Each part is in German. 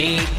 Boy.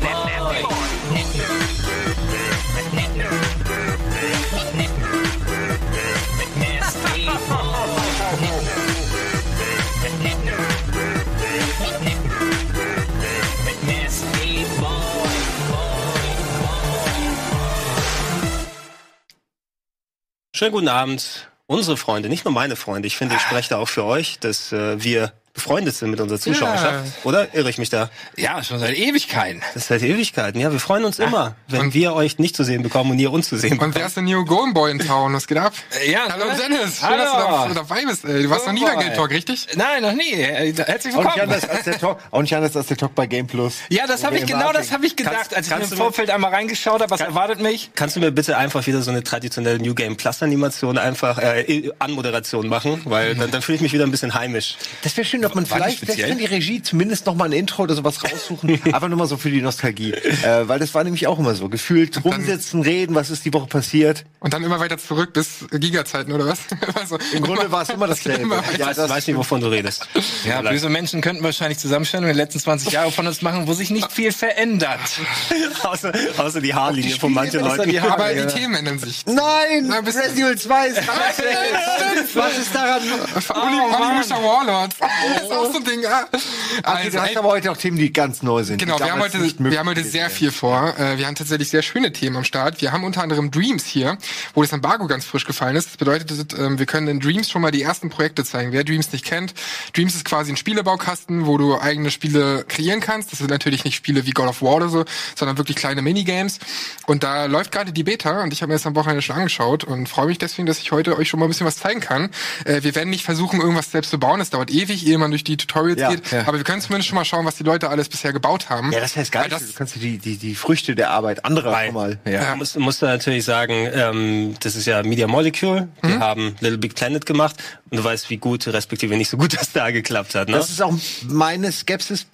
Schönen guten Abend. Unsere Freunde, nicht nur meine Freunde, ich finde, ich spreche da auch für euch, dass äh, wir befreundet sind mit unserer Zuschauerschaft. Oder irre ich mich da? Ja, schon seit Ewigkeiten. Das ist seit Ewigkeiten. Ja, wir freuen uns immer, wenn wir euch nicht zu sehen bekommen und ihr uns zu sehen Und bekommt. wer ist der New Golden Boy in Town? Was geht ab? Ja, Hallo ne? Dennis, schön, Hallo. dass du da, dabei bist. Ey. Du warst noch nie bei Golden Game. Talk, richtig? Nein, noch nie. Äh, Herzlich Auch nicht, willkommen. anders als der Talk, auch nicht anders als der Talk bei Game Plus. Ja, das habe ich genau, das Marketing. habe ich gedacht, Kannst- als ich kannst im du mir- Vorfeld einmal reingeschaut habe. Was erwartet mich? Kannst du mir bitte einfach wieder so eine traditionelle New Game Plus Animation einfach äh, Anmoderation machen, weil dann, dann fühle ich mich wieder ein bisschen heimisch. Das wäre schön, ob man vielleicht, vielleicht kann die Regie zumindest noch mal ein Intro oder sowas raussuchen. Einfach nur mal so für die Nostalgie. Äh, weil das war nämlich auch immer so. Gefühlt rumsitzen, reden, was ist die Woche passiert. Und dann immer weiter zurück bis Giga-Zeiten, oder was? also, Im Grunde war es immer dasselbe. Immer weiter. Ich weiß, nicht, wovon du redest. Ja, böse Menschen könnten wahrscheinlich zusammenstellen und die letzten 20 Jahre von uns machen, wo sich nicht viel verändert. außer, außer die Haarlinie von manchen Leuten. die Haare. aber Ja. die Themen ändern sich. Nein! Na, Resident Evil 2 ist Was ist daran? Onimusha Warlords. Das ist auch so ein Ding. Okay, Also, hast ey, aber heute auch Themen, die ganz neu sind. Genau, wir haben heute, wir haben heute sehr viel vor. Äh, Wir haben tatsächlich sehr schöne Themen am Start. Wir haben unter anderem Dreams hier, wo das Embargo ganz frisch gefallen ist. Das bedeutet, ähm, wir können in Dreams schon mal die ersten Projekte zeigen. Wer Dreams nicht kennt, Dreams ist quasi ein Spielebaukasten, wo du eigene Spiele kreieren kannst. Das sind natürlich nicht Spiele wie God of War oder so, sondern wirklich kleine Minigames. Und da läuft gerade die Beta und ich habe mir das am Wochenende schon angeschaut und freue mich deswegen, dass ich heute euch schon mal ein bisschen was zeigen kann. Äh, Wir werden nicht versuchen, irgendwas selbst zu bauen. Es dauert ewig, ehe man durch die Tutorials Ja, geht. ja. Aber wir können zumindest schon mal schauen, was die Leute alles bisher gebaut haben. Ja, das heißt gar nicht. das- Du kannst dir die, die, die Früchte der Arbeit anderer Nein. mal. Ja. Muss, muss da natürlich sagen, ähm, das ist ja Media Molecule. Die Mhm. haben Little Big Planet gemacht und du weißt, wie gut, respektive nicht so gut das da geklappt hat. Ne? Das ist auch meine Skepsis.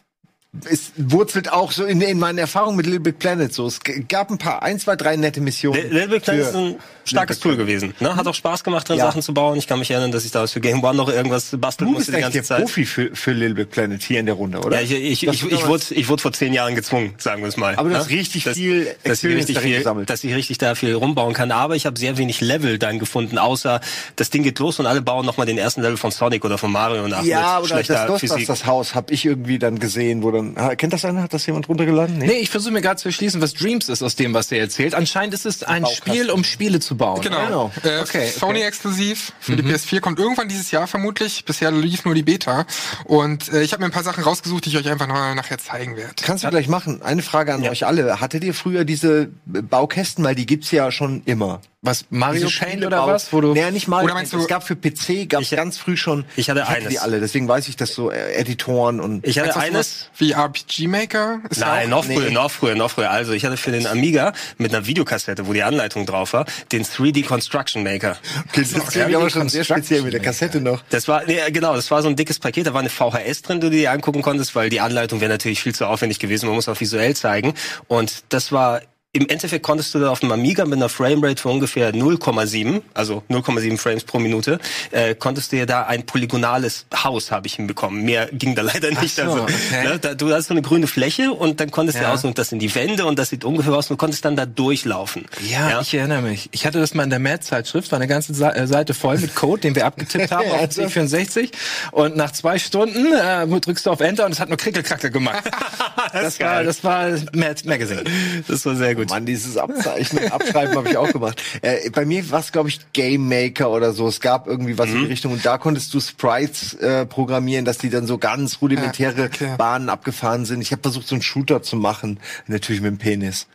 Es wurzelt auch so in, in meinen Erfahrungen mit Little Big Planet so. Es gab ein paar, ein, zwei, drei nette Missionen. Li- Little Big Planet ist ein starkes Tool gewesen. Ne? Hat auch Spaß gemacht, drin Ja. Sachen zu bauen. Ich kann mich erinnern, dass ich da für Game One noch irgendwas basteln Du bist musste die ganze der Zeit. Profi für, für Little Big Planet hier in der Runde, oder? Ja, ich, ich, Das ich, ich, aber- wurde, ich wurde vor zehn Jahren gezwungen, sagen wir es mal. Aber du ne? hast richtig dass, viel dass ich richtig viel, gesammelt. dass ich richtig da viel rumbauen kann. Aber ich habe sehr wenig Level dann gefunden, außer das Ding geht los und alle bauen nochmal den ersten Level von Sonic oder von Mario nach ja, oder schlechter das Physik. Ghostbusters Haus habe ich irgendwie dann gesehen, wo dann ha, kennt das einer? Hat das jemand runtergeladen? Nee, ich versuche mir gerade zu erschließen, was Dreams ist aus dem, was er erzählt. Anscheinend ist es ein. Spiel, um Spiele zu bauen. Genau. Genau. Äh, Okay, Sony exklusiv für die PS4 kommt irgendwann dieses Jahr vermutlich. Bisher lief nur die Beta. Und äh, ich habe mir ein paar Sachen rausgesucht, die ich euch einfach noch, nachher zeigen werde. Kannst du gleich machen. Eine Frage an euch alle. Hattet ihr früher diese Baukästen? Weil die gibt's ja schon immer. Was, Mario Paint oder was? Wo du nee, nicht Mario Oder meinst Paint. du- Es gab für PC, gab es ganz früh schon. ich hatte die eines. alle, deswegen weiß ich, dass so äh, Editoren und Ich hatte eines. Wie RPG Maker? Ist ja Nein, auch- noch früher, noch früher, noch früher. Also ich hatte für den Amiga mit einer Videokassette, wo die Anleitung drauf war, den 3D Construction Maker. Okay, das klingt aber schon sehr speziell mit der Kassette noch. Das war, nee, genau, das war so ein dickes Paket, da war eine VHS drin, die du dir angucken konntest, weil die Anleitung wäre natürlich viel zu aufwendig gewesen, man muss auch visuell zeigen. Und das war, im Endeffekt konntest du da auf dem Amiga mit einer Framerate von ungefähr 0,7, also 0,7 Frames pro Minute, äh, konntest du dir da ein polygonales Haus, habe ich hinbekommen. Mehr ging da leider nicht. so, also, okay. ne, da, du hast so eine grüne Fläche und dann konntest du Ja. aussuchen, das sind die Wände und das sieht ungefähr aus, und du konntest dann da durchlaufen. Ja, ich erinnere mich. Ich hatte das mal in der Mad-Zeitschrift, war eine ganze äh, Seite voll mit Code, den wir abgetippt haben auf Also. C64. Und nach zwei Stunden äh, drückst du auf Enter und es hat nur Krickelkrackel gemacht. das, war, geil. das war Mad Magazine. Das war sehr gut. Mann, dieses Abzeichnen, Abschreiben habe ich auch gemacht. Äh, bei mir war es, glaube ich, Game Maker oder so. Es gab irgendwie was in Mhm. die Richtung und da konntest du Sprites äh, programmieren, dass die dann so ganz rudimentäre Ja, okay. Bahnen abgefahren sind. Ich habe versucht, so einen Shooter zu machen, natürlich mit dem Penis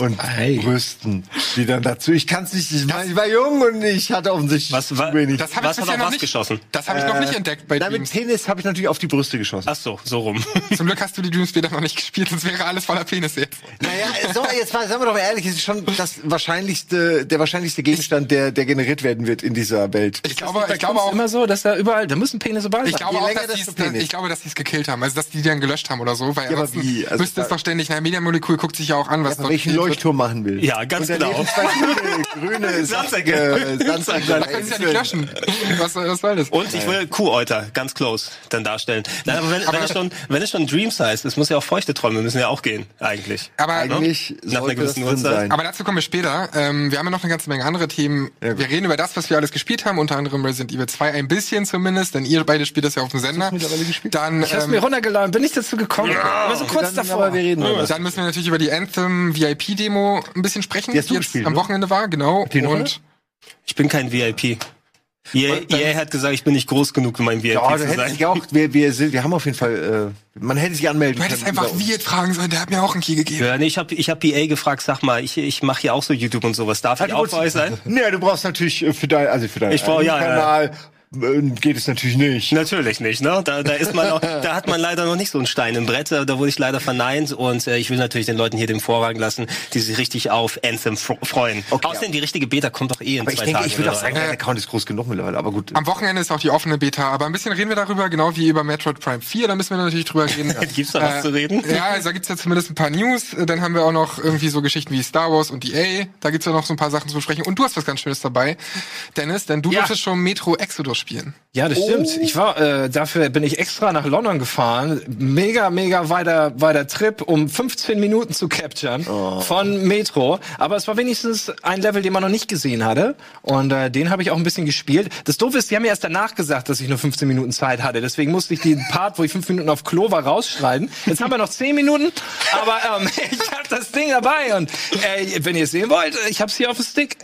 und Ei. Brüsten, die dann dazu. Ich kann es nicht. Ich war, ich war jung und ich hatte offensichtlich Was war- zu wenig. Das habe ich Was hat bisher auf noch was nicht geschossen? Das habe ich noch nicht entdeckt bei Nein, mit Dreams. Penis habe ich natürlich auf die Brüste geschossen. Ach so, so rum. Zum Glück hast du die Dreams später noch nicht gespielt, sonst wäre alles voller Penis jetzt. Naja, so, jetzt war Aber sagen wir doch mal ehrlich, es ist schon das wahrscheinlichste, der wahrscheinlichste Gegenstand, der, der generiert werden wird in dieser Welt. Ich glaube, ich glaube auch, immer so, dass da überall, da müssen Penisse bei ich sein. glaube je auch, länger, dass die's- Penis. ich glaube, dass die es gekillt haben. Also, dass die die dann gelöscht haben oder so. Weil Ja, aber ansonsten wie? Also müsste es doch ständig, na, Mediamolekül guckt sich ja auch an, was Aber welchen gekillt wird. Leuchtturm machen will. Ja, ganz genau. grüne, Sandsäcke. Sandsäcke, Sandsäcke. Da können sie ja nicht löschen. Was, was soll das? Und ich will Kuhäuter ganz close dann darstellen. Nein, aber wenn, wenn, es schon, wenn es schon Dreams heißt, es muss ja auch feuchte Träume müssen ja auch gehen, eigentlich. aber, Eigentlich Nach einer das gewissen Uhrzeit. aber dazu kommen wir später. Ähm, wir haben ja noch eine ganze Menge andere Themen. Ja, wir reden über das, was wir alles gespielt haben, unter anderem Resident Evil 2 ein bisschen zumindest, denn ihr beide spielt das ja auf dem Sender. mittlerweile gespielt? Dann, Ich hab's ähm, mir runtergeladen, bin nicht dazu gekommen. Aber so kurz Dann, davor. wir reden das. Dann müssen wir natürlich über die Anthem VIP-Demo ein bisschen sprechen, Die hast du jetzt gespielt, am ne? Wochenende war, genau. die Und Ich bin kein VIP. EA, EA hat gesagt, ich bin nicht groß genug, um ein VIP Ja, zu sein. dich auch, wir, wir, sind, wir haben auf jeden Fall, äh, man hätte sich anmelden du hättest können. einfach. Wirt fragen sollen, der hat mir auch einen Key gegeben. Ja, nee, ich habe ich hab EA gefragt, sag mal, ich, ich mache hier auch so YouTube und sowas. Darf ich du auch bei euch sein? Nee, du brauchst natürlich äh, für dein, also für deinen Ich brauch- ja, ja. Kanal geht es natürlich nicht. Natürlich nicht, ne? Da, da ist man auch, da hat man leider noch nicht so einen Stein im Brett. Da wurde ich leider verneint und äh, ich will natürlich den Leuten hier den Vorrang lassen, die sich richtig auf Anthem freuen. Okay, Außerdem die richtige Beta kommt doch eh in Aber ich zwei denke, Tagen. ich würde auch sagen, dein Account ist groß genug mittlerweile, aber gut. Am Wochenende ist auch die offene Beta, aber ein bisschen reden wir darüber, genau wie über Metroid Prime 4, da müssen wir natürlich drüber reden. Gibt's da was zu reden? Ja, also da gibt's ja zumindest ein paar News. Dann haben wir auch noch irgendwie so Geschichten wie Star Wars und EA. Da gibt's ja noch so ein paar Sachen zu besprechen. Und du hast was ganz Schönes dabei, Dennis, denn du Ja. durftest schon Metro Exodus spielen. Ja, das stimmt. Ich war äh, dafür bin ich extra nach London gefahren. Mega, mega weiter weiter Trip, um 15 Minuten zu capturen von Metro. Aber es war wenigstens ein Level, den man noch nicht gesehen hatte. Und äh, den habe ich auch ein bisschen gespielt. Das Doofe ist, die haben mir erst danach gesagt, dass ich nur 15 Minuten Zeit hatte. Deswegen musste ich den Part, wo ich 5 Minuten auf Klo war, rausschneiden. Jetzt haben wir noch 10 Minuten, aber ähm, ich habe das Ding dabei. Und äh, wenn ihr es sehen wollt, ich habe es hier auf dem Stick.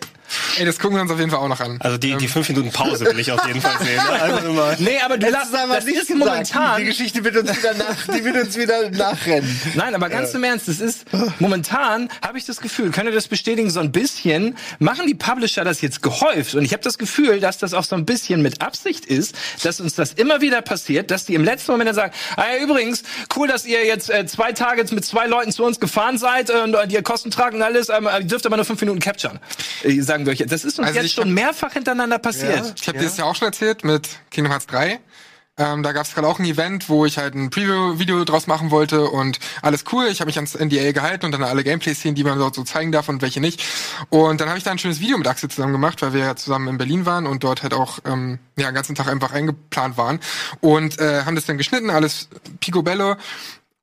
Ey, das gucken wir uns auf jeden Fall auch noch an. Also die, die fünf Minuten Pause will ich auf jeden Fall sehen. ne? Mal. Nee, aber du lass, das ist momentan. Die Geschichte wird uns wieder nach, die wird uns wieder nachrennen. Nein, aber ganz im Ernst, es ist momentan habe ich das Gefühl, könnt ihr das bestätigen, so ein bisschen machen die Publisher das jetzt gehäuft und ich habe das Gefühl, dass das auch so ein bisschen mit Absicht ist, dass uns das immer wieder passiert, dass die im letzten Moment dann sagen, ah ja, übrigens, cool, dass ihr jetzt äh, zwei Tage jetzt mit zwei Leuten zu uns gefahren seid äh, und äh, die Kosten tragen und alles, ähm, ihr dürft aber nur fünf Minuten capturen. Äh, sagen euch. jetzt. Das ist uns Also jetzt ich schon hab- mehrfach hintereinander passiert. Ich habe dir das ja auch schon erzählt mit Kingdom Hearts 3. Ähm, da gab es gerade auch ein Event, wo ich halt ein Preview-Video draus machen wollte und alles cool. Ich habe mich ans NDA gehalten und dann alle Gameplay-Szenen, die man dort so zeigen darf und welche nicht. Und dann habe ich da ein schönes Video mit Axel zusammen gemacht, weil wir ja zusammen in Berlin waren und dort halt auch ähm, ja den ganzen Tag einfach eingeplant waren und äh, haben das dann geschnitten, alles picobello.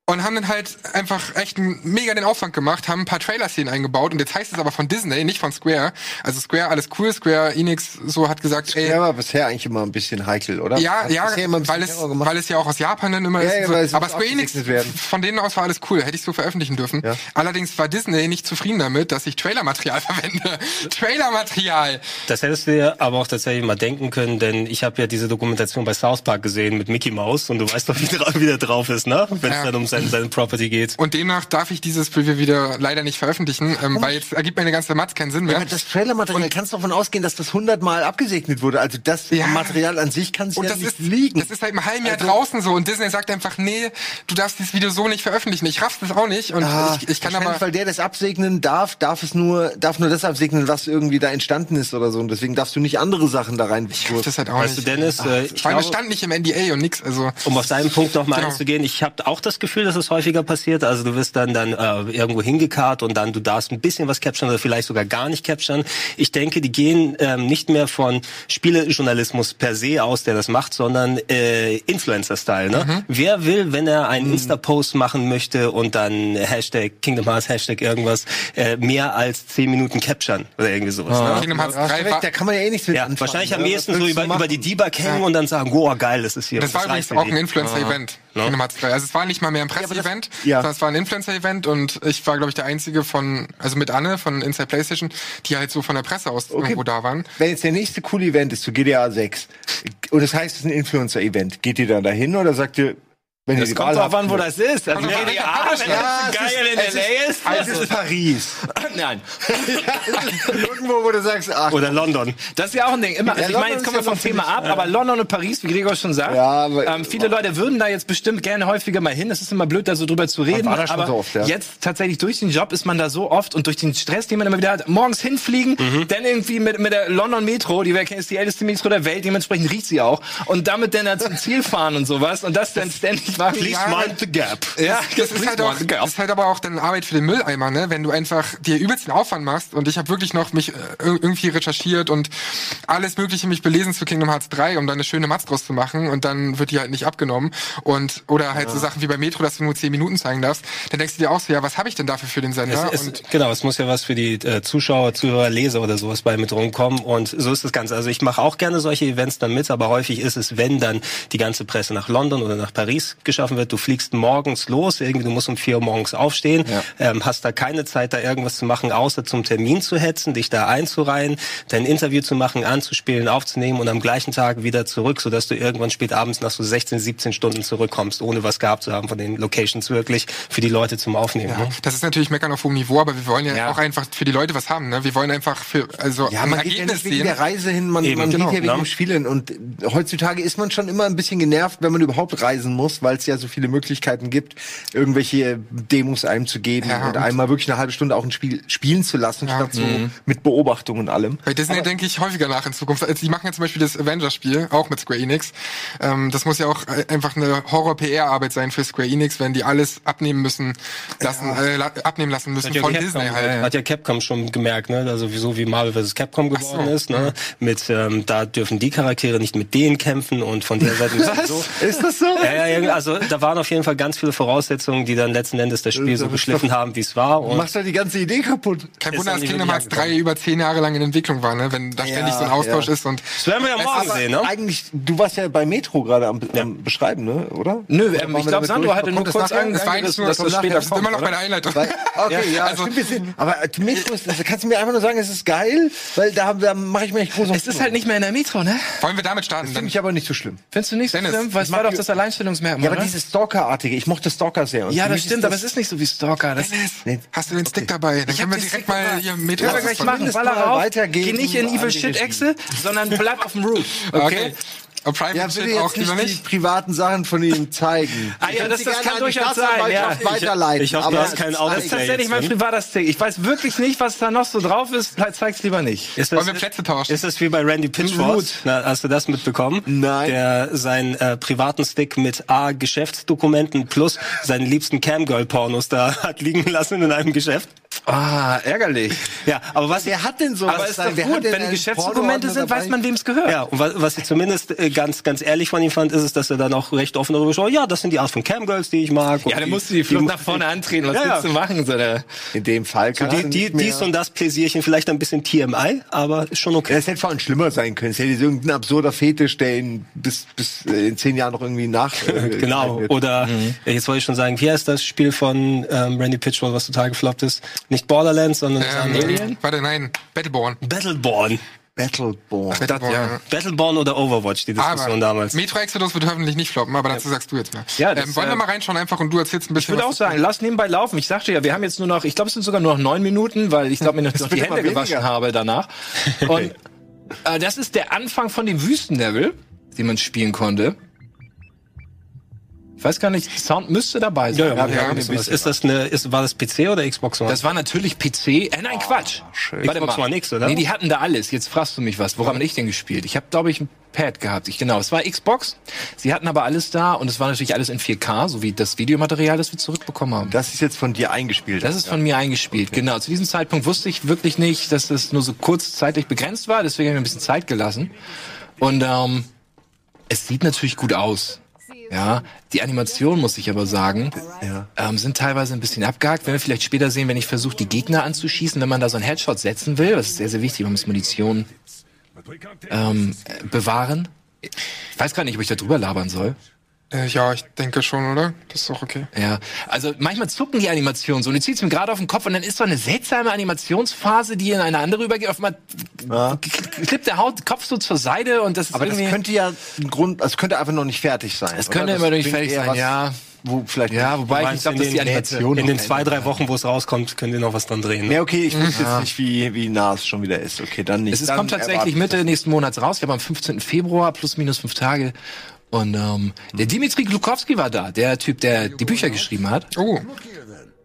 Und haben dann halt einfach echt einen, mega den Aufwand gemacht, haben ein paar Trailer-Szenen eingebaut und jetzt heißt es aber von Disney, nicht von Square. Also Square, alles cool, Square Enix so hat gesagt, ey, Ja, war bisher eigentlich immer ein bisschen heikel, oder? ja, Hat ja, weil es, weil es ja auch aus Japan dann immer Ja, ist. ja, und weil es so. Aber Square Enix, werden. von denen aus war alles cool, hätte ich so veröffentlichen dürfen. Ja. Allerdings war Disney nicht zufrieden damit, dass ich Trailermaterial verwende. Trailermaterial! Das hättest du dir aber auch tatsächlich mal denken können, denn ich habe ja diese Dokumentation bei South Park gesehen mit Mickey Mouse und du weißt doch, wie, wie der drauf ist, ne? Wenn es Ja. dann um seine, seine Property geht. Und demnach darf ich dieses Preview wieder leider nicht veröffentlichen, ähm, weil jetzt ergibt meine ganze Matz keinen Sinn mehr. Aber das Trailermaterial, kannst du davon ausgehen, dass das hundertmal abgesegnet wurde. Also das Ja. Material an sich kann es Und ja das nicht ist, liegen. das ist seit einem halben Jahr Also- draußen so und Disney sagt einfach, nee, du darfst dieses Video so nicht veröffentlichen. Ich raff's das auch nicht und Ah, ich, ich kann aber... weil der das absegnen darf, darf es nur, darf nur das absegnen, was irgendwie da entstanden ist oder so. Und deswegen darfst du nicht andere Sachen da rein. Ich raff das halt auch Weißt du, nicht. Dennis, äh, ich Weil das glaube, stand nicht im NDA und nix, also... um auf deinen Punkt noch mal Genau. einzugehen, ich habe auch das Gefühl, dass es häufiger passiert. Also du wirst dann dann äh, irgendwo hingekarrt und dann du darfst ein bisschen was capturen oder vielleicht sogar gar nicht capturen. Ich denke, die gehen ähm, nicht mehr von Spielejournalismus per se aus, der das macht, sondern äh, Influencer-Style. Ne? Mhm. Wer will, wenn er einen Insta-Post machen möchte und dann Hashtag Kingdom Hearts, Hashtag irgendwas, äh, mehr als 10 Minuten capturen oder irgendwie sowas. Ne? Kingdom Hearts Da hast du 3 recht, war, da kann man ja eh nichts mit Ja, anfangen. wahrscheinlich am ne? ehesten so über, über die Debug hängen und dann sagen, oh geil, das ist hier. Das war das übrigens reicht auch ein. Influencer-Event. Hearts 3. Also es war nicht mal mehr ein Presse-Event, ja. sondern es war ein Influencer-Event und ich war, glaube ich, der Einzige von, also mit Anne von Inside PlayStation, die halt so von der Presse aus irgendwo da waren. Wenn jetzt der nächste coole Event ist zu GTA 6 und das heißt, es ist ein Influencer-Event, geht ihr dann dahin oder sagt ihr, Wenn Das kommt drauf an, wo das ist. Also, GTA, welcher wenn Publisher. das geil ist- in es LA ist. Es ist Paris. Nein. Irgendwo, wo du sagst, ach, Oder London. Das ist ja auch ein Ding. Immer, also ich meine, jetzt kommen ja wir vom Thema ab, aber London und Paris, wie Gregor schon sagt, Ja, aber- ähm, viele Leute würden da jetzt bestimmt gerne häufiger mal hin. Es ist immer blöd, da so drüber zu reden. war da schon aber so oft, ja. jetzt tatsächlich durch den Job ist man da so oft und durch den Stress, den man immer wieder hat, morgens hinfliegen, Mhm. dann irgendwie mit, mit der London Metro, die wir kennen, ist die älteste Metro der Welt, dementsprechend riecht sie auch, und damit dann da zum Ziel fahren und sowas und das dann ständig machen. Please Ja, mind the gap. ja, Das ist, halt auch, das ist halt aber auch dann Arbeit für den Mülleimer, ne? Wenn du einfach dir übelst den Aufwand machst und ich habe wirklich noch mich äh, irgendwie recherchiert und alles Mögliche mich belesen zu Kingdom Hearts 3, um da eine schöne Matz draus zu machen und dann wird die halt nicht abgenommen und oder halt so Sachen wie bei Metro, dass du nur 10 Minuten zeigen darfst, dann denkst du dir auch so, ja, was habe ich denn dafür für den Sender? Es, es, genau, es muss ja was für die äh, Zuschauer, Zuhörer, Leser oder sowas bei mit rumkommen und so ist das Ganze. Also ich mache auch gerne solche Events dann mit, aber häufig ist es, wenn dann die ganze Presse nach London oder nach Paris geschaffen wird, du fliegst morgens los, irgendwie du musst um vier Uhr morgens aufstehen, ähm, hast da keine Zeit, da irgendwas zu machen, außer zum Termin zu hetzen, dich da einzureihen, dein Interview zu machen, anzuspielen, aufzunehmen und am gleichen Tag wieder zurück, sodass du irgendwann spät abends nach so 16, 17 Stunden zurückkommst, ohne was gehabt zu haben von den Locations wirklich für die Leute zum Aufnehmen. ja, Ne? das ist natürlich meckern auf hohem Niveau, aber wir wollen ja, Ja. auch einfach für die Leute was haben, ne? Wir wollen einfach für also Ja, ein man geht ja Ergebnis nicht wegen sehen. der Reise hin, man, Eben, man genau, geht ja wegen ne? dem Spielen. Und heutzutage ist man schon immer ein bisschen genervt, wenn man überhaupt reisen muss, weil es ja so viele Möglichkeiten gibt, irgendwelche Demos einem zu geben Ja, und und- einmal wirklich eine halbe Stunde auch ein Spiel spielen zu lassen, Ja. statt so mit Beobachtung und allem. Bei Disney denke ich häufiger nach in Zukunft. Also, die machen ja zum Beispiel das Avengers-Spiel, auch mit Square Enix. Ähm, das muss ja auch äh, einfach eine Horror-PR-Arbeit sein für Square Enix, wenn die alles abnehmen müssen, lassen, äh, la abnehmen lassen müssen von Disney halt. Hat ja Capcom schon gemerkt, ne? Also wieso wie Marvel vs. Capcom geworden so. ist, ne? Mit ähm, da dürfen die Charaktere nicht mit denen kämpfen und von der Seite so. Ist das so? Ja, ja, also da waren auf jeden Fall ganz viele Voraussetzungen, die dann letzten Endes das Spiel Das so geschliffen haben, wie es war. Du Und machst ja die ganze Idee kaputt. Kein Ist Wunder, dass nicht Kingdom Hearts 3 über zehn Jahre lang in Entwicklung war, ne? Wenn da ständig so ein Austausch ja. ist und das werden wir ja morgen sehen, ne? eigentlich, du warst ja bei Metro gerade am, am Beschreiben, ne? Oder? Nö, Oder ähm, ich glaube, Sandro hatte nur das kurz angerissen, das war eigentlich dass, nur, dass das das später das ist kommt. immer noch der Einleitung. Weil, okay, ja, also- stimmt, wir sind, aber Metro ist, also kannst du mir einfach nur sagen, es ist geil, weil da, da mache ich mir echt groß Es ist halt nicht mehr in der Metro, ne? Wollen wir damit starten? Finde Dann ich aber nicht so schlimm. Findest du nicht so Dennis, schlimm? Weil es war doch das Alleinstellungsmerkmal, Ja, aber dieses Stalker-artige, ich mochte Stalker sehr. Und Ja, das stimmt, ist aber es ist nicht so wie Stalker. Das Nee. hast du den Stick dabei? Dann Ich können wir direkt Stick mal hier Metro Können wir gleich machen. Baller rauf. Geh nicht in Evil Shit. Echse, sondern bleib auf dem Root. Okay? Okay. Private Ja, Shit bitte auch jetzt nicht die privaten Sachen von ihm zeigen. Ah, ja, Ich das- das kann durchaus sein, ja. weiterleiten. Ich hoffe, du aber hast keinen es- Auto- Das ist tatsächlich mein Jetzt, privates Ding. Ich weiß wirklich nicht, was da noch so drauf ist. Zeig's lieber nicht. Ist Wollen wir Plätze tauschen? Ist das wie bei Randy Pitchford? Na, hast du das mitbekommen? Nein. Der seinen äh, privaten Stick mit A Geschäftsdokumenten plus seinen liebsten Camgirl-Pornos da hat liegen lassen in einem Geschäft. Ah, ärgerlich. Ja, aber was Wer hat denn sowas? Aber ist sein? doch Wer gut, wenn einen Geschäftsdokumente sind, dabei? weiß man, wem es gehört. Ja, und was, was ich zumindest äh, ganz, ganz ehrlich von ihm fand, ist es, dass er dann auch recht offen darüber schaut, ja, das sind die Art von Camgirls, die ich mag. Ja, dann musst du die Flucht nach vorne antreten. Was Ja, willst ja. du machen? So der In dem Fall die, du die, nicht mehr- dies und das Pläsierchen, vielleicht ein bisschen TMI, aber ist schon Ja, okay. Das hätte vor allem schlimmer sein können. Es hätte irgendein absurder Fetisch, der in, bis, bis äh, in zehn Jahren noch irgendwie nach. Äh, Genau. Oder Mhm. jetzt wollte ich schon sagen, wie heißt das Spiel von ähm, Randy Pitchford, was total gefloppt ist? Nicht Borderlands, sondern. Ähm, warte, nein. Battleborn. Battleborn. Battleborn. Battleborn. ja. Battleborn oder Overwatch, die Diskussion Aber damals. Metro Exodus wird hoffentlich nicht floppen, aber dazu sagst du jetzt mal. Ja, das, ähm, wollen äh, wir mal reinschauen einfach und du erzählst ein bisschen Ich würde auch sagen, lass nebenbei laufen. Ich sagte ja, wir haben jetzt nur noch, ich glaube, es sind sogar nur noch neun Minuten, weil ich glaube, mir noch noch die Hände gewaschen habe danach. Und äh, das ist der Anfang von dem Wüstenlevel, den man spielen konnte. Ich weiß gar nicht, Sound müsste dabei sein. ja, ja, ist, das, ist das eine, ist, war das PC oder Xbox One? Das war natürlich PC. Äh, nein, Quatsch. Warte Xbox mal. One X, oder? Nee, die hatten da alles. Jetzt fragst du mich was. Woran habe ich denn gespielt? Ich habe, glaube ich, ein Pad gehabt. Ich, genau, es war Xbox. Sie hatten aber alles da und es war natürlich alles in 4K, so wie das Videomaterial, das wir zurückbekommen haben. Das ist jetzt von dir eingespielt. Das ist von mir eingespielt, genau. Zu diesem Zeitpunkt wusste ich wirklich nicht, dass das nur so kurzzeitig begrenzt war, deswegen habe ich mir ein bisschen Zeit gelassen. Und ähm, es sieht natürlich gut aus. Ja, die Animation, muss ich aber sagen, ähm, sind teilweise ein bisschen abgehakt. Wenn wir vielleicht später sehen, wenn ich versuche, die Gegner anzuschießen, wenn man da so einen Headshot setzen will, das ist sehr, sehr wichtig, man muss Munition ähm, äh, bewahren. Ich weiß gar nicht, ob ich da drüber labern soll. Äh, ja, ich denke schon, oder? Das ist auch okay. Ja, also manchmal zucken die Animationen so. Und du ziehst mir gerade auf den Kopf und dann ist so eine seltsame Animationsphase, die in eine andere übergeht. Auf einmal klippt der Haut, Kopf so zur Seite und das ist Aber das könnte ja ein Grund, es könnte einfach noch nicht fertig sein. Es könnte immer noch nicht fertig sein, ja. Wo vielleicht Ja, wobei ich nicht glaube, dass die Animation in den zwei, drei Wochen, wo es rauskommt, könnt ihr noch was dran drehen. Ne? Ja, okay, ich wusste jetzt nicht, wie, wie nah es schon wieder ist. Okay, dann nicht. Es dann kommt tatsächlich ich Mitte nächsten Monats raus. Ich glaube am 15. Februar, plus minus fünf Tage. Und ähm, der Dimitri Glukowski war da, der Typ, der die Bücher geschrieben hat. Oh.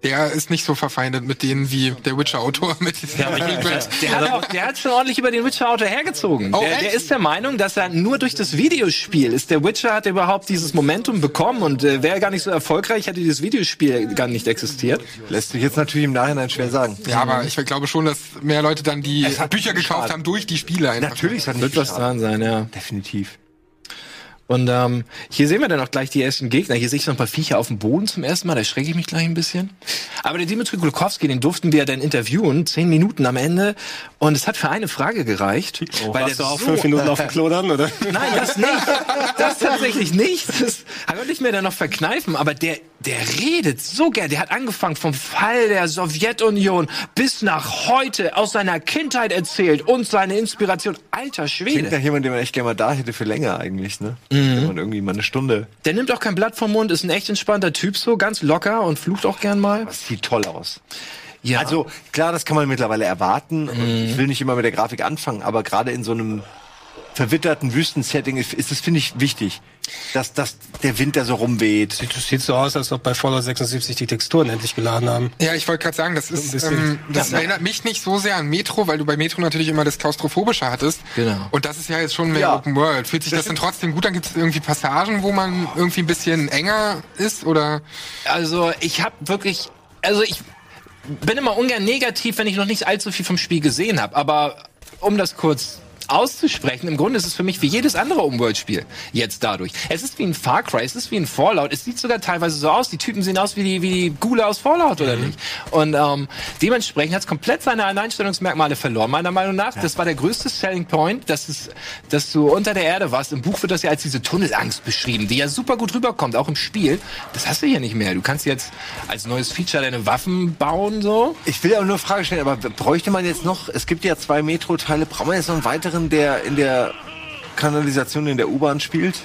Der ist nicht so verfeindet mit denen wie der Witcher-Autor mit Ja, aber ich- Der hat, auch, der hat schon ordentlich über den Witcher-Autor hergezogen. Oh, der, der ist der Meinung, dass er nur durch das Videospiel ist. Der Witcher hat überhaupt dieses Momentum bekommen und äh, wäre gar nicht so erfolgreich, hätte dieses Videospiel gar nicht existiert. Lässt sich jetzt natürlich im Nachhinein schwer sagen. Ja, aber ich glaube schon, dass mehr Leute dann die Bücher gekauft haben durch die Spiele einfach. Natürlich, es hat nicht Wird was dran sein, ja. Definitiv. Und ähm, hier sehen wir dann auch gleich die ersten Gegner. Hier sehe ich so ein paar Viecher auf dem Boden zum ersten Mal. Da schrecke ich mich gleich ein bisschen. Aber der Dimitri Glukowski, den durften wir dann interviewen, zehn Minuten am Ende. Und es hat für eine Frage gereicht. weil Warst du der auch so fünf Minuten auf dem Klo dann, oder? Nein, das nicht. Das tatsächlich nicht. Das konnte ich mir dann noch verkneifen. Aber der, der redet so gern. Der hat angefangen vom Fall der Sowjetunion bis nach heute aus seiner Kindheit erzählt und seine Inspiration. Alter Klingt Schwede. nach jemandem, den man echt gerne mal da hätte für länger eigentlich, ne? Mhm. Wenn man irgendwie mal eine Stunde. Der nimmt auch kein Blatt vom Mund, ist ein echt entspannter Typ so, ganz locker und flucht auch gern mal. Das sieht toll aus. Ja. Also klar, das kann man mittlerweile erwarten. Und ich will nicht immer mit der Grafik anfangen, aber gerade in so einem verwitterten Wüstensetting ist, ist es, finde ich, wichtig, dass, dass der Wind da so rumweht. Das sieht so aus, als ob bei Fallout 76 die Texturen endlich geladen haben. Ja, ich wollte gerade sagen, das ist, bisschen- ähm, das erinnert mich nicht so sehr an Metro, weil du bei Metro natürlich immer das Klaustrophobische hattest. Genau. Und das ist ja jetzt schon mehr Ja. Open World. Fühlt sich das denn trotzdem gut an? Gibt es irgendwie Passagen, wo man irgendwie ein bisschen enger ist? Oder? Also ich habe wirklich, also ich bin immer ungern negativ, wenn ich noch nicht allzu viel vom Spiel gesehen habe. Aber um das kurz auszusprechen, im Grunde ist es für mich wie jedes andere Open-World-Spiel jetzt dadurch. Es ist wie ein Far Cry, es ist wie ein Fallout, es sieht sogar teilweise so aus, die Typen sehen aus wie die, wie die Gule aus Fallout, oder nicht? Und ähm, dementsprechend hat es komplett seine Alleinstellungsmerkmale verloren, meiner Meinung nach. Das war der größte Selling Point, dass, es, dass du unter der Erde warst. Im Buch wird das ja als diese Tunnelangst beschrieben, die ja super gut rüberkommt, auch im Spiel. Das hast du hier nicht mehr. Du kannst jetzt als neues Feature deine Waffen bauen, so. Ich will aber nur eine Frage stellen, aber bräuchte man jetzt noch, es gibt ja zwei Metro-Teile, braucht man jetzt noch einen weiteren, der in der Kanalisation in der U-Bahn spielt?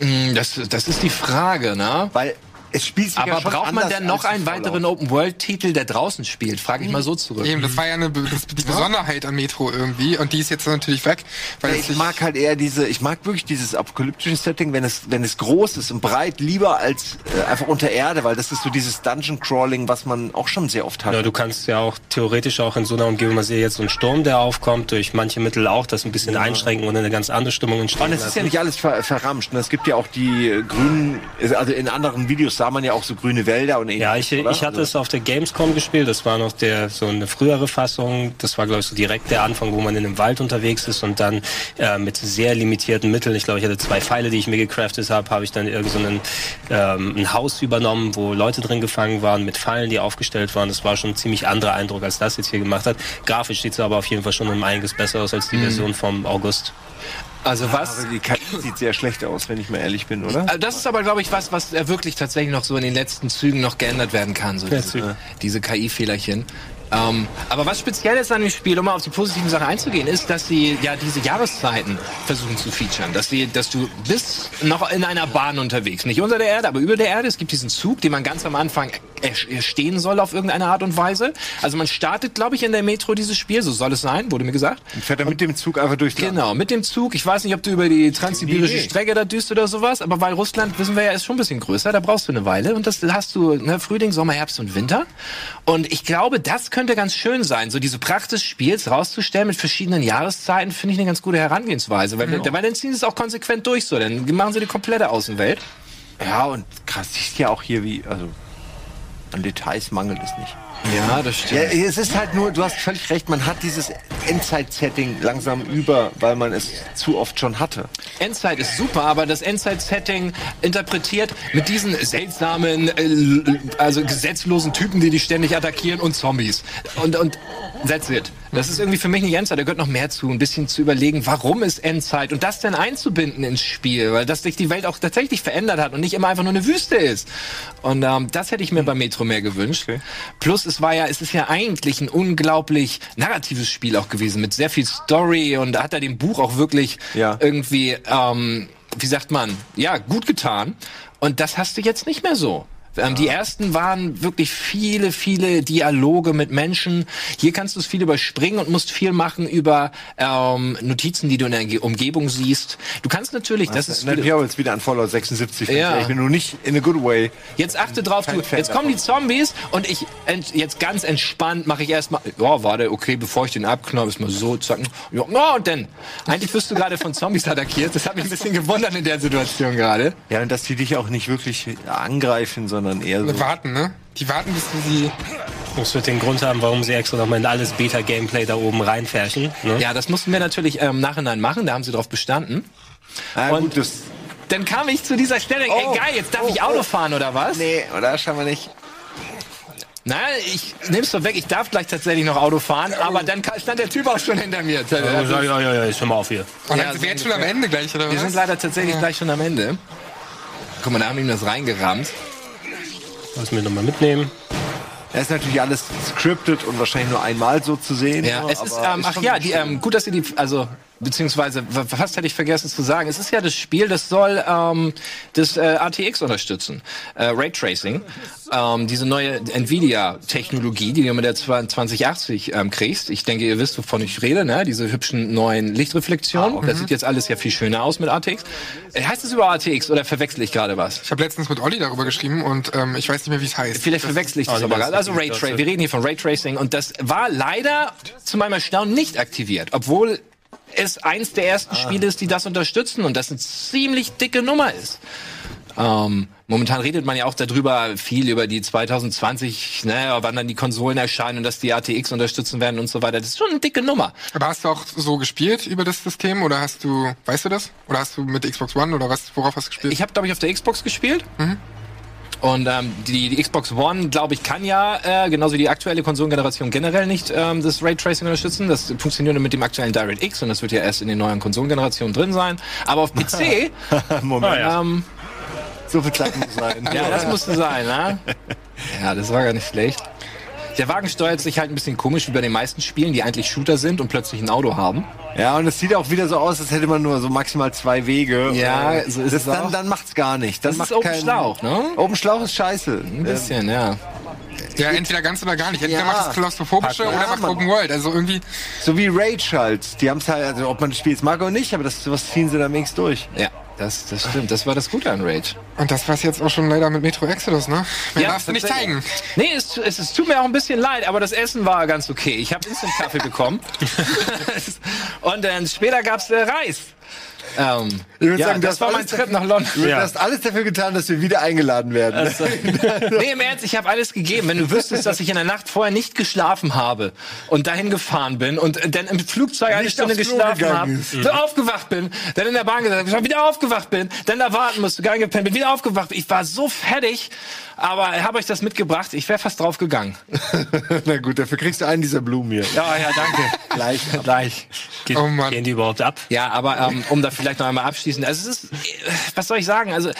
Hm, Das, das ist die Frage, ne? Weil es spielt sich ja Aber schon braucht man denn noch einen weiteren Open-World-Titel, der draußen spielt? Frage ich mal so zurück. Eben, das war ja eine, das, die Besonderheit an Metro irgendwie. Und die ist jetzt natürlich weg. Weil Ja, ich sich- mag halt eher diese, ich mag wirklich dieses apokalyptische Setting, wenn es, wenn es groß ist und breit, lieber als äh, einfach unter Erde, weil das ist so dieses Dungeon Crawling, was man auch schon sehr oft hat. Ja, du kannst ja auch theoretisch auch in so einer Umgebung, man sieht jetzt so einen Sturm, der aufkommt, durch manche Mittel auch das ein bisschen einschränken und eine ganz andere Stimmung entstehen Und es ist ja nicht alles ver verramscht. ne? Es gibt ja auch die äh, grünen, also in anderen Videos sah man ja auch so grüne Wälder und ähnliches. Ja, ich, oder? ich hatte Also- es auf der Gamescom gespielt. Das war noch der so eine frühere Fassung. Das war glaube ich so direkt der Anfang, wo man in einem Wald unterwegs ist und dann äh, mit sehr limitierten Mitteln. Ich glaube, ich hatte zwei Pfeile, die ich mir gecraftet habe, habe ich dann irgend so einen, ähm, ein Haus übernommen, wo Leute drin gefangen waren mit Fallen, die aufgestellt waren. Das war schon ein ziemlich anderer Eindruck, als das jetzt hier gemacht hat. Grafisch sieht es aber auf jeden Fall schon um einiges besser aus als die Version vom August. Also was? Aber die KI sieht sehr schlecht aus, wenn ich mal ehrlich bin, oder? Also Das ist aber, glaube ich, was, was äh, wirklich tatsächlich noch so in den letzten Zügen noch geändert werden kann. So diese, diese KI-Fehlerchen. Ähm, aber was speziell ist an dem Spiel, um mal auf die positiven Sachen einzugehen, ist, dass sie ja diese Jahreszeiten versuchen zu featuren. Dass sie, dass du bist noch in einer Bahn unterwegs. Nicht unter der Erde, aber über der Erde. Es gibt diesen Zug, den man ganz am Anfang erstehen soll auf irgendeine Art und Weise. Also man startet, glaube ich, in der Metro dieses Spiel, so soll es sein, wurde mir gesagt. Und fährt er mit dem Zug einfach durch Genau, mit dem Zug. Ich weiß nicht, ob du über die transsibirische. Strecke da düst oder sowas, aber weil Russland, wissen wir ja, ist schon ein bisschen größer, da brauchst du eine Weile. Und das hast du ne, Frühling, Sommer, Herbst und Winter. Und ich glaube, das könnte ganz schön sein, so diese Pracht des Spiels rauszustellen mit verschiedenen Jahreszeiten, finde ich eine ganz gute Herangehensweise. Weil, weil dann ziehen sie es auch konsequent durch so, dann machen sie die komplette Außenwelt. Ja, und krass, siehst ja auch hier, wie, also an Details mangelt es nicht. Ja, das Ja, stimmt. es ist halt nur, du hast völlig recht, man hat dieses Endzeit-Setting langsam über, weil man es zu oft schon hatte. Endzeit ist super, aber das Endzeit-Setting interpretiert mit diesen seltsamen, äh, also gesetzlosen Typen, die dich ständig attackieren und Zombies. Und, und that's it. Das ist irgendwie für mich nicht Endzeit. Da gehört noch mehr zu. Ein bisschen zu überlegen, warum ist Endzeit? Und das dann einzubinden ins Spiel, weil das sich die Welt auch tatsächlich verändert hat und nicht immer einfach nur eine Wüste ist. Und ähm, das hätte ich mir bei Metro mehr gewünscht. Plus, es war ja, es ist ja eigentlich ein unglaublich narratives Spiel auch gewesen, mit sehr viel Story und da hat er dem Buch auch wirklich Ja. irgendwie, ähm, wie sagt man, ja, gut getan. Und das hast du jetzt nicht mehr so. Ähm, Die ersten waren wirklich viele, viele Dialoge mit Menschen. Hier kannst du es viel überspringen und musst viel machen über ähm, Notizen, die du in der Ge- Umgebung siehst. Du kannst natürlich, das ist Erinnert mich auch jetzt wieder an Fallout 76. Ja. Ich bin nur nicht in a good way. Jetzt achte drauf, du, jetzt kommen die Zombies und ich ent, jetzt ganz entspannt mache ich erstmal, ja, warte, okay, bevor ich den abknall, ist mal so zacken. Ja, na, und dann. Eigentlich wirst du gerade von Zombies attackiert. Das hat mich ein bisschen gewundert in der Situation gerade. Ja, und dass die dich auch nicht wirklich angreifen, sondern eher so. Warten, ne? Die warten, bis du sie. Das wird den Grund haben, warum sie extra nochmal in alles Beta-Gameplay da oben reinfärchen. Ne? Ja, das mussten wir natürlich ähm, im Nachhinein machen, da haben sie drauf bestanden. Ah, Und- gut, das. Dann kam ich zu dieser Stelle, Oh, ey geil, jetzt darf oh, ich Auto oh. fahren oder was? Nee, oder? Scheinbar nicht. Na, ich nehm's doch weg, ich darf gleich tatsächlich noch Auto fahren, aber dann stand der Typ auch schon hinter mir. Ja, ja, ja, ja, ja, hör mal auf hier. Und Ja, dann sind so wir jetzt schon am. Ende gleich, oder Wir was? sind leider tatsächlich gleich schon am Ende. Guck mal, da haben wir ihm das reingerammt. Lass mir nochmal mitnehmen. Er ist natürlich alles scripted und wahrscheinlich nur einmal so zu sehen. Ja, so, es ist, ähm, ach ja, die, ähm, gut, dass ihr die, also beziehungsweise fast hätte ich vergessen zu sagen, es ist ja das Spiel, das soll ähm, das äh, RTX unterstützen, äh, Raytracing, ähm, diese neue Nvidia-Technologie, die du mit der 2080 ähm, kriegst. Ich denke, ihr wisst, wovon ich rede, ne? Diese hübschen neuen Lichtreflexionen. Das sieht jetzt alles ja viel schöner aus mit RTX. Äh, heißt es über RTX oder verwechsel ich gerade was? Ich habe letztens mit Olli darüber geschrieben und ähm, ich weiß nicht mehr, wie es heißt. Vielleicht verwechsel ich das du aber meinst gerade. Also Raytracing. das, Wir reden hier von Raytracing und das war leider zu meinem Erstaunen nicht aktiviert, obwohl es eins der ersten Spiele ist, die das unterstützen und das eine ziemlich dicke Nummer ist. Ähm, momentan redet man ja auch darüber viel über die 2020, ne, wann dann die Konsolen erscheinen und dass die ATX unterstützen werden und so weiter. Das ist schon eine dicke Nummer. Aber hast du auch so gespielt über das System oder hast du, weißt du das? Oder hast du mit Xbox One oder was, worauf hast du gespielt? Ich habe, glaube ich, auf der Xbox gespielt. Und ähm, die, die Xbox One, glaube ich, kann ja, äh, genauso wie die aktuelle Konsolengeneration generell nicht ähm, das Raytracing unterstützen. Das funktioniert nur mit dem aktuellen DirectX und das wird ja erst in den neuen Konsolengenerationen drin sein. Aber auf PC, Moment. Ah, ja. ähm, So viel Zeit muss sein. ja, das musste sein, ne? Ja, das war gar nicht schlecht. Der Wagen steuert sich halt ein bisschen komisch wie bei den meisten Spielen, die eigentlich Shooter sind und plötzlich ein Auto haben. Ja, und es sieht auch wieder so aus, als hätte man nur so maximal zwei Wege. Ja, Äh, so ist das es dann, auch. dann macht's gar nicht. Dann Das macht ist Open kein- Schlauch, ne? Open Schlauch ist scheiße. Ein bisschen, ja. ja, entweder ganz oder gar nicht. Entweder Ja. macht es klaustrophobische Ja, oder macht Mann. Open World. Also irgendwie, So wie Rage halt. Die haben's halt, also ob man das Spiel jetzt mag oder nicht, aber das sowas ziehen sie dann wenigstens durch. Ja, das, das stimmt. Das war das Gute an Rage. und das war's jetzt auch schon leider mit Metro Exodus, ne? Mehr Ja, darfst du nicht zeigen. Nee, es, es, es tut mir auch ein bisschen leid, aber das Essen war ganz okay. Ich habe Instant Kaffee bekommen. Und dann später gab's äh, Reis. Ähm, würd ja, sagen, das war mein Trip nach London. Du Ja. hast alles dafür getan, dass wir wieder eingeladen werden. Nee, im Ernst, ich habe alles gegeben. Wenn du wüsstest, dass ich in der Nacht vorher nicht geschlafen habe und dahin gefahren bin und dann im Flugzeug eine Nicht Stunde geschlafen habe, so aufgewacht bin, dann in der Bahn gesagt habe, wieder aufgewacht bin, dann da warten musste, gar nicht gepennt bin, wieder aufgewacht. Ich war so fertig, aber habe euch das mitgebracht. Ich wäre fast drauf gegangen. Na gut, dafür kriegst du einen dieser Blumen hier. Ja, ja, danke. Gleich. Gleich. Geht, Oh Mann. Gehen die überhaupt ab? Ja, aber ähm, um da vielleicht noch einmal abschließend, also es ist, äh, was soll ich sagen, also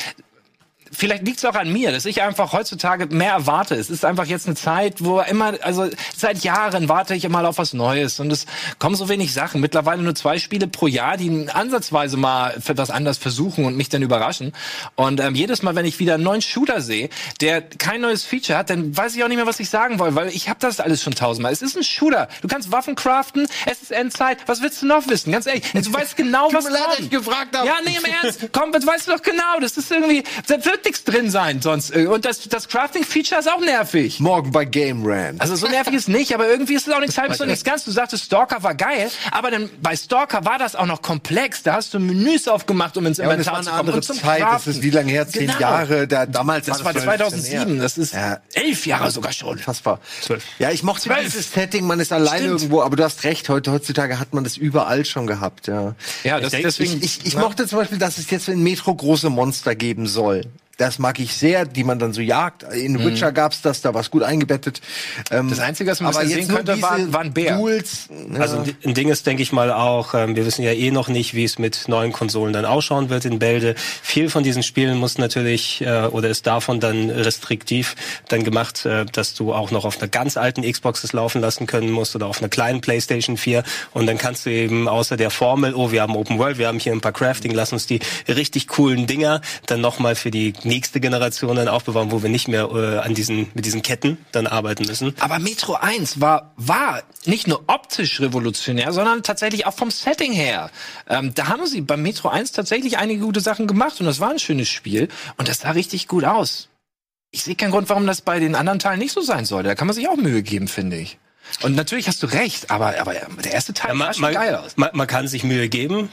Vielleicht liegt es auch an mir, dass ich einfach heutzutage mehr erwarte. Es ist einfach jetzt eine Zeit, wo immer, also seit Jahren warte ich immer auf was Neues und es kommen so wenig Sachen. Mittlerweile nur zwei Spiele pro Jahr, die ansatzweise mal etwas anders versuchen und mich dann überraschen. Und ähm, jedes Mal, wenn ich wieder einen neuen Shooter sehe, der kein neues Feature hat, dann weiß ich auch nicht mehr, was ich sagen will, weil ich habe das alles schon tausendmal. Es ist ein Shooter. Du kannst Waffen craften, es ist Endzeit. Was willst du noch wissen? Ganz ehrlich, du weißt genau, was ich gefragt habe. Ja, nee, im Ernst. Komm, das weißt du doch genau. Das ist irgendwie, da wird nichts drin sein sonst. äh, Und das, das Crafting-Feature ist auch nervig. Morgen bei Game Rant. Also so nervig ist nicht, aber irgendwie ist es auch nichts halbes und nichts ganz. Du sagtest, Stalker war geil, aber dann bei Stalker war das auch noch komplex. Da hast du Menüs aufgemacht, um ins Ja, Inventar war zu kommen. andere und zum Zeit. Das Craften. ist wie lange her? Zehn Genau. Jahre. Da, damals Das war das 2007. Das ist Ja. elf Jahre sogar schon. Unfassbar. Zwölf. Ja, ich mochte Zwölf. dieses Setting, man ist alleine Stimmt. irgendwo, aber du hast recht, heute, heutzutage hat man das überall schon gehabt, ja. Ja, das, denke, deswegen. Ich, ich, ich mochte zum Beispiel, dass es jetzt in Metro große Monster geben soll. Das mag ich sehr, die man dann so jagt. In Witcher gab's das, da war's gut eingebettet. Ähm, Das Einzige, was man aber sehen könnte, war- diese war ein Bär. Duels, ja. Also ein- Ding ist, denke ich mal, auch, ähm, wir wissen ja eh noch nicht, wie es mit neuen Konsolen dann ausschauen wird in Bälde. Viel von diesen Spielen muss natürlich äh, oder ist davon dann restriktiv dann gemacht, äh, dass du auch noch auf einer ganz alten Xbox es laufen lassen können musst oder auf einer kleinen PlayStation 4 und dann kannst du eben außer der Formel, oh, wir haben Open World, wir haben hier ein paar Crafting, lass uns die richtig coolen Dinger dann nochmal für die nächste Generation dann aufbewahren, wo wir nicht mehr äh, an diesen mit diesen Ketten dann arbeiten müssen. Aber Metro 1 war, war nicht nur optisch revolutionär, sondern tatsächlich auch vom Setting her. Ähm, da haben sie beim Metro 1 tatsächlich einige gute Sachen gemacht und das war ein schönes Spiel und das sah richtig gut aus. Ich sehe keinen Grund, warum das bei den anderen Teilen nicht so sein sollte. Da kann man sich auch Mühe geben, finde ich. Und natürlich hast du recht, aber, aber der erste Teil Ja, sah schon man, geil aus. man, man kann sich Mühe geben.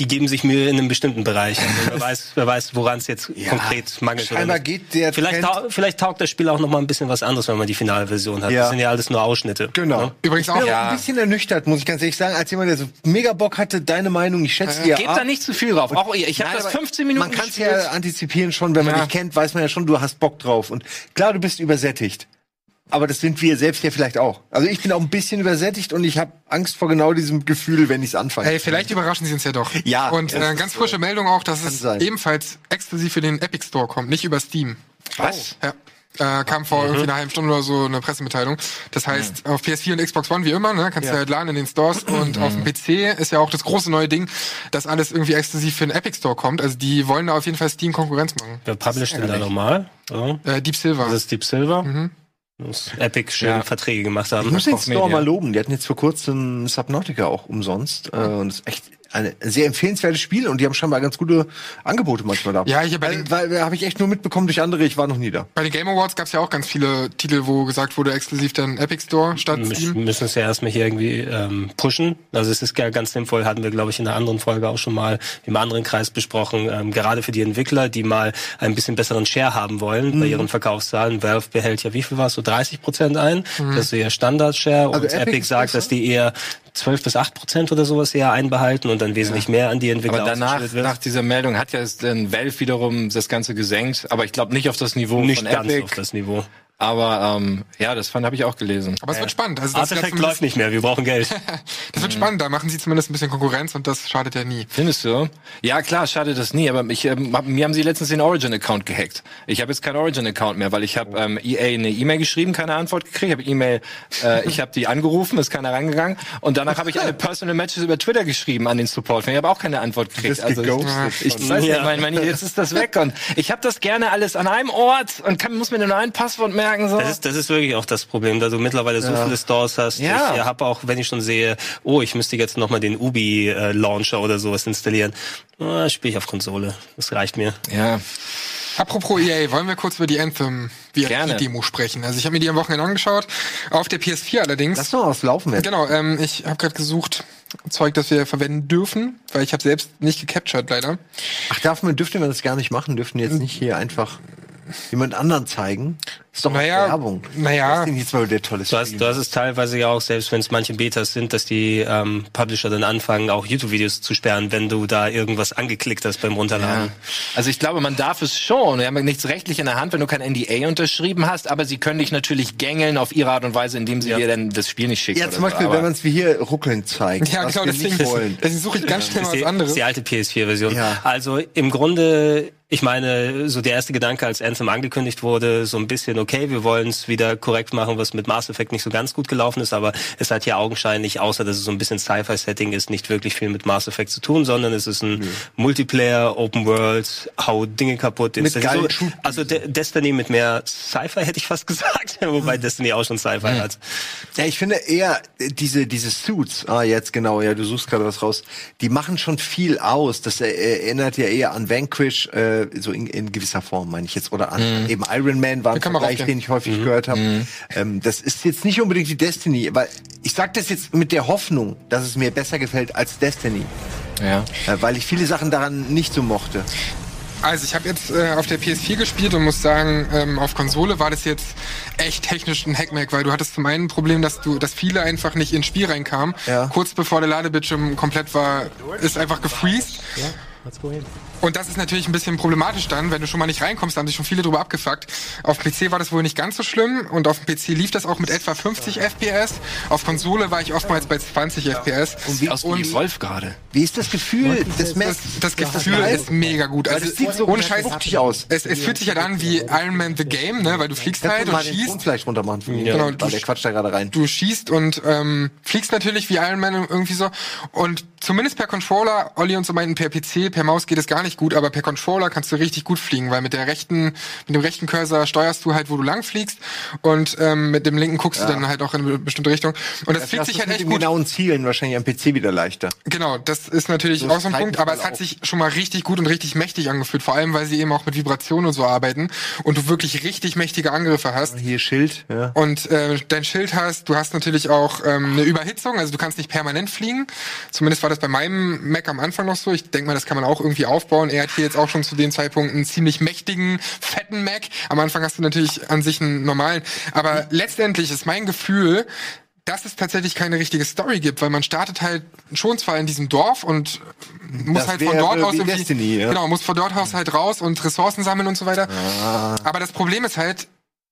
Die geben sich Mühe in einem bestimmten Bereich. Also wer weiß, wer weiß, woran es jetzt konkret mangelt. scheinbar geht der vielleicht, tau vielleicht taugt das Spiel auch noch mal ein bisschen was anderes, wenn man die finale Version hat. Ja. Das sind ja alles nur Ausschnitte. Genau. Ne? Übrigens Ich bin auch, aber ein bisschen ernüchtert, muss ich ganz ehrlich sagen, als jemand, der so mega Bock hatte, deine Meinung, ich schätze dir Gebt da nicht zu viel drauf. Auch ihr. Ich habe das aber 15 Minuten Man kann es ja antizipieren schon, wenn man Ja. dich kennt, weiß man ja schon, du hast Bock drauf. Und klar, du bist übersättigt. Aber das sind wir selbst ja vielleicht auch. Also ich bin auch ein bisschen übersättigt und ich habe Angst vor genau diesem Gefühl, wenn ich es anfange. Hey, vielleicht überraschen sie uns ja doch. Ja, Und äh, ganz frische Meldung auch, dass es sein. ebenfalls exklusiv für den Epic Store kommt, nicht über Steam. Was? Ja. Äh, kam vor irgendwie einer halben Stunde oder so eine Pressemitteilung. Das heißt, auf PS4 und Xbox One wie immer, ne, kannst du halt laden in den Stores und auf dem PC ist ja auch das große neue Ding, dass alles irgendwie exklusiv für den Epic Store kommt. Also die wollen da auf jeden Fall Steam Konkurrenz machen. Wer publisht denn da nochmal? So. Äh, Deep Silver. Das ist Deep Silver. Muss Epic schön Ja. Verträge gemacht ich haben. muss den Koch Store mal loben. Die hatten jetzt vor kurzem Subnautica auch umsonst. Äh, und ist echt ein sehr empfehlenswertes Spiel und die haben scheinbar ganz gute Angebote manchmal da. Ja, hier bei den- weil, weil habe ich echt nur mitbekommen durch andere, ich war noch nie da. Bei den Game Awards gab es ja auch ganz viele Titel, wo gesagt wurde, exklusiv dann Epic Store statt Wir Steam. müssen es ja erstmal hier irgendwie ähm, pushen. Also es ist ja ganz sinnvoll, hatten wir, glaube ich, in einer anderen Folge auch schon mal im anderen Kreis besprochen, ähm, gerade für die Entwickler, die mal ein bisschen besseren Share haben wollen Mhm. bei ihren Verkaufszahlen. Valve behält ja, wie viel war es, so 30 Prozent ein? Das ist so ihr Standard-Share. Und Also Epic Epic ist sagt, besser? dass die eher 12 bis 8 Prozent oder sowas eher einbehalten und dann wesentlich mehr an die Entwickler Aber danach, wird. nach dieser Meldung hat ja dann Valve wiederum das Ganze gesenkt, aber ich glaube nicht auf das Niveau nicht von ganz Epic. auf das Niveau. Aber ähm, ja, das fand habe ich auch gelesen. Aber es wird spannend. Also das, Artifact läuft nicht mehr, wir brauchen Geld. das wird spannend. Da machen sie zumindest ein bisschen Konkurrenz und das schadet ja nie. Findest du? Ja, klar, schade das nie, aber ich, ähm, hab, mir haben sie letztens den Origin-Account gehackt. Ich habe jetzt keinen Origin-Account mehr, weil ich habe ähm, EA eine E-Mail geschrieben, keine Antwort gekriegt. Ich habe E-Mail, äh, ich habe die angerufen, ist keiner rangegangen. Und danach habe ich eine Personal Messages über Twitter geschrieben an den Support. Ich habe auch keine Antwort gekriegt. Also geghostet. ich, ich weiß Ja. nicht, mein, mein, jetzt ist das weg. Und ich habe das gerne alles an einem Ort und kann, muss mir nur ein Passwort merken. So. Das ist, das ist wirklich auch das Problem, da du mittlerweile so viele Stores hast. Ja. Ich habe auch, wenn ich schon sehe, oh, ich müsste jetzt nochmal den Ubi-Launcher oder sowas installieren, ah, spiele ich auf Konsole. Das reicht mir. ja. Apropos EA, wollen wir kurz über die Anthem. VIP-Demo sprechen? Also ich habe mir die am Wochenende angeschaut, auf der PS4 allerdings. Lass doch mal was laufen jetzt. Genau, ähm, ich habe gerade gesucht, Zeug, das wir verwenden dürfen, weil ich habe selbst nicht gecaptured leider. Ach, darf man, dürfte man das gar nicht machen? Dürften jetzt nicht hier einfach jemand anderen zeigen? Ist doch Naja, Werbung. naja. Das ist mal der tolle Du hast, du hast es teilweise ja auch, selbst wenn es manche Betas sind, dass die ähm, Publisher dann anfangen, auch YouTube-Videos zu sperren, wenn du da irgendwas angeklickt hast beim Runterladen. Ja. Also ich glaube, man darf es schon. Wir haben nichts rechtlich in der Hand, wenn du kein NDA unterschrieben hast, aber sie können dich natürlich gängeln auf ihre Art und Weise, indem sie dir dann das Spiel nicht schicken. Ja, zum so. Beispiel, Aber- wenn man es wie hier ruckeln zeigt. Ja, was genau, wir deswegen, nicht wollen. deswegen suche ich ganz schnell Das mal was die, anderes. ist die alte PS4-Version. Ja. Also im Grunde, ich meine, so der erste Gedanke, als Anthem angekündigt wurde, so ein bisschen, okay, wir wollen es wieder korrekt machen, was mit Mass Effect nicht so ganz gut gelaufen ist, aber es hat ja augenscheinlich, außer dass es so ein bisschen Sci-Fi-Setting ist, nicht wirklich viel mit Mass Effect zu tun, sondern es ist ein Multiplayer, Open World, hau Dinge kaputt. Mit Ist so, also De Destiny mit mehr Sci-Fi hätte ich fast gesagt, wobei Destiny auch schon Sci-Fi hat. Ja, ich finde eher äh, diese diese Suits. Ah, jetzt genau. Ja, du suchst gerade was raus. Die machen schon viel aus. Das erinnert ja eher an Vanquish, äh, so in, in gewisser Form meine ich jetzt, oder an eben Iron Man war ein Vergleich, den ich häufig gehört habe. Ähm, das ist jetzt nicht unbedingt die Destiny, weil ich sage das jetzt mit der Hoffnung, dass es mir besser gefällt als Destiny, ja. äh, weil ich viele Sachen daran nicht so mochte. Also ich habe jetzt äh, auf der PS4 gespielt und muss sagen, ähm, auf Konsole war das jetzt echt technisch ein Hackmack, weil du hattest zum einen ein Problem, dass du, dass viele einfach nicht ins Spiel reinkamen. Ja. Kurz bevor der Ladebildschirm komplett war, ist einfach gefreezed. Und das ist natürlich ein bisschen problematisch dann, wenn du schon mal nicht reinkommst, da haben sich schon viele drüber abgefuckt. Auf PC war das wohl nicht ganz so schlimm und auf dem PC lief das auch mit etwa 50 FPS. Auf Konsole war ich oftmals bei 20 FPS. Sieht aus wie Wolf gerade. Wie ist das Gefühl des Das, Macs? das Gefühl ist mega gut. Also das sieht so ohne Scheiß aus. Es, es fühlt sich halt an wie Iron Man the Game, ne, weil du fliegst halt du und schießt. vielleicht runter machen mich? Genau, Weil du der sch- quatscht da gerade rein. Du schießt und ähm, fliegst natürlich wie Iron Man irgendwie so. Und zumindest per Controller, Olli und so meinten, per PC, per Maus geht es gar nicht gut, aber per Controller kannst du richtig gut fliegen, weil mit der rechten, mit dem rechten Cursor steuerst du halt, wo du lang fliegst und ähm, mit dem linken guckst du dann halt auch in eine bestimmte Richtung. Und das fliegt Hast sich halt mit echt den gut. genauen Zielen wahrscheinlich am PC wieder leichter. Genau, das ist natürlich So auch so ein Punkt, aber es hat sich schon mal richtig gut und richtig mächtig angefühlt, vor allem weil sie eben auch mit Vibrationen und so arbeiten und du wirklich richtig mächtige Angriffe hast. Hier Schild, ja. Und äh, dein Schild hast, du hast natürlich auch ähm, eine Überhitzung, also du kannst nicht permanent fliegen. Zumindest war das bei meinem Mac am Anfang noch so. Ich denke mal, das kann man auch irgendwie aufbauen. Er hat hier jetzt auch schon zu dem Zeitpunkt einen ziemlich mächtigen, fetten Mac. Am Anfang hast du natürlich an sich einen normalen. Aber letztendlich ist mein Gefühl, dass es tatsächlich keine richtige Story gibt, weil man startet halt schon zwar in diesem Dorf und muss Das halt von dort aus wie irgendwie, Destiny, ja. genau, muss von dort aus halt raus und Ressourcen sammeln und so weiter. Ah. Aber das Problem ist halt,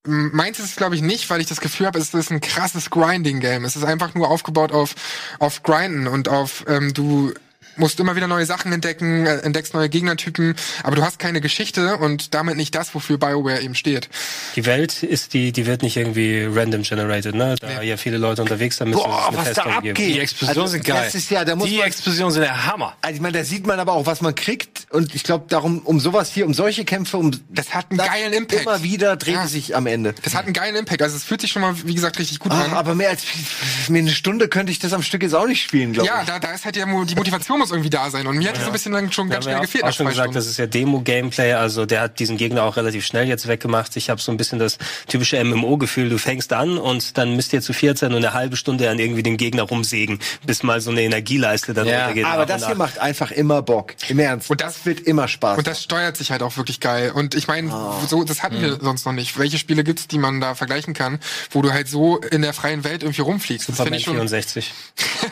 meins ist es glaube ich nicht, weil ich das Gefühl habe, es ist ein krasses Grinding-Game. Es ist einfach nur aufgebaut auf, auf Grinden und auf, ähm, du musst immer wieder neue Sachen entdecken, äh, entdeckst neue Gegnertypen, aber du hast keine Geschichte und damit nicht das, wofür BioWare eben steht. Die Welt ist die, die wird nicht irgendwie random generated, ne? Da ja viele Leute unterwegs sind, müsste es Boah, was da Feststory geben. abgeht. Die Explosionen Also, sind geil. das ist ja- da muss die Explosionen sind der Hammer. Also ich meine, da sieht man aber auch, was man kriegt. Und ich glaube, darum, um sowas hier, um solche Kämpfe, um Das hat einen geilen Impact. Immer wieder dreht Ja. sich am Ende. Das hat einen geilen Impact. Also es fühlt sich schon mal, wie gesagt, richtig gut Ah, an. aber mehr als mir eine Stunde könnte ich das am Stück jetzt auch nicht spielen, glaube Ja, ich. da, da ist halt die, Mo- die Motivation muss irgendwie da sein. Und mir hat es so ein bisschen dann schon ganz schnell gefehlt auch nach schon gesagt, Stunden. das ist ja Demo-Gameplay, also der hat diesen Gegner auch relativ schnell jetzt weggemacht. Ich habe so ein bisschen das typische MMO-Gefühl, du fängst an und dann müsst ihr zu viert sein und eine halbe Stunde an irgendwie den Gegner rumsägen, bis mal so eine Energieleiste dann Ja, runtergeht. Aber das hier macht einfach immer Bock. Im Ernst. Und das- wird immer Spaß. Und das steuert sich halt auch wirklich geil. Und ich meine, Ah. so, das hatten Mhm. wir sonst noch nicht. Welche Spiele gibt's, die man da vergleichen kann, wo du halt so in der freien Welt irgendwie rumfliegst? Das finde Superman ich schon. 64.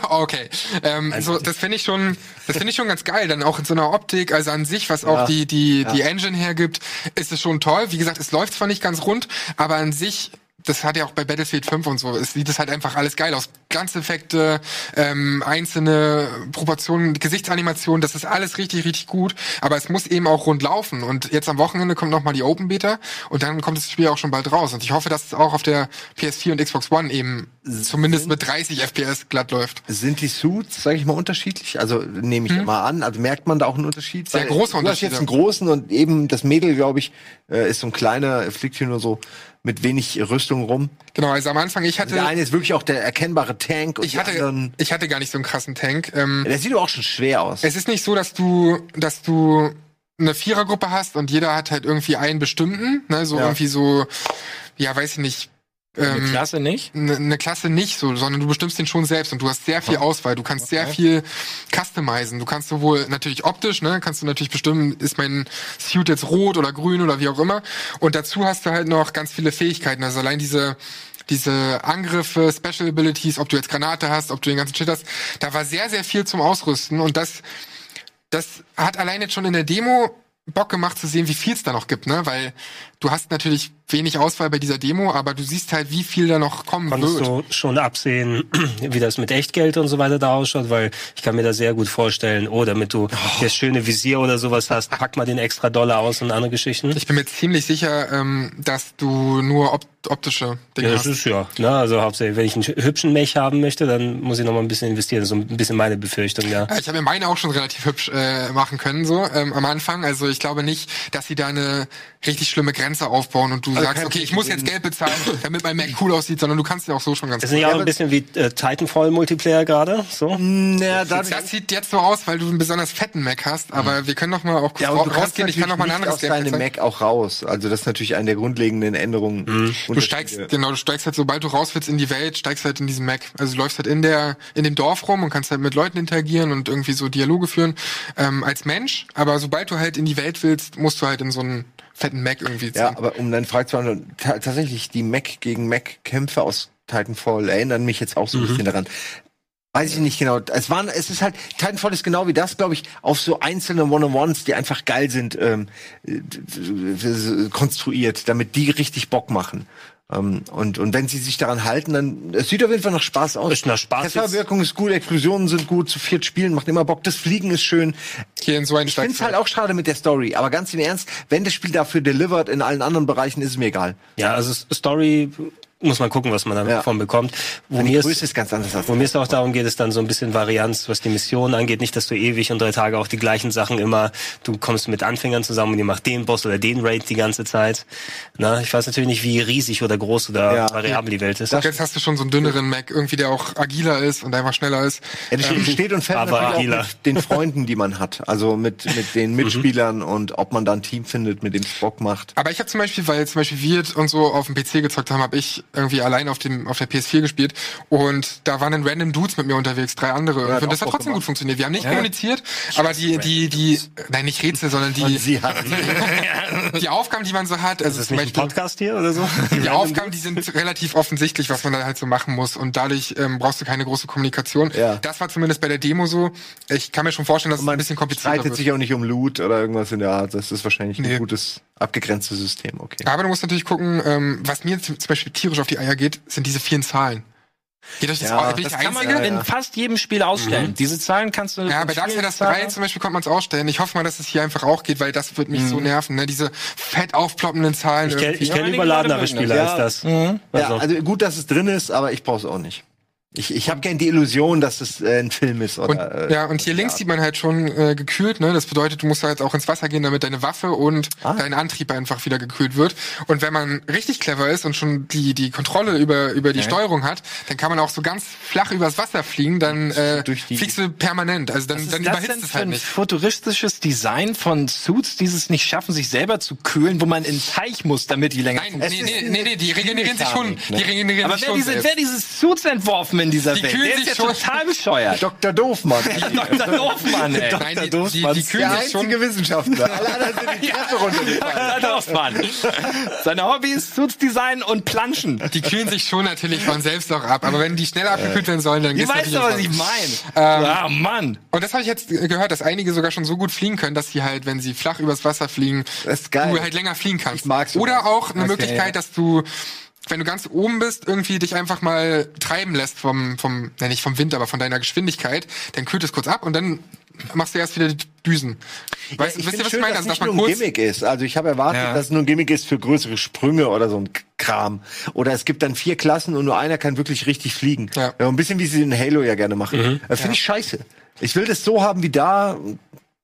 okay. Ähm, so, das finde ich schon, das finde ich schon ganz geil. Dann auch in so einer Optik, also an sich, was auch die, die, die Engine hergibt, ist es schon toll. Wie gesagt, es läuft zwar nicht ganz rund, aber an sich, das hat ja auch bei Battlefield 5 und so, es sieht es halt einfach alles geil aus. Glanzeffekte, ähm, einzelne Proportionen, Gesichtsanimationen, das ist alles richtig, richtig gut. Aber es muss eben auch rund laufen. Und jetzt am Wochenende kommt nochmal die Open Beta und dann kommt das Spiel auch schon bald raus. Und ich hoffe, dass es auch auf der PS4 und Xbox One eben zumindest mit 30 FPS glatt läuft. Sind die Suits, sage ich mal, unterschiedlich? Also nehme ich mal an. Also merkt man da auch einen Unterschied? Sehr große Du hast jetzt einen großen und eben das Mädel, glaube ich, äh, ist so ein kleiner, fliegt hier nur so mit wenig Rüstung rum. Genau, also am Anfang, ich hatte, Der eine ist wirklich auch der erkennbare Tank und ich hatte, anderen. ich hatte gar nicht so einen krassen Tank. Ähm, Der sieht aber auch schon schwer aus. es ist nicht so, dass du, dass du eine Vierergruppe hast und jeder hat halt irgendwie einen bestimmten, ne, so Ja. irgendwie so, ja, weiß ich nicht, Eine ähm, Klasse nicht. eine eine Klasse nicht so, sondern du bestimmst den schon selbst und du hast sehr viel Auswahl. Du kannst sehr viel customizen. Du kannst sowohl natürlich optisch, ne, kannst du natürlich bestimmen, ist mein Suit jetzt rot oder grün oder wie auch immer. Und dazu hast du halt noch ganz viele Fähigkeiten. Also allein diese diese Angriffe, Special Abilities, ob du jetzt Granate hast, ob du den ganzen Shit hast, da war sehr, sehr viel zum Ausrüsten und das, das hat allein jetzt schon in der Demo Bock gemacht zu sehen, wie viel es da noch gibt, ne? Weil du hast natürlich wenig Auswahl bei dieser Demo, aber du siehst halt, wie viel da noch kommen Konntest wird. du schon absehen, wie das mit Echtgeld und so weiter da ausschaut? Weil ich kann mir das sehr gut vorstellen. Oh, damit du das schöne Visier oder sowas hast, pack mal den extra Dollar aus und andere Geschichten. Ich bin mir ziemlich sicher, ähm, dass du nur op optische Dinge Ja, das hast. ist ja. Ne? Also hauptsächlich, wenn ich einen hübschen Mech haben möchte, dann muss ich noch mal ein bisschen investieren. So ein bisschen meine Befürchtung, ja. Ja, Ich habe mir meine auch schon relativ hübsch äh, machen können, so ähm, am Anfang. Also ich glaube nicht, dass sie da eine richtig schlimme Grenze aufbauen und du sagst, kein okay, ich muss jetzt Geld bezahlen, damit mein Mac cool aussieht, sondern du kannst ja auch so schon ganz Das ist nicht auch ein bisschen wie äh, Titanfall-Multiplayer gerade. So. Ja, Das, das sieht jetzt so aus, weil du einen besonders fetten Mac hast, aber wir können noch mal auch kurz Ja, rausgehen. Ich kann noch mal ein natürlich anderes aus deinem. Mac auch raus. Also das ist natürlich eine der grundlegenden Änderungen. Du steigst, genau, du steigst halt, sobald du raus willst in die Welt, steigst halt in diesen Mac. Also du läufst halt in der, in dem Dorf rum und kannst halt mit Leuten interagieren und irgendwie so Dialoge führen, ähm, als Mensch. Aber sobald du halt in die Welt willst, musst du halt in so einen fetten Mac irgendwie ziehen. Ja, aber um deine Frage zu beantworten, ta tatsächlich die Mac gegen Mac Kämpfe aus Titanfall erinnern mich jetzt auch so ein bisschen daran. Weiß ich nicht genau. Es waren, es ist halt, Titanfall ist genau wie das, glaube ich, auf so einzelne One-on-Ones, die einfach geil sind, ähm, äh, äh, konstruiert, damit die richtig Bock machen. Ähm, und, und wenn sie sich daran halten, dann, es sieht auf jeden Fall noch Spaß aus. Ist nach Spaß Kesselwirkung ist gut, Explosionen sind gut, zu viert spielen macht immer Bock, das Fliegen ist schön. Hier in so Ich finde es halt auch schade mit der Story, aber ganz im Ernst, wenn das Spiel dafür delivert in allen anderen Bereichen, ist es mir egal. Ja, also Story muss man gucken, was man Ja. davon bekommt. Wo Die mir Größe es, ist ganz anders als wo mir es auch darum geht, ist dann so ein bisschen Varianz, was die Mission angeht. Nicht, dass du ewig und drei Tage auch die gleichen Sachen immer, du kommst mit Anfängern zusammen und ihr macht den Boss oder den Raid die ganze Zeit. Na, ich weiß natürlich nicht, wie riesig oder groß oder Ja. variabel die Welt ist. Jetzt hast du schon so einen dünneren Mac, irgendwie der auch agiler ist und einfach schneller ist. Ja, das steht, steht und fällt aber natürlich agiler. auch mit den Freunden, die man hat. Also mit, mit den Mhm. Mitspielern und ob man da ein Team findet, mit dem es Bock macht. Aber ich habe zum Beispiel, weil zum Beispiel Wirt und so auf dem PC gezockt haben, habe ich irgendwie allein auf dem auf der PS4 gespielt und da waren dann random Dudes mit mir unterwegs, drei andere. hat und das hat trotzdem gemacht. gut funktioniert. Wir haben nicht kommuniziert, aber die die die nein nicht Rätsel, sondern die hat die Aufgaben, die man so hat, also ist das zum nicht ein Beispiel Podcast hier oder so? die Aufgaben, die sind relativ offensichtlich, was man da halt so machen muss. Und dadurch ähm, brauchst du keine große Kommunikation. Ja. Das war zumindest bei der Demo so. Ich kann mir schon vorstellen, dass es ein bisschen komplizierter streitet wird. sich auch nicht um Loot oder irgendwas in der Art. Das ist wahrscheinlich Nee. ein gutes, abgegrenztes System. Okay. Aber du musst natürlich gucken, ähm, was mir zum zum Beispiel tierisch auf die Eier geht, sind diese vielen Zahlen. Geht euch das Ja, auch? Das kann man Einzige? in fast jedem Spiel ausstellen. Diese Zahlen kannst du. Ja, bei Darksiders vielen 3 Zahlen- zum Beispiel konnte man es ausstellen. Ich hoffe mal, dass es hier einfach auch geht, weil das wird mich Mhm. so nerven. Ne? Diese fett aufploppenden Zahlen. Ich kenne kenn überladenere Spieler das. als das. Ja, Also, also gut, dass es drin ist, aber ich brauche es auch nicht. Ich, ich habe gern die Illusion, dass es äh, ein Film ist. Und, Oder, äh, ja, und hier links sieht man halt schon äh, gekühlt, ne? Das bedeutet, du musst halt auch ins Wasser gehen, damit deine Waffe und Ah. dein Antrieb einfach wieder gekühlt wird. Und wenn man richtig clever ist und schon die, die Kontrolle über, über die Steuerung hat, dann kann man auch so ganz flach übers Wasser fliegen, dann äh, Durch die- fliegst du permanent. Also dann, Was dann überhitzt denn es für halt ein nicht. futuristisches Design von Suits, die es nicht schaffen, sich selber zu kühlen, wo man in den Teich muss, damit die länger Nein, nee, nee, nee, nee, die regenerieren sich schon. Die regenerieren Aber sich wer, schon diese, wer diese Suits entworfen in dieser Die Welt, kühlen der ist sich ja schon- total bescheuert. Dr. Doofmann. Dr. Doofmann, ey. Nein, die, die, die kühlen Der sich schon. einzige Wissenschaftler. Alle anderen sind die Treppe runtergefallen. Dr. Doofmann. Seine Hobbys, Suits design und Planschen. Die kühlen sich schon natürlich von selbst auch ab. Aber wenn die schneller abgekühlt werden sollen, dann geht's weißt natürlich doch, was ich meine. ah, Mann. Und das habe ich jetzt gehört, dass einige sogar schon so gut fliegen können, dass sie halt, wenn sie flach übers Wasser fliegen, Das ist geil. du halt länger fliegen kannst. Ich mag sowas. Oder auch eine Okay, Möglichkeit, ja. dass du, wenn du ganz oben bist, irgendwie dich einfach mal treiben lässt vom, vom, ne, nicht vom Wind, aber von deiner Geschwindigkeit, dann kühlt es kurz ab und dann machst du erst wieder die Düsen. Weißt, ich wisst ihr, finde was schön, ich meine? dass Also, dass nicht man nur ein Gimmick ist. Also ich habe erwartet, Ja. dass es nur ein Gimmick ist für größere Sprünge oder so ein Kram. Oder es gibt dann vier Klassen und nur einer kann wirklich richtig fliegen. Ja. ein bisschen wie sie in Halo ja gerne machen. Äh, Finde ich scheiße. Ich will das so haben wie da.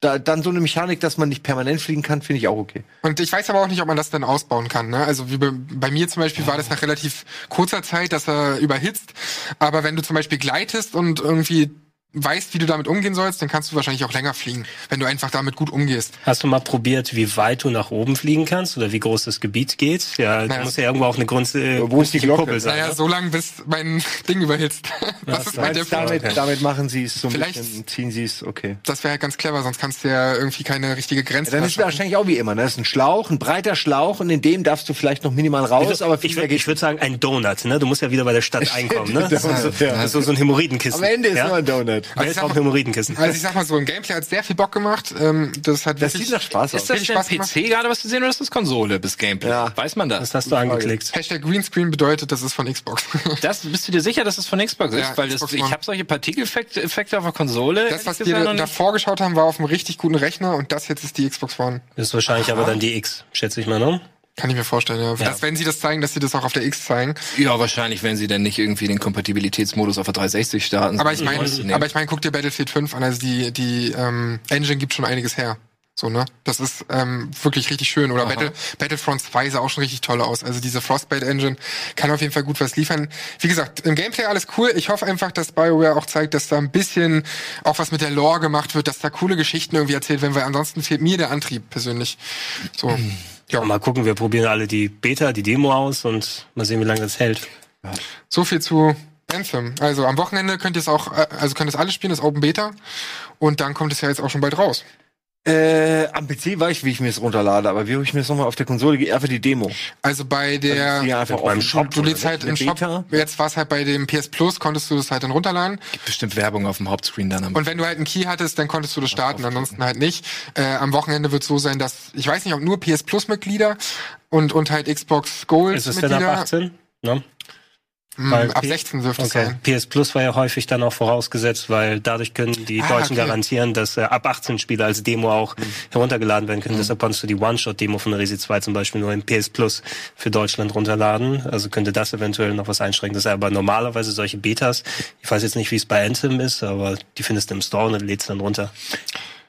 Da, dann so eine Mechanik, dass man nicht permanent fliegen kann, finde ich auch okay. Und ich weiß aber auch nicht, ob man das dann ausbauen kann. Ne? Also wie bei, bei mir zum Beispiel war das nach relativ kurzer Zeit, dass er überhitzt. Aber wenn du zum Beispiel gleitest und irgendwie weißt, wie du damit umgehen sollst, dann kannst du wahrscheinlich auch länger fliegen, wenn du einfach damit gut umgehst. Hast du mal probiert, wie weit du nach oben fliegen kannst oder wie groß das Gebiet geht? Ja, Naja. da muss ja irgendwo auch eine Grund, äh, Wo ist die günstige Glocke? Kuppel sein. Naja, ne? so lange, bis mein Ding überhitzt. Das ist halt Punkt. damit, damit machen sie es so ein Vielleicht- bisschen, ziehen sie es, okay. Das wäre halt ganz clever, sonst kannst du ja irgendwie keine richtige Grenze Dann da ist es wahrscheinlich auch wie immer. ne? Das ist ein Schlauch, ein breiter Schlauch und in dem darfst du vielleicht noch minimal raus, aber viel ich würde würd sagen, ein Donut, ne? Du musst ja wieder bei der Stadt einkommen, ne? Das ist so, Ja. das so, so ein Hämorrhoidenkissen. Am Ende ist ja? nur ein Donut. Weltraum-Hämorrhoidenkissen. Also ich sag mal so, im Gameplay hat sehr viel Bock gemacht. Ähm, das hat Das wirklich sieht nach Spaß aus. Ist das denn Spaß gemacht. PC gerade, was du sehen, oder ist das Konsole bis Gameplay? Ja. Weiß man das? Das hast du angeklickt. Hashtag Greenscreen bedeutet, das ist von Xbox. Das, bist du dir sicher, dass das von Xbox ist? Ja, Weil das, Xbox ich One. habe solche Partikeleffekte Effekte auf der Konsole. Das, was wir nicht. davor geschaut haben, war auf einem richtig guten Rechner und das jetzt ist die Xbox One. Das ist wahrscheinlich aber dann die X, schätze ich mal, ne? Kann ich mir vorstellen, ja. Dass, wenn sie das zeigen, dass sie das auch auf der X zeigen. Ja, wahrscheinlich, wenn sie dann nicht irgendwie den Kompatibilitätsmodus auf der 360 starten. Aber ich meine, Nee. aber ich meine, guck dir Battlefield 5 an, also die, die ähm, Engine gibt schon einiges her. So, ne? Das ist ähm, wirklich richtig schön. Oder Battle, Battlefront 2 sah auch schon richtig toll aus. Also diese Frostbite Engine kann auf jeden Fall gut was liefern. Wie gesagt, im Gameplay alles cool. Ich hoffe einfach, dass BioWare auch zeigt, dass da ein bisschen auch was mit der Lore gemacht wird, dass da coole Geschichten irgendwie erzählt werden, weil ansonsten fehlt mir der Antrieb persönlich. So. Ja, Mal gucken, wir probieren alle die Beta, die Demo aus und mal sehen, wie lange das hält. So viel zu Anthem. Also am Wochenende könnt ihr es auch, äh, also könnt ihr es alles spielen, das Open Beta. Und dann kommt es ja jetzt auch schon bald raus. Äh, am PC weiß ich, wie ich mir es runterlade, aber wie hole ich mir es nochmal auf der Konsole? Geh Einfach die Demo. Also bei der, Ja, einfach beim Shop du lädst halt im Shop, Beta? jetzt war es halt bei dem PS Plus, konntest du das halt dann runterladen. Gibt bestimmt Werbung auf dem Hauptscreen dann. Am Und wenn du halt einen Key hattest, dann konntest du das starten, ansonsten halt nicht. Äh, am Wochenende wird so sein, dass, ich weiß nicht, ob nur PS Plus Mitglieder und, und halt Xbox Gold Ist es denn ab Mitglieder, 18? Ne? Mh, Weil ab P- 16 dürfte Okay. sein. PS Plus war ja häufig dann auch vorausgesetzt, weil dadurch können die Ah, Deutschen okay. garantieren, dass äh, ab 18 Spiele als Demo auch heruntergeladen werden können. Deshalb konntest du die One-Shot-Demo von Resi 2 zum Beispiel nur im PS Plus für Deutschland runterladen. Also könnte das eventuell noch was einschränken. Das ist aber normalerweise solche Betas. Ich weiß jetzt nicht, wie es bei Anthem ist, aber die findest du im Store und lädst dann runter.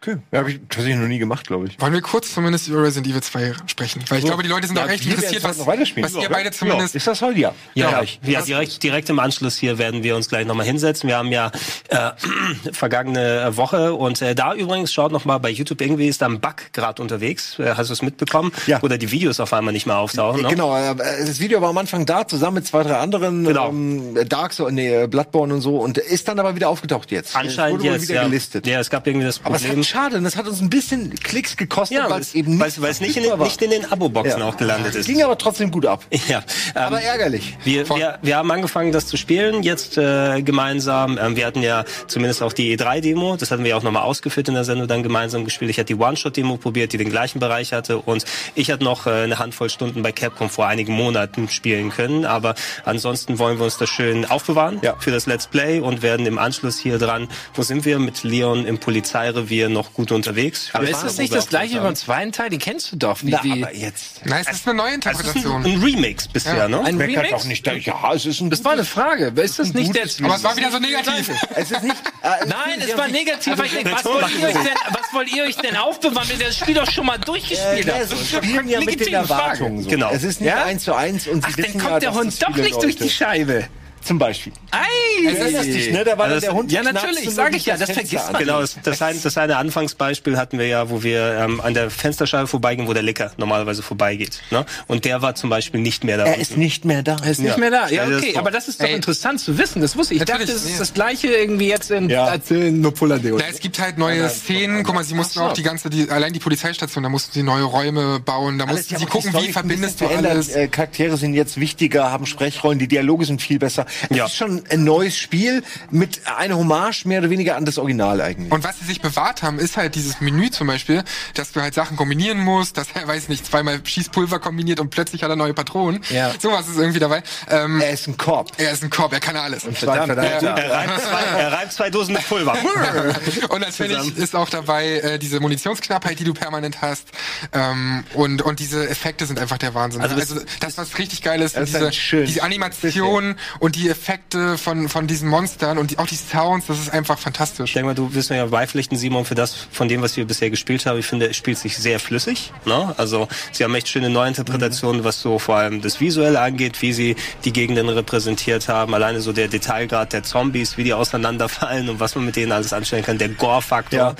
Okay. Ja, habe ich tatsächlich noch nie gemacht, glaube ich. Wollen wir kurz zumindest über Resident Evil 2 sprechen? Weil ich glaube, die Leute sind Ja, auch echt interessiert, was, was ihr Ja, beide ja. zumindest Ist das heute? Ja. Ja, Ja. ja, ja direkt, direkt im Anschluss hier werden wir uns gleich nochmal hinsetzen. Wir haben ja äh, vergangene Woche und äh, da übrigens, schaut noch mal bei YouTube, irgendwie ist da ein Bug gerade unterwegs. Äh, hast du es mitbekommen? Ja. Oder die Videos auf einmal nicht mehr auftauchen. Ne? Genau, äh, das Video war am Anfang da, zusammen mit zwei, drei anderen, Genau. ähm, Dark Souls, nee, Bloodborne und so, und ist dann aber wieder aufgetaucht jetzt. Anscheinend es wurde wohl jetzt, wieder ja. gelistet. Ja, es gab irgendwie das Aber es Problem. Schade, und das hat uns ein bisschen Klicks gekostet, ja, weil es eben nicht, es weil es nicht, in den, war. nicht in den Abo-Boxen Ja. auch gelandet ist. Ging aber trotzdem gut ab. Ja, ähm, Aber ärgerlich. Wir, wir, wir haben angefangen, das zu spielen, jetzt äh, gemeinsam. Ähm, wir hatten ja zumindest auch die E3-Demo, das hatten wir ja auch nochmal ausgeführt in der Sendung, dann gemeinsam gespielt. Ich hatte die One-Shot-Demo probiert, die den gleichen Bereich hatte und ich hatte noch äh, eine Handvoll Stunden bei Capcom vor einigen Monaten spielen können. Aber ansonsten wollen wir uns das schön aufbewahren Ja. für das Let's Play und werden im Anschluss hier dran, wo sind wir, mit Leon im Polizeirevier noch gut unterwegs. aber ist das nicht das auch gleiche wie beim zweiten Teil? Den kennst du doch. Wie, Na, wie, aber jetzt. Nein, es ist eine neue Es ist ein, Interpretation. ein Remix bisher, Ja. ne? ein Remix? doch nicht. Ja, es ist ein Das war eine Frage. Ist das nicht der... Aber es war wieder so negativ. Es ist nicht. Äh, Nein, es war negativ. ich denke, was, wollt ihr euch denn, was wollt ihr euch denn aufbewahren, wenn ihr das Spiel doch schon mal Äh, durchgespielt ja, habt? ist doch spielen ja mit den. Erwartungen. So. Genau. Es ist nicht eins zu eins und sie Ach, dann kommt der Hund doch nicht durch die Scheibe. Zum Beispiel. Ei! Erinnerst dich, ne? Da war Also dann der das- Hund. ja, natürlich, und sag ich ja, das das vergisst an. man. Genau, das, das, ein, das eine Anfangsbeispiel hatten wir ja, wo wir ähm, an der Fensterscheibe vorbeigehen, wo der Lecker normalerweise vorbeigeht. Ne? Und der war zum Beispiel nicht mehr da. Er unten. ist nicht mehr da. Er ist nicht mehr da. Ja, Ja, das okay, doch- aber das ist doch Ey. interessant zu wissen. Das wusste ich. Ich dachte, Natürlich, das ist das gleiche irgendwie jetzt in, Ja. als in Nopola Deo. Na, es gibt halt neue Szenen. Guck mal, sie mussten so. auch die ganze, die, allein die Polizeistation, da mussten sie neue Räume bauen. Da mussten ja sie gucken, wie verbindest du alles. Äh, Charaktere sind jetzt wichtiger, haben Sprechrollen, die Dialoge sind viel besser. Es Ja. ist schon ein neues Spiel mit einer Hommage mehr oder weniger an das Original eigentlich. Und was sie sich bewahrt haben, ist halt dieses Menü zum Beispiel, dass du halt Sachen kombinieren musst, dass er, weiß nicht, zweimal Schießpulver kombiniert und plötzlich hat er neue Patronen. Ja. Sowas ist irgendwie dabei. Ähm, er ist ein Korb. er ist ein Korb, er kann alles. Verdammt, verdammt, ja. er, reibt zwei, er reibt zwei Dosen mit Pulver. und natürlich ist auch dabei äh, diese Munitionsknappheit, die du permanent hast. Ähm, und, und diese Effekte sind einfach der Wahnsinn. Also Also, das- was richtig geil ist, ist diese, diese Animation und die Effekte von, von diesen Monstern und die, auch die Sounds, das ist einfach fantastisch. Ich denke mal, du wirst mir ja beipflichten, Simon, für das, von dem, was wir bisher gespielt haben. Ich finde, es spielt sich sehr flüssig. Ne? Also, sie haben echt schöne Neuinterpretationen, was so vor allem das Visuelle angeht, wie sie die Gegenden repräsentiert haben. Alleine so der Detailgrad der Zombies, wie die auseinanderfallen und was man mit denen alles anstellen kann. Der Gore-Faktor. Ja.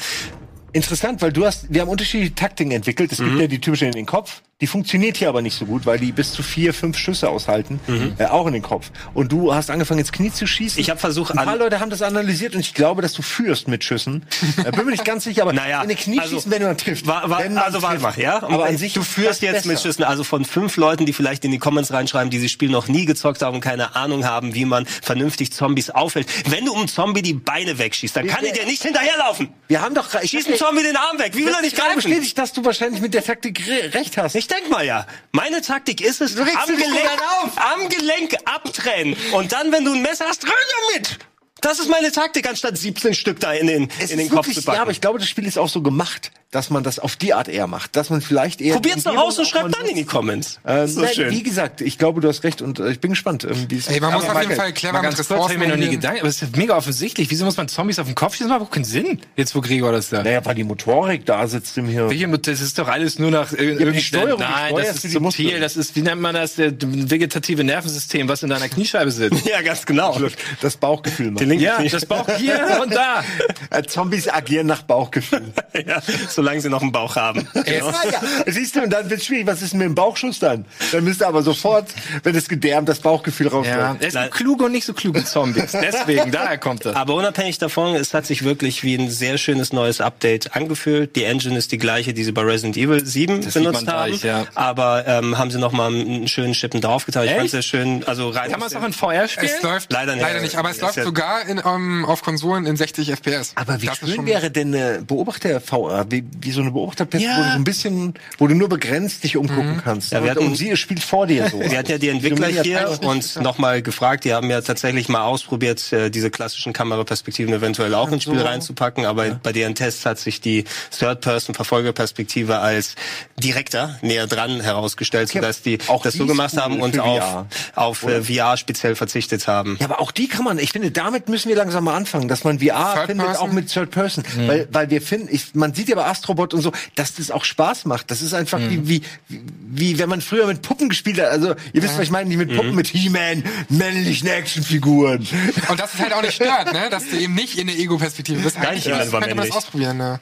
Interessant, weil du hast, wir haben unterschiedliche Taktiken entwickelt. Es Mhm. gibt ja die typische in den Kopf. Die funktioniert hier aber nicht so gut, weil die bis zu vier, fünf Schüsse aushalten, äh, auch in den Kopf. Und du hast angefangen ins Knie zu schießen. Mhm. Ich hab versucht, Ein paar Leute haben das analysiert und ich glaube, dass du führst mit Schüssen. äh, bin mir nicht ganz sicher, aber Naja, in den Knie also- schießen, wenn du dann triffst. War, war, Wenn man also warte trifft. mal, ja? Aber an sich du führst jetzt mit besser. Schüssen, also von fünf Leuten, die vielleicht in die Comments reinschreiben, die dieses Spiel noch nie gezockt haben und keine Ahnung haben, wie man vernünftig Zombies aufhält. Wenn du um Zombie die Beine wegschießt, dann kann er dir nicht hinterherlaufen. Wir haben doch ich Schieß hab einen dir- Zombie den Arm weg. Wie will er nicht gerade greifen? bestätigt, dass du wahrscheinlich mit der Taktik re recht hast. Ich denk mal ja. Meine Taktik ist es, am Gelenk, am Gelenk abtrennen. Und dann, wenn du ein Messer hast, rein damit. Das ist meine Taktik, anstatt 17 Stück da in den, Es in den Kopf wirklich, zu packen. Ja, aber ich glaube, das Spiel ist auch so gemacht, dass man das auf die Art eher macht. Dass man vielleicht eher. Probiert's Umgebung aus und schreibt dann in die Comments. Äh, so nein, schön. Wie gesagt, ich glaube, du hast recht und äh, ich bin gespannt. Ähm, wie es- Ey, man muss auf jeden Fall clever Mal mit ganz kurz, mir noch nie gedacht, aber es ist mega offensichtlich. Wieso muss man Zombies auf den Kopf schießen? Das macht auch keinen Sinn. Jetzt, wo Gregor das sagt. Naja, weil die Motorik da sitzt im Hirn. Welche Das ist doch alles nur nach die irgendwie- Steuerung, Nein, das ist subtil. Das ist, wie nennt man das? Der vegetative Nervensystem, was in deiner Kniescheibe sitzt. Ja, ganz genau. Das Bauchgefühl. Die Mann. linke ja, Knie- das braucht hier und da. Äh, Zombies agieren nach Bauchgefühl. ja, so solange sie noch einen Bauch haben. Genau. Ja, ja. Siehst du, und dann wird's schwierig. Was ist mit dem Bauchschuss dann? Dann müsste aber sofort, wenn es gedärmt, das Bauchgefühl Ja, rauskommen. es gibt kluge und nicht so kluge Zombies. Deswegen, daher kommt das. Aber unabhängig davon, es hat sich wirklich wie ein sehr schönes neues Update angefühlt. Die Engine ist die gleiche, die sie bei Resident Evil 7 Das benutzt haben. gleich, ja. Aber ähm, haben sie noch mal einen schönen Schippen draufgetan. Ich fand sehr schön. Also rein Kann man es auch in VR spielen? Es läuft Leider leider nicht. nicht, aber es läuft ja- sogar in, ähm, auf Konsolen in 60 FPS. Aber wie Das schön wäre denn eine Beobachter-VR, wie, wie so eine Beobachterplätze, Ja. wo du so ein bisschen, wo du nur begrenzt dich umgucken kannst. Ja, wir und, hatten- und sie spielt vor dir so. Wir hatten ja die Entwickler So hier und nochmal gefragt, die haben ja tatsächlich mal ausprobiert, äh, diese klassischen Kameraperspektiven eventuell auch ins Spiel reinzupacken, aber bei deren Tests hat sich die Third-Person-Verfolgerperspektive als direkter näher dran herausgestellt, sodass die auch das so gemacht haben und auf, VR. auf äh, VR speziell verzichtet haben. Ja, aber auch die kann man, ich finde, damit müssen wir langsam mal anfangen, dass man VR Third findet, Person? auch mit Third Person. Weil, weil wir finden, ich, man sieht ja bei Astrobot und so, dass das auch Spaß macht. Das ist einfach wie, wie, wie, wenn man früher mit Puppen gespielt hat. Also, ihr wisst, was ich meine, nicht mit Puppen, mit He-Man, männlichen Actionfiguren. Und das ist halt auch nicht stört, ne? Dass du eben nicht in der Ego-Perspektive bist. Eigentlich jemand war könnte man das ausprobieren, ne?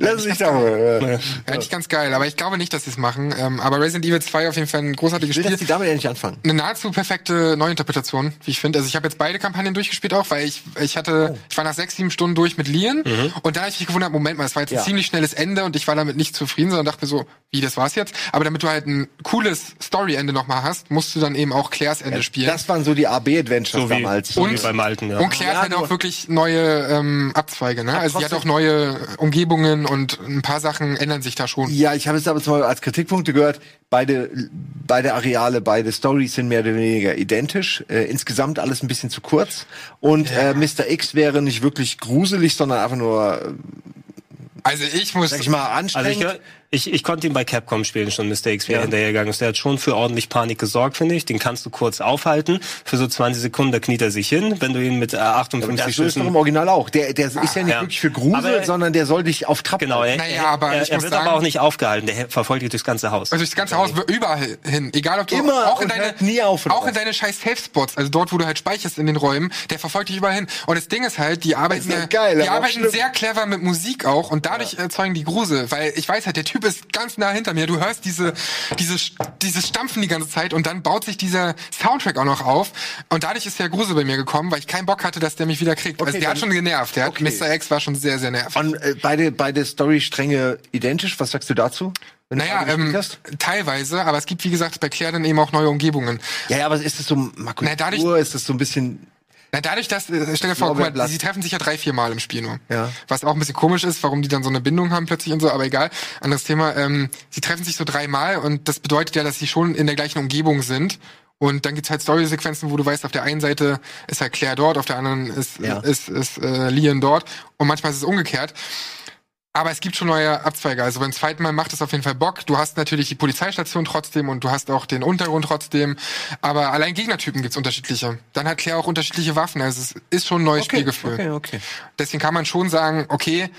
Lass mich doch mal. Eigentlich ganz geil, aber ich glaube nicht, dass sie es machen. Ähm, aber Resident Evil 2 auf jeden Fall ein großartiges Ich will, Spiel. dass die damit endlich anfangen. eine nahezu perfekte Neuinterpretation, wie ich finde. Also ich habe jetzt beide Kampagnen durchgespielt auch, weil ich ich hatte ich war nach sechs sieben Stunden durch mit Leon und da habe ich mich gewundert, Moment mal, es war jetzt ein Ja. ziemlich schnelles Ende und ich war damit nicht zufrieden, sondern dachte mir so, wie das war's jetzt. Aber damit du halt ein cooles Story-Ende noch mal hast, musst du dann eben auch Claires Ende spielen. Das waren so die AB-Adventures So wie, damals. so wie Und- beim alten, ja. Und Claire Ja, hat auch wirklich neue ähm, Abzweige, ne? Also sie hat auch neue Umgebungen und ein paar Sachen ändern sich da schon. Ja, ich habe jetzt aber zum Beispiel als Kritikpunkte gehört, beide, beide Areale, beide Stories sind mehr oder weniger identisch. Äh, insgesamt alles ein bisschen zu kurz. Und äh, Mr. X wäre nicht wirklich gruselig, sondern einfach nur, äh, Also ich muss sag ich mal, Also anstrengend. ich, ich, ich konnte ihn bei Capcom spielen schon Mr. X, wie er hinterhergegangen ist. Der hat schon für ordentlich Panik gesorgt, finde ich. Den kannst du kurz aufhalten. Für so 20 Sekunden, da kniet er sich hin. Wenn du ihn mit äh, 58 das so ist doch Schüssen... im Original auch. Der, der ist ja nicht Ja. wirklich für Grusel, Aber- sondern der soll dich auf Trab Genau, er, Naja, er, aber er, ich er muss wird sagen- aber auch nicht aufgehalten. Der verfolgt dich durchs ganze Haus. Also das ganze Haus überall hin, egal ob du Immer auch in deine nie auf und auch in deine scheiß Safe Spots, also dort, wo du halt speicherst in den Räumen, der verfolgt dich überall hin. Und das Ding ist halt, die arbeiten ist ja ja, geil, die arbeiten schlimm. sehr clever mit Musik auch und dadurch erzeugen die Grusel, weil ich weiß halt, der Typ ist ganz nah hinter mir. Du hörst diese diese dieses Stampfen die ganze Zeit und dann baut sich dieser Soundtrack auch noch auf und dadurch ist der Grusel bei mir gekommen, weil ich keinen Bock hatte, dass der mich wieder kriegt. also Okay, der hat dann- schon genervt, der okay. hat, Mr. X war schon sehr sehr nervig. Und äh, beide, beide Story-Stränge identisch. Was sagst du dazu? Du Naja, ähm, teilweise, aber es gibt wie gesagt bei Claire dann eben auch neue Umgebungen. Ja, ja, aber ist das so Makulatur? Na, dadurch- ist das so ein bisschen... Na, dadurch, dass, äh, stell dir vor, guck mal, sie treffen sich ja drei, vier Mal im Spiel nur. Ja. Was auch ein bisschen komisch ist, warum die dann so eine Bindung haben plötzlich und so, aber egal. Anderes Thema. Ähm, sie treffen sich so dreimal und das bedeutet ja, dass sie schon in der gleichen Umgebung sind. Und dann gibt's halt Story-Sequenzen, wo du weißt, auf der einen Seite ist halt Claire dort, auf der anderen ist, Ja. ist, ist äh, Leon dort. Und manchmal ist es umgekehrt. Aber es gibt schon neue Abzweige. Also beim zweiten Mal macht es auf jeden Fall Bock. Du hast natürlich die Polizeistation trotzdem und du hast auch den Untergrund trotzdem. Aber allein Gegnertypen gibt's unterschiedliche. Dann hat Claire auch unterschiedliche Waffen. Also es ist schon ein neues Spielgefühl. okay, okay. Deswegen kann man schon sagen, okay,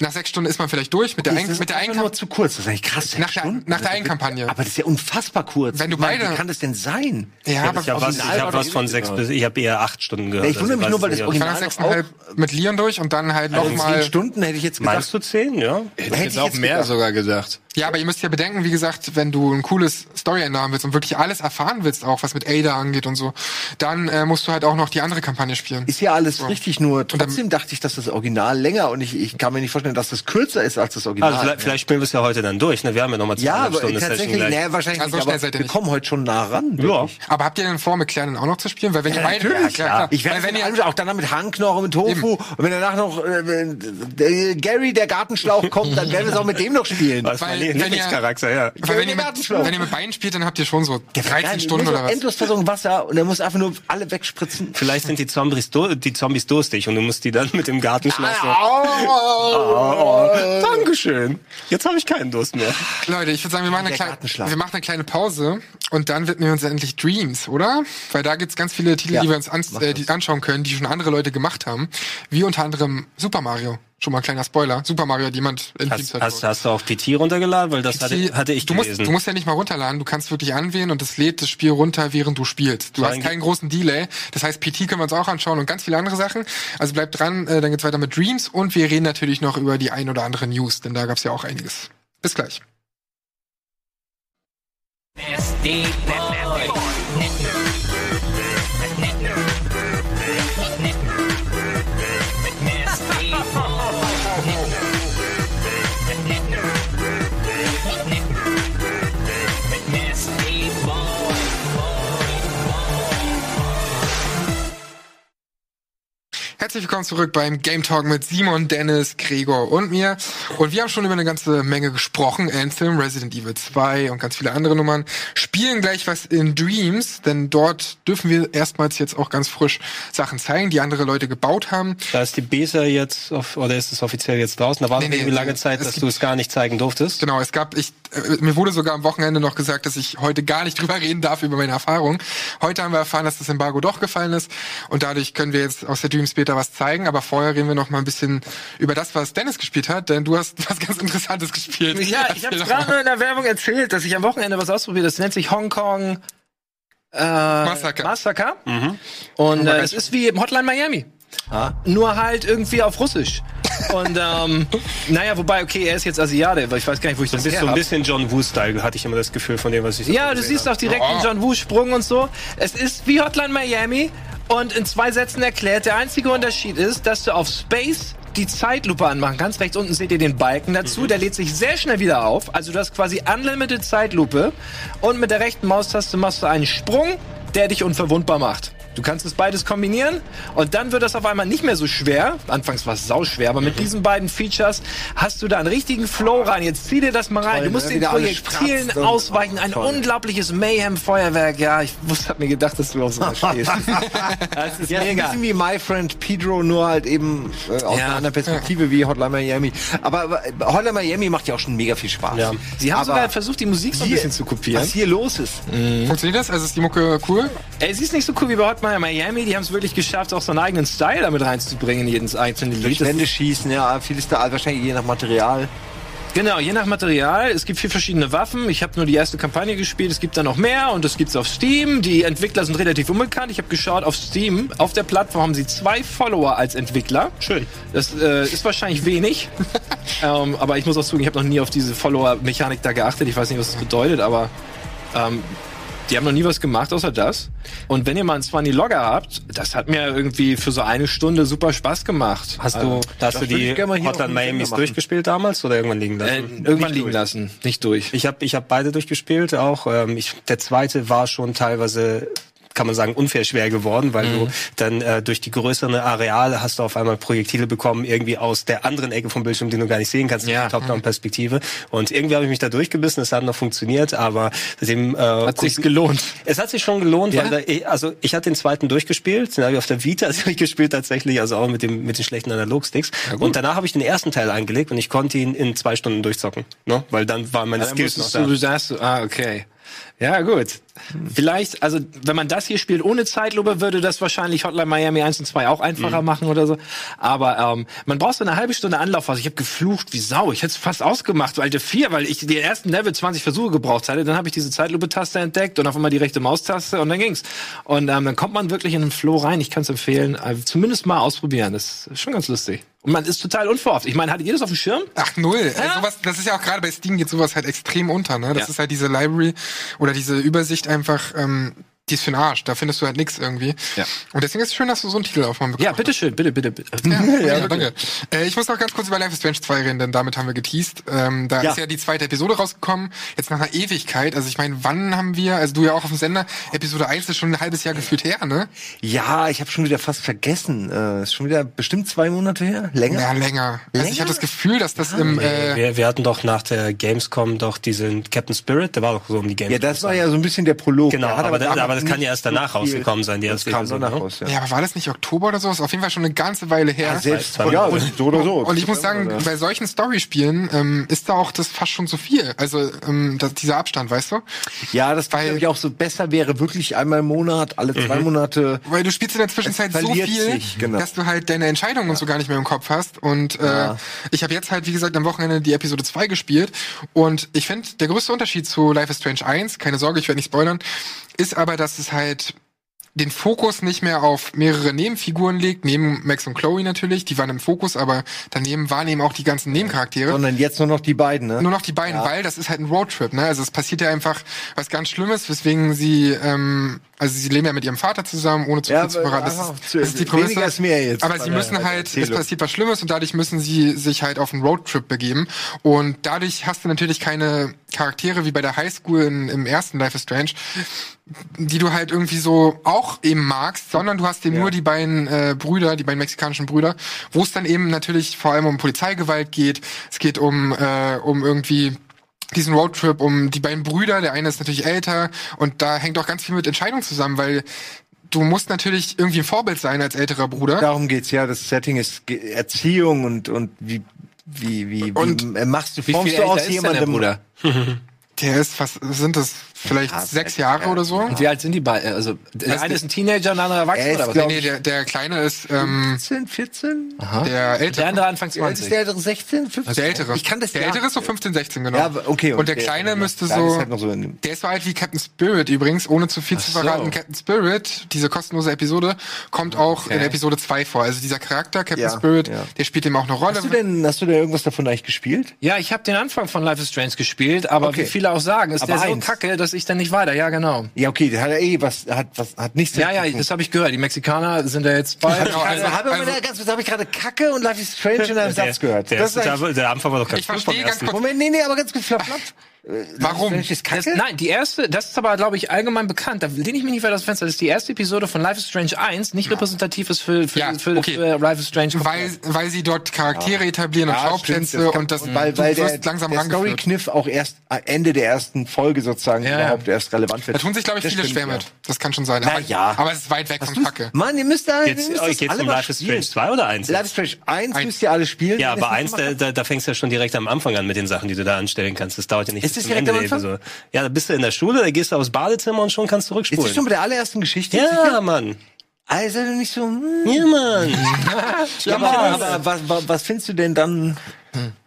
nach sechs Stunden ist man vielleicht durch mit der, ein, Das ist mit der Einkam nur zu kurz. Das ist eigentlich krass. sechs nach der, Stunden? nach der Eigenkampagne. Aber das ist ja unfassbar kurz. Wenn du Ich meine, beide- Wie kann das denn sein? ja, aber ich habe was, ich hab was von sechs bis, ich habe eher acht Stunden gehört. Ja, ich wundere mich Also nur, weil das nicht, ich war nach Original sechseinhalb mit Leon durch und dann halt Also nochmal. zehn Stunden hätte ich jetzt gedacht. Meinst du zehn, ja? Hätte ich jetzt auch mehr gedacht. sogar gesagt. Ja, aber ihr müsst ja bedenken, wie gesagt, wenn du ein cooles Storyende haben willst und wirklich alles erfahren willst, auch was mit Ada angeht und so, dann äh, musst du halt auch noch die andere Kampagne spielen. Ist ja alles richtig, nur dann- trotzdem dachte ich, dass das Original länger und ich, ich kann mir nicht vorstellen, dass das kürzer ist als das Original. Also vielleicht, vielleicht spielen wir es ja heute dann durch. Ne? Wir haben ja nochmal ja, zweieinhalb aber Stunden Session tatsächlich, gleich. nee, wahrscheinlich Ja, so nicht, aber seid ihr wir nicht. kommen heute schon nah ran. Ja. wirklich. Aber habt ihr denn vor, mit Claire dann auch noch zu spielen? Weil wenn ihr beide, Natürlich, ja, klar. Ich werde wenn wenn ihr, auch dann mit Hahnknochen, mit Tofu Eben. und wenn danach noch äh, Gary, der Gartenschlauch kommt, dann werden wir es auch mit dem noch spielen. Mein wenn ihr- Lieblingscharakter, ja. wenn ihr, mit, wenn ihr mit beiden spielt, dann habt ihr schon so Der 13 Stunden oder was. Endlosversorgung Wasser und er muss einfach nur alle wegspritzen. Vielleicht sind die Zombies, die Zombies durstig und du musst die dann mit dem Gartenschloss so... Oh, Dankeschön. Jetzt habe ich keinen Durst mehr. Leute, ich würde sagen, wir machen, eine kleine, wir machen eine kleine Pause und dann widmen wir uns endlich Dreams, oder? Weil da gibt's ganz viele Titel, Ja, die wir uns an, mach äh, die anschauen können, die schon andere Leute gemacht haben. Wie unter anderem Super Mario. Schon mal ein kleiner Spoiler. Super Mario hat jemand in Hast, Teamside hast, hast du auch PT runtergeladen? Weil das hatte, hatte ich du musst, gelesen. du musst ja nicht mal runterladen, du kannst wirklich anwählen und es lädt das Spiel runter, während du spielst. Du So hast ein- keinen großen Delay. Das heißt, PT können wir uns auch anschauen und ganz viele andere Sachen. Also bleibt dran, äh, dann geht's weiter mit Dreams und wir reden natürlich noch über die ein oder andere News, denn da gab's ja auch einiges. Bis gleich. Nasty Herzlich willkommen zurück beim Game Talk mit Simon, Dennis, Gregor und mir. Und wir haben schon über eine ganze Menge gesprochen. Anthem, Resident Evil 2 und ganz viele andere Nummern. Spielen gleich was in Dreams, denn dort dürfen wir erstmals jetzt auch ganz frisch Sachen zeigen, die andere Leute gebaut haben. Da ist die Beta jetzt, auf, oder ist es offiziell jetzt draußen? Da war Nee, nee, irgendwie lange Zeit, dass du es gar nicht zeigen durftest. Genau, es gab, ich, äh, mir wurde sogar am Wochenende noch gesagt, dass ich heute gar nicht drüber reden darf über meine Erfahrung. Heute haben wir erfahren, dass das Embargo doch gefallen ist und dadurch können wir jetzt aus der Dreams Beta was zeigen, aber vorher reden wir noch mal ein bisschen über das, was Dennis gespielt hat, denn du hast was ganz Interessantes gespielt. Ja, ich habe gerade nur in der Werbung erzählt, dass ich am Wochenende was ausprobiert. Das nennt sich Hong Kong äh, Massacre. Massacre. Und äh, es ist wie Hotline Miami. Nur halt irgendwie auf Russisch. Und ähm, naja, wobei, okay, er ist jetzt Asiate, aber ich weiß gar nicht, wo ich das, Das ist so ein bisschen John Woo-Style, hatte ich immer das Gefühl von dem, was ich so Ja, du siehst habe. auch direkt Oh. den John Woo-Sprung und so. Es ist wie Hotline Miami und in zwei Sätzen erklärt. Der einzige Unterschied ist, dass du auf Space die Zeitlupe anmachen kannst. Rechts unten seht ihr den Balken dazu. Mhm. Der lädt sich sehr schnell wieder auf. Also du hast quasi Unlimited Zeitlupe. Und mit der rechten Maustaste machst du einen Sprung, der dich unverwundbar macht. Du kannst es beides kombinieren und dann wird das auf einmal nicht mehr so schwer. Anfangs war es sauschwer, aber Mhm. mit diesen beiden Features hast du da einen richtigen Flow rein. Jetzt zieh dir das mal rein. Toll, Du musst ne? den Projektilen ausweichen. Ein Toll. unglaubliches Mayhem-Feuerwerk. Ja, ich wusste, hab mir gedacht, dass du auf sowas stehst. das ist Ja, ein mega. bisschen wie My Friend Pedro, nur halt eben äh, aus Ja. einer anderen Perspektive wie Hotline Miami. Aber, aber Hotline Miami macht ja auch schon mega viel Spaß. Ja. Sie haben aber sogar versucht, die Musik so ein hier- bisschen zu kopieren. Was hier los ist. Funktioniert das? Also ist die Mucke cool? Ey, sie ist nicht so cool wie bei Hotline Miami. Die haben es wirklich geschafft, auch so einen eigenen Style damit reinzubringen in jedes einzelne Lied. Durch Das- Wände schießen, ja, viel ist da wahrscheinlich je nach Material. Genau, je nach Material. Es gibt vier verschiedene Waffen. Ich habe nur die erste Kampagne gespielt. Es gibt da noch mehr und es gibt's auf Steam. Die Entwickler sind relativ unbekannt. Ich habe geschaut auf Steam. Auf der Plattform haben sie zwei Follower als Entwickler. Schön. Das äh, ist wahrscheinlich wenig. ähm, aber ich muss auch zugeben, ich habe noch nie auf diese Follower-Mechanik da geachtet. Ich weiß nicht, was das bedeutet, aber ähm, die haben noch nie was gemacht außer das. Und wenn ihr mal einen Swanny Logger habt, das hat mir irgendwie für so eine Stunde super Spaß gemacht. Hast Also, du, hast du die Hotline Miamis durchgespielt damals oder irgendwann liegen äh, lassen? irgendwann liegen lassen, nicht durch. Ich habe ich hab beide durchgespielt, auch ähm, ich, der zweite war schon teilweise kann man sagen, unfair schwer geworden, weil Mhm. du dann äh, durch die größeren Areale hast du auf einmal Projektile bekommen, irgendwie aus der anderen Ecke vom Bildschirm, die du gar nicht sehen kannst, Ja. Top-Down-Perspektive. Und irgendwie habe ich mich da durchgebissen, es hat noch funktioniert, aber seitdem... Äh, Hat sich's gelohnt. Es hat sich schon gelohnt, Ja? weil da, also ich hatte den zweiten durchgespielt, den habe ich auf der Vita durchgespielt tatsächlich, also auch mit dem mit den schlechten Analogsticks. und danach habe ich den ersten Teil eingelegt und ich konnte ihn in zwei Stunden durchzocken, ne? weil dann waren meine Dann Skills noch da. du, sagst ah, okay. Ja, gut. Vielleicht, also wenn man das hier spielt ohne Zeitlupe, würde das wahrscheinlich Hotline Miami 1 und 2 auch einfacher Mhm. machen oder so. Aber ähm, man braucht so eine halbe Stunde Anlauf. Also ich habe geflucht wie Sau. Ich hätte es fast ausgemacht, weil der 4, weil ich den ersten Level 20 Versuche gebraucht hatte. Dann habe ich diese Zeitlupe-Taste entdeckt und auf einmal die rechte Maustaste und dann ging's. Und ähm, dann kommt man wirklich in den Flow rein. Ich kann es empfehlen, äh, zumindest mal ausprobieren. Das ist schon ganz lustig. Und man ist total unverhofft. Ich meine, hattet ihr das auf dem Schirm? Ach, null. Also sowas, das ist ja auch gerade bei Steam geht sowas halt extrem unter, ne? Das Ja. ist halt diese Library oder diese Übersicht einfach, ähm, die ist für den Arsch. Da findest du halt nix irgendwie. Ja. Und deswegen ist es schön, dass du so einen Titel auf bekommen Ja, bitteschön, bitte, bitte, bitte. Ja, ja, danke. Äh, ich muss noch ganz kurz über Life is Strange 2 reden, denn damit haben wir geteased. Ähm, da Ja. ist ja die zweite Episode rausgekommen, jetzt nach einer Ewigkeit. Also ich meine, wann haben wir, also du ja auch auf dem Sender, Episode 1 ist schon ein halbes Jahr gefühlt her, ne? Ja, ich habe schon wieder fast vergessen. Äh, ist schon wieder bestimmt zwei Monate her? Länger? Ja, länger. Also ich Länger? habe das Gefühl, dass das im... Äh, wir, wir hatten doch nach der Gamescom doch diesen Captain Spirit, der war doch so um die Gamescom. Ja, das war ja so ein bisschen der Prolog. Genau, aber, da, aber aber das kann ja erst danach rausgekommen sein, die Das erste kam Episode, danach ne? raus, ja. Ja, aber war das nicht Oktober oder so? Ist auf jeden Fall schon eine ganze Weile her. Selbst, zwei ja, so oder so. Und ich muss sagen, Ja. bei solchen Storyspielen ähm, ist da auch das fast schon zu viel. Also ähm, das, dieser Abstand, weißt du? Ja, das Weil- glaube ich auch so besser wäre, wirklich einmal im Monat, alle zwei Monate. Weil du spielst in der Zwischenzeit so viel, sich, genau. dass du halt deine Entscheidungen und so gar nicht mehr im Kopf hast. Und äh, Ja. ich habe jetzt halt, wie gesagt, am Wochenende die Episode 2 gespielt. Und ich finde, der größte Unterschied zu Life is Strange 1, keine Sorge, ich werde nicht spoilern, ist aber, dass es halt den Fokus nicht mehr auf mehrere Nebenfiguren legt, neben Max und Chloe natürlich, die waren im Fokus, aber daneben waren eben auch die ganzen Nebencharaktere. Sondern jetzt nur noch die beiden, ne? Nur noch die beiden, weil das ist halt ein Roadtrip, ne? Also es passiert ja einfach was ganz Schlimmes, weswegen sie, ähm, also sie leben ja mit ihrem Vater zusammen, ohne zu Ja, viel zu verraten. Das, ist- das ist die Prämisse. ist mehr jetzt Aber sie der müssen halt, es Erzählung. passiert was Schlimmes und dadurch müssen sie sich halt auf einen Roadtrip begeben. Und dadurch hast du natürlich keine Charaktere wie bei der Highschool in, im ersten Life is Strange, die du halt irgendwie so auch eben magst, sondern du hast eben nur die beiden äh, Brüder, die beiden mexikanischen Brüder, wo es dann eben natürlich vor allem um Polizeigewalt geht. Es geht um, äh, um irgendwie diesen Roadtrip, um die beiden Brüder. Der eine ist natürlich älter und da hängt auch ganz viel mit Entscheidungen zusammen, weil du musst natürlich irgendwie ein Vorbild sein als älterer Bruder. Darum geht's ja. Das Setting ist Ge- Erziehung und und wie wie wie, Und wie äh, machst du Wie formst viel du älter aus der jemandem Bruder? Der ist, was sind das, vielleicht Ja, sechs sechs Jahre oder so? Und wie alt sind die beiden? Also, der Also eine ist ein Teenager und der andere erwachsen Er ist, oder was? Nee, nee, der, der Kleine ist ähm, 14, 14? der Der ältere. andere Anfang Wie alt ist 20. der ältere 16, 15? Der ältere. Ich kann das der ja- ältere ist so 15, 16, genau. Ja, okay. Und, der, Kleine müsste Kleine so, ist halt noch so der ist so alt wie Captain Spirit übrigens, ohne zu viel zu so. verraten. Captain Spirit, diese kostenlose Episode, kommt auch in Episode 2 vor. Also dieser Charakter, Captain Ja, Spirit, ja. der spielt ihm auch eine Rolle. Hast du denn, hast du denn irgendwas davon eigentlich gespielt? Ja, ich habe den Anfang von Life is Strange gespielt, aber Okay. wie viele auch sagen, ist Aber der so eins. kacke, dass ich dann nicht weiter. Ja, genau. Ja, okay, der hat ja eh was, hat was, hat nichts. Ja, ja, das habe ich gehört. Die Mexikaner sind da jetzt bei. Also, also- habe also- also, ganz kurz, habe ich gerade Kacke und Life is Strange in einem Satz gehört. der, das ist, der, der Anfang war doch ganz Ich gut verstehe vom ganz ersten. kurz- Moment, nee, nee, aber ganz kurz, flap, flap. Warum? Ist Das, nein, die erste, das ist aber, glaube ich, allgemein bekannt. Da lehne ich mich nicht weit aus dem Fenster. Das ist die erste Episode von Life is Strange 1, nicht repräsentativ ist für, für, Ja, für, okay. für Life is Strange. weil, weil sie dort Charaktere etablieren und Ja, Schauplätze stimmt, das und das weil, du weil der, langsam der rangeführt. Story-Kniff auch erst Ende der ersten Folge sozusagen Ja, ja. überhaupt erst relevant wird. Da tun sich, glaube ich, Das viele stimmt, schwer ja. mit. Das kann schon sein. Na aber, ja. aber es ist weit weg von Kacke. Mann, ihr müsst da, Jetzt ihr müsst geht's alle um Life is. Strange 2 oder 1? Life is Strange 1 Ein- müsst ihr alle spielen. Ja, aber ihr eins, das da, gemacht da, da fängst du ja schon direkt am Anfang an mit den Sachen, die du da anstellen kannst. Das dauert ja nicht Ist das direkt am Anfang? Episode. Ja, da bist du in der Schule, da gehst du aufs Badezimmer und schon kannst du habt. Ist das schon bei der allerersten Geschichte? ja, Mann. Also nicht so. Hm. Ja, Mann. Ja, aber, aber was, was, was findest du denn dann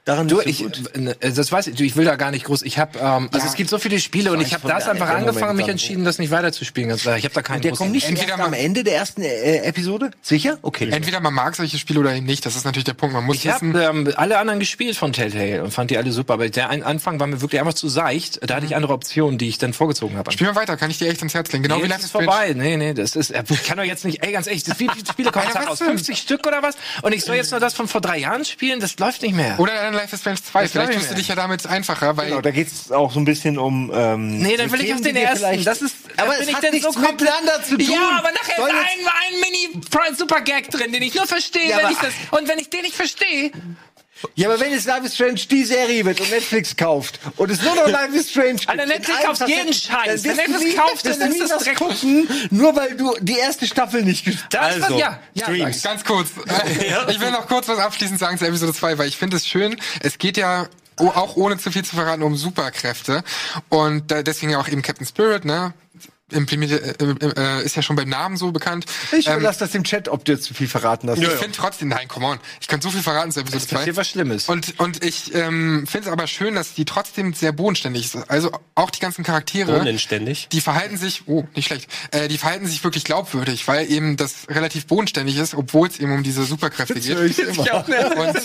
daran Du, nicht so ich, gut? äh, das weiß ich, du, ich will da gar nicht groß. Ich habe, ähm, also es gibt so viele Spiele und ich habe das einfach Moment angefangen, mich entschieden, das nicht weiterzuspielen. Ganz klar. Ich habe da keinen Der kommt nicht Entweder am Ende der ersten äh, Episode? Sicher? Okay. Entweder man mag solche Spiele oder eben nicht. Das ist natürlich der Punkt. Man muss Ich habe wissen, ähm, alle anderen gespielt von Telltale und fand die alle super, aber der Anfang war mir wirklich einfach zu seicht. Da hatte ich andere Optionen, die ich dann vorgezogen habe. spiel mal weiter, kann ich dir echt ins Herz legen. Genau Nee, wie das Life ist is vorbei. Nee, nee, das ist, äh, ich kann doch jetzt nicht, ey, ganz ehrlich, das, wie viele Spiele kommen raus? denn? 50 Stück oder was? Und ich soll jetzt nur das von vor drei Jahren spielen? Das läuft nicht mehr. Oder dann Life is Strange 2. Das Vielleicht tust du dich ja damit einfacher, weil Genau, da geht's auch so ein bisschen um. Ähm, Nee, dann will ich auf den ersten. Das ist, da aber bin es ich hat denn nichts so mit komplett miteinander zu tun. Ja, aber nachher Soll ist ein, ein Mini-Super-Gag drin, den ich nur verstehe, Ja, wenn ich das, und wenn ich den nicht verstehe. Ja, aber wenn es Life is Strange die Serie wird und Netflix kauft und es nur noch Life is Strange gibt, Alter, Netflix kauft jeden Scheiß. Wenn du Netflix nie- kauft, dann du ist das direkt- gucken, nur weil du die erste Staffel nicht gespielt Das Also, ja, ja, Streams. Ganz kurz. Ich will noch kurz was abschließend sagen zu Episode 2, weil ich finde es schön. Es geht ja auch ohne zu viel zu verraten um Superkräfte. Und deswegen ja auch eben Captain Spirit, ne? Implementiert, äh, äh, ist ja schon beim Namen so bekannt. Ich Ähm, überlasse das dem Chat, ob du zu viel verraten hast. ich finde trotzdem, nein, come on. Ich kann so viel verraten zu Episode 2. passiert was Schlimmes. Und, und ich ähm, finde es aber schön, dass die trotzdem sehr bodenständig ist. Also auch die ganzen Charaktere. Unenständig. Die verhalten sich, oh, nicht schlecht, äh, die verhalten sich wirklich glaubwürdig, weil eben das relativ bodenständig ist, obwohl es eben um diese Superkräfte geht. höre ich immer. Und,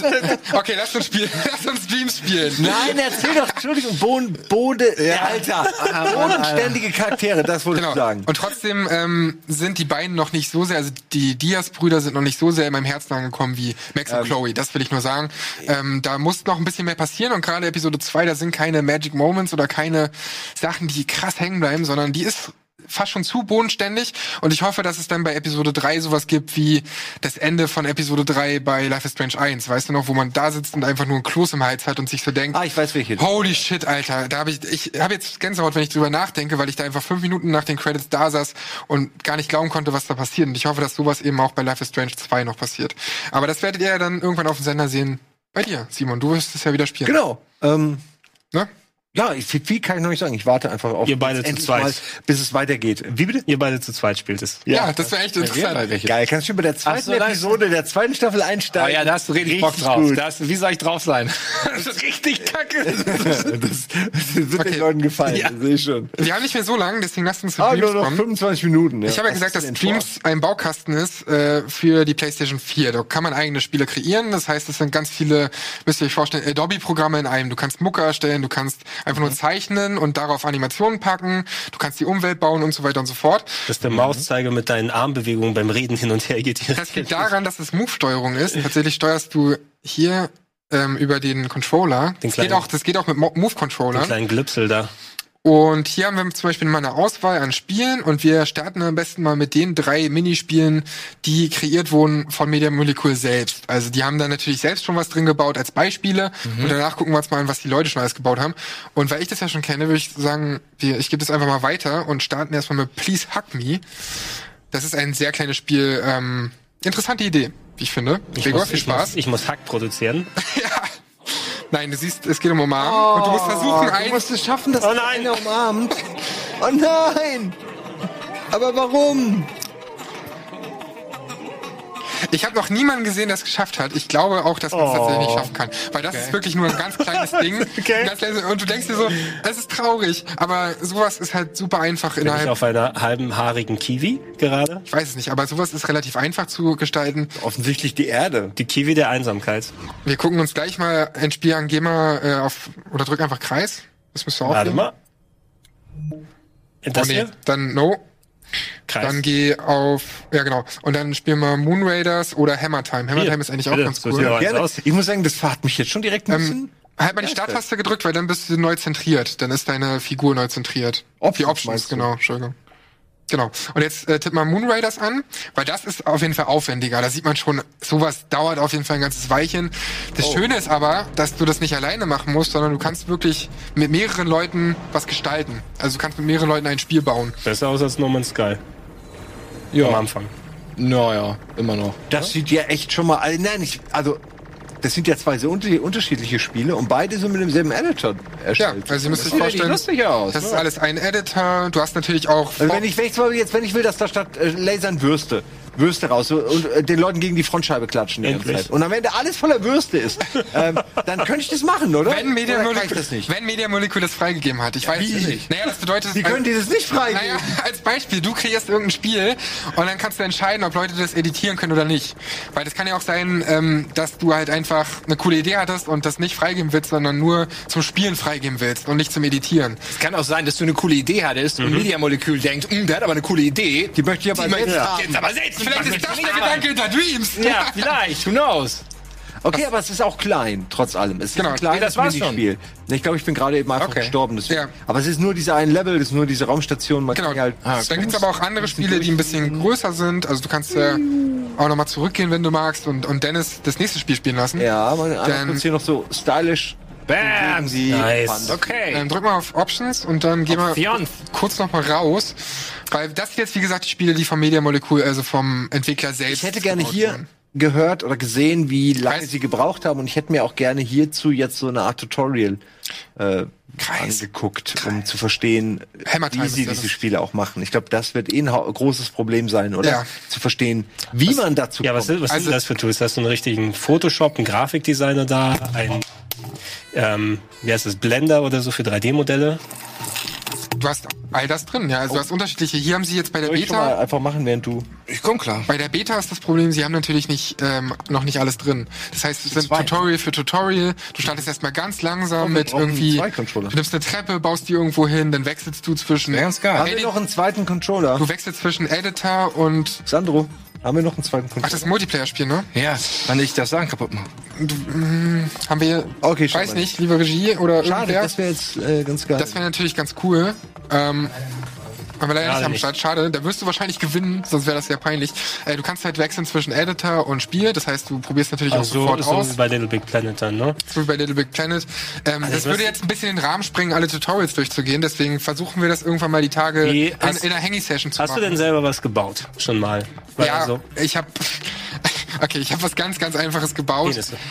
okay, lass uns spielen, lass uns Dreams spielen. Nein, erzähl doch, Entschuldigung, Boden, Bode, Alter, bodenständige Charaktere, das wollte Genau. Und trotzdem ähm, sind die beiden noch nicht so sehr, also die Diaz-Brüder sind noch nicht so sehr in meinem Herzen angekommen wie Max und Chloe. Das will ich nur sagen. Ähm, da muss noch ein bisschen mehr passieren und gerade Episode 2, da sind keine Magic Moments oder keine Sachen, die krass hängen bleiben, sondern die ist fast schon zu bodenständig und ich hoffe, dass es dann bei Episode 3 sowas gibt wie das Ende von Episode 3 bei Life is Strange 1, weißt du noch, wo man da sitzt und einfach nur ein Kloß im Hals hat und sich so denkt, Ah, ich weiß welche. Holy shit, Alter. Da habe ich, ich habe jetzt Gänsehaut, wenn ich drüber nachdenke, weil ich da einfach fünf Minuten nach den Credits da saß und gar nicht glauben konnte, was da passiert. Und ich hoffe, dass sowas eben auch bei Life is Strange 2 noch passiert. Aber das werdet ihr ja dann irgendwann auf dem Sender sehen. Bei dir, Simon. Du wirst es ja wieder spielen. Genau. Ähm, Ne? Ja, ich, viel kann ich noch nicht sagen. Ich warte einfach auf Ihr beide bis zu zweit. mal, bis es weitergeht. Wie bitte? Ihr beide zu zweit spielt es. Ja, das wäre echt interessant. Geil, kannst du bei der zweiten so, Episode der zweiten Staffel Oh einsteigen? ja, da hast du richtig, Bock drauf. gut. Das, wie soll ich drauf sein? das ist richtig kacke. das, das wird Okay. den Leuten gefallen, Ja. sehe ich schon. Wir haben nicht mehr so lang, deswegen lasst uns zu Ah, Dreams nur noch kommen. 25 Minuten. Ja. Ich habe ja gesagt, dass? Dreams ein Baukasten ist äh, für die PlayStation 4. Da kann man eigene Spiele kreieren. Das heißt, es sind ganz viele, müsst ihr euch vorstellen, Adobe-Programme in einem. Du kannst Mucke erstellen, du kannst einfach Mhm. nur zeichnen und darauf Animationen packen. Du kannst die Umwelt bauen und so weiter und so fort. Dass der Mauszeiger mit deinen Armbewegungen beim Reden hin und her geht. Das liegt daran, dass es Move-Steuerung ist. Tatsächlich steuerst du hier ähm, über den Controller. Den das, geht kleinen- auch, das geht auch mit Mo- Move-Controllern. kleinen Glüpsel da. Und hier haben wir zum Beispiel mal eine Auswahl an Spielen und wir starten am besten mal mit den drei Minispielen, die kreiert wurden von Media Molecule selbst. Also die haben da natürlich selbst schon was drin gebaut als Beispiele und danach gucken wir uns mal an, was die Leute schon alles gebaut haben. Und weil ich das ja schon kenne, würde ich sagen, wir, ich gebe das einfach mal weiter und starten erstmal mit Please Hug Me. Das ist ein sehr kleines Spiel. Ähm, interessante Idee, wie ich finde. Gregor, viel ich, muss, Spaß. ich muss Hack produzieren. Nein, du siehst, es geht um Umarmen und du musst versuchen, Du ein, musst es schaffen, dass Oh der nein. eine umarmt. Oh nein! Aber warum? Ich habe noch niemanden gesehen, der es geschafft hat. Ich glaube auch, dass man es Oh. tatsächlich nicht schaffen kann. Weil das ist wirklich nur ein ganz kleines Ding. Okay. Kleines, und du denkst dir so, das ist traurig. Aber sowas ist halt super einfach Bin ich innerhalb. auf einer halben haarigen Kiwi gerade. Ich weiß es nicht, aber sowas ist relativ einfach zu gestalten. Offensichtlich die Erde. Die Kiwi der Einsamkeit. Wir gucken uns gleich mal ein Spiel an. Geh mal äh, auf oder drück einfach Kreis. Das müsste auch. Warte mal. Oh, Das nee, hier? dann no. Kreis. Dann geh auf, ja genau. Und dann spielen wir Moon Raiders oder Hammer Time. Hammer Hier, Time ist eigentlich auch bitte, ganz cool. Gerne. Ich muss sagen, das hat mich jetzt schon direkt ein bisschen. Ähm, halt mal die Starttaste gedrückt, weil dann bist du neu zentriert. Dann ist deine Figur neu zentriert. Options die Options, genau, Entschuldigung. Genau. Und jetzt äh, tipp mal Moon Raiders an, weil das ist auf jeden Fall aufwendiger. Da sieht man schon, sowas dauert auf jeden Fall ein ganzes Weilchen. Das Oh. Schöne ist aber, dass du das nicht alleine machen musst, sondern du kannst wirklich mit mehreren Leuten was gestalten. Also du kannst mit mehreren Leuten ein Spiel bauen. Besser aus als No Man's Sky. Am Ja, Anfang. naja, immer noch. Das sieht ja echt schon mal. Nein, ich, also. Das sind ja zwei sehr unter- unterschiedliche Spiele und beide sind mit demselben Editor Ja, erstellt. also ihr müsst euch richtig vorstellen, lustig aus, das ist ja. alles ein Editor. Du hast natürlich auch Also wenn ich, wenn ich zwar jetzt, wenn ich will, dass da statt äh, Lasern Würste, Würste raus so, und äh, den Leuten gegen die Frontscheibe klatschen die ganze. Zeit. Und am Ende alles voller Würste ist, ähm, dann könnte ich das machen, oder? wenn Media, oder Molecule, das nicht? wenn Media Molecule das freigegeben hat. Ich weiß wie? es nicht. Naja, das bedeutet, Wie können die das nicht freigeben? Naja, als Beispiel, du kreierst irgendein Spiel und dann kannst du entscheiden, ob Leute das editieren können oder nicht. Weil das kann ja auch sein, ähm, dass du halt einfach eine coole Idee hattest und das nicht freigeben willst, sondern nur zum Spielen freigeben willst und nicht zum Editieren. Es kann auch sein, dass du eine coole Idee hattest und Media Molekül denkt, "Mm, der hat aber eine coole Idee. Die möchte ich aber möchte selbst jetzt aber selbst. Vielleicht ist das der Gedanke hinter Dreams. Ja, vielleicht. Who knows? Okay, aber es ist auch klein, trotz allem. Es ist Genau, ein kleines nee, das war's Minispiel. Ich glaube, ich bin gerade eben einfach Okay. gestorben. deswegen. Ja. Aber es ist nur dieser ein Level, es ist nur diese Raumstation. Man Genau. halt Dann gibt's aber auch andere Spiele, die ein bisschen größer sind. Also du kannst äh, auch nochmal zurückgehen, wenn du magst und, und Dennis das nächste Spiel spielen lassen. Ja, einmal Dann- kurz hier noch so stylisch. Bam. Die Nice. Okay. Ähm, drück mal auf Options und dann gehen wir kurz noch mal raus. Weil das sind jetzt, wie gesagt, die Spiele, die vom Media Molecule, also vom Entwickler selbst. Ich hätte gerne hier wurden. gehört oder gesehen, wie lange Kreis. sie gebraucht haben und ich hätte mir auch gerne hierzu jetzt so eine Art Tutorial äh, Kreis. angeguckt, um zu verstehen, wie sie ist diese das. Spiele auch machen. Ich glaube, das wird eh ein großes Problem sein, oder? Ja. Zu verstehen, wie man dazu Ja, was, kommt. was Also- sind das für Tools? Hast du einen richtigen Photoshop, einen Grafikdesigner da, ein ähm, wie heißt das, Blender oder so für 3D-Modelle? Du hast all das drin, ja. Also du hast unterschiedliche. Hier haben sie jetzt bei der Soll ich schon mal Beta. einfach machen, während du. Ich komm klar. Bei der Beta ist das Problem, sie haben natürlich nicht ähm, noch nicht alles drin. Das heißt, es sind zweit. Tutorial für Tutorial. Du startest erstmal ganz langsam wir mit brauchen irgendwie. zwei Controller. Du nimmst eine Treppe, baust die irgendwo hin, dann wechselst du zwischen. Ganz geil. Haben wir Edit- noch einen zweiten Controller? Du wechselst zwischen Editor und. Sandro, haben wir noch einen zweiten Ach, Controller? das ist ein Multiplayer-Spiel, ne? Ja, kann ich das sagen kaputt machen. Haben wir. Okay, schade. Weiß nicht, liebe Regie oder Schade, irgendwer. das wäre jetzt äh, ganz geil. Das wäre natürlich ganz cool. Ähm, haben wir leider Gerade nicht am. Start. Schade, da wirst du wahrscheinlich gewinnen, sonst wäre das sehr peinlich. Äh, du kannst halt wechseln zwischen Editor und Spiel, das heißt, du probierst natürlich auch Also, sofort so aus. wie bei Little Big Planet dann, ne? so wie bei Little Big Planet. Ähm, das was- würde jetzt ein bisschen in den Rahmen springen, alle Tutorials durchzugehen, deswegen versuchen wir das irgendwann mal die Tage Wie, in, hast- in einer Hangy-Session zu Hast machen. du denn selber was gebaut? Schon mal? Weil ja, also, ich habe Okay, ich habe was ganz, ganz Einfaches gebaut. Penisse.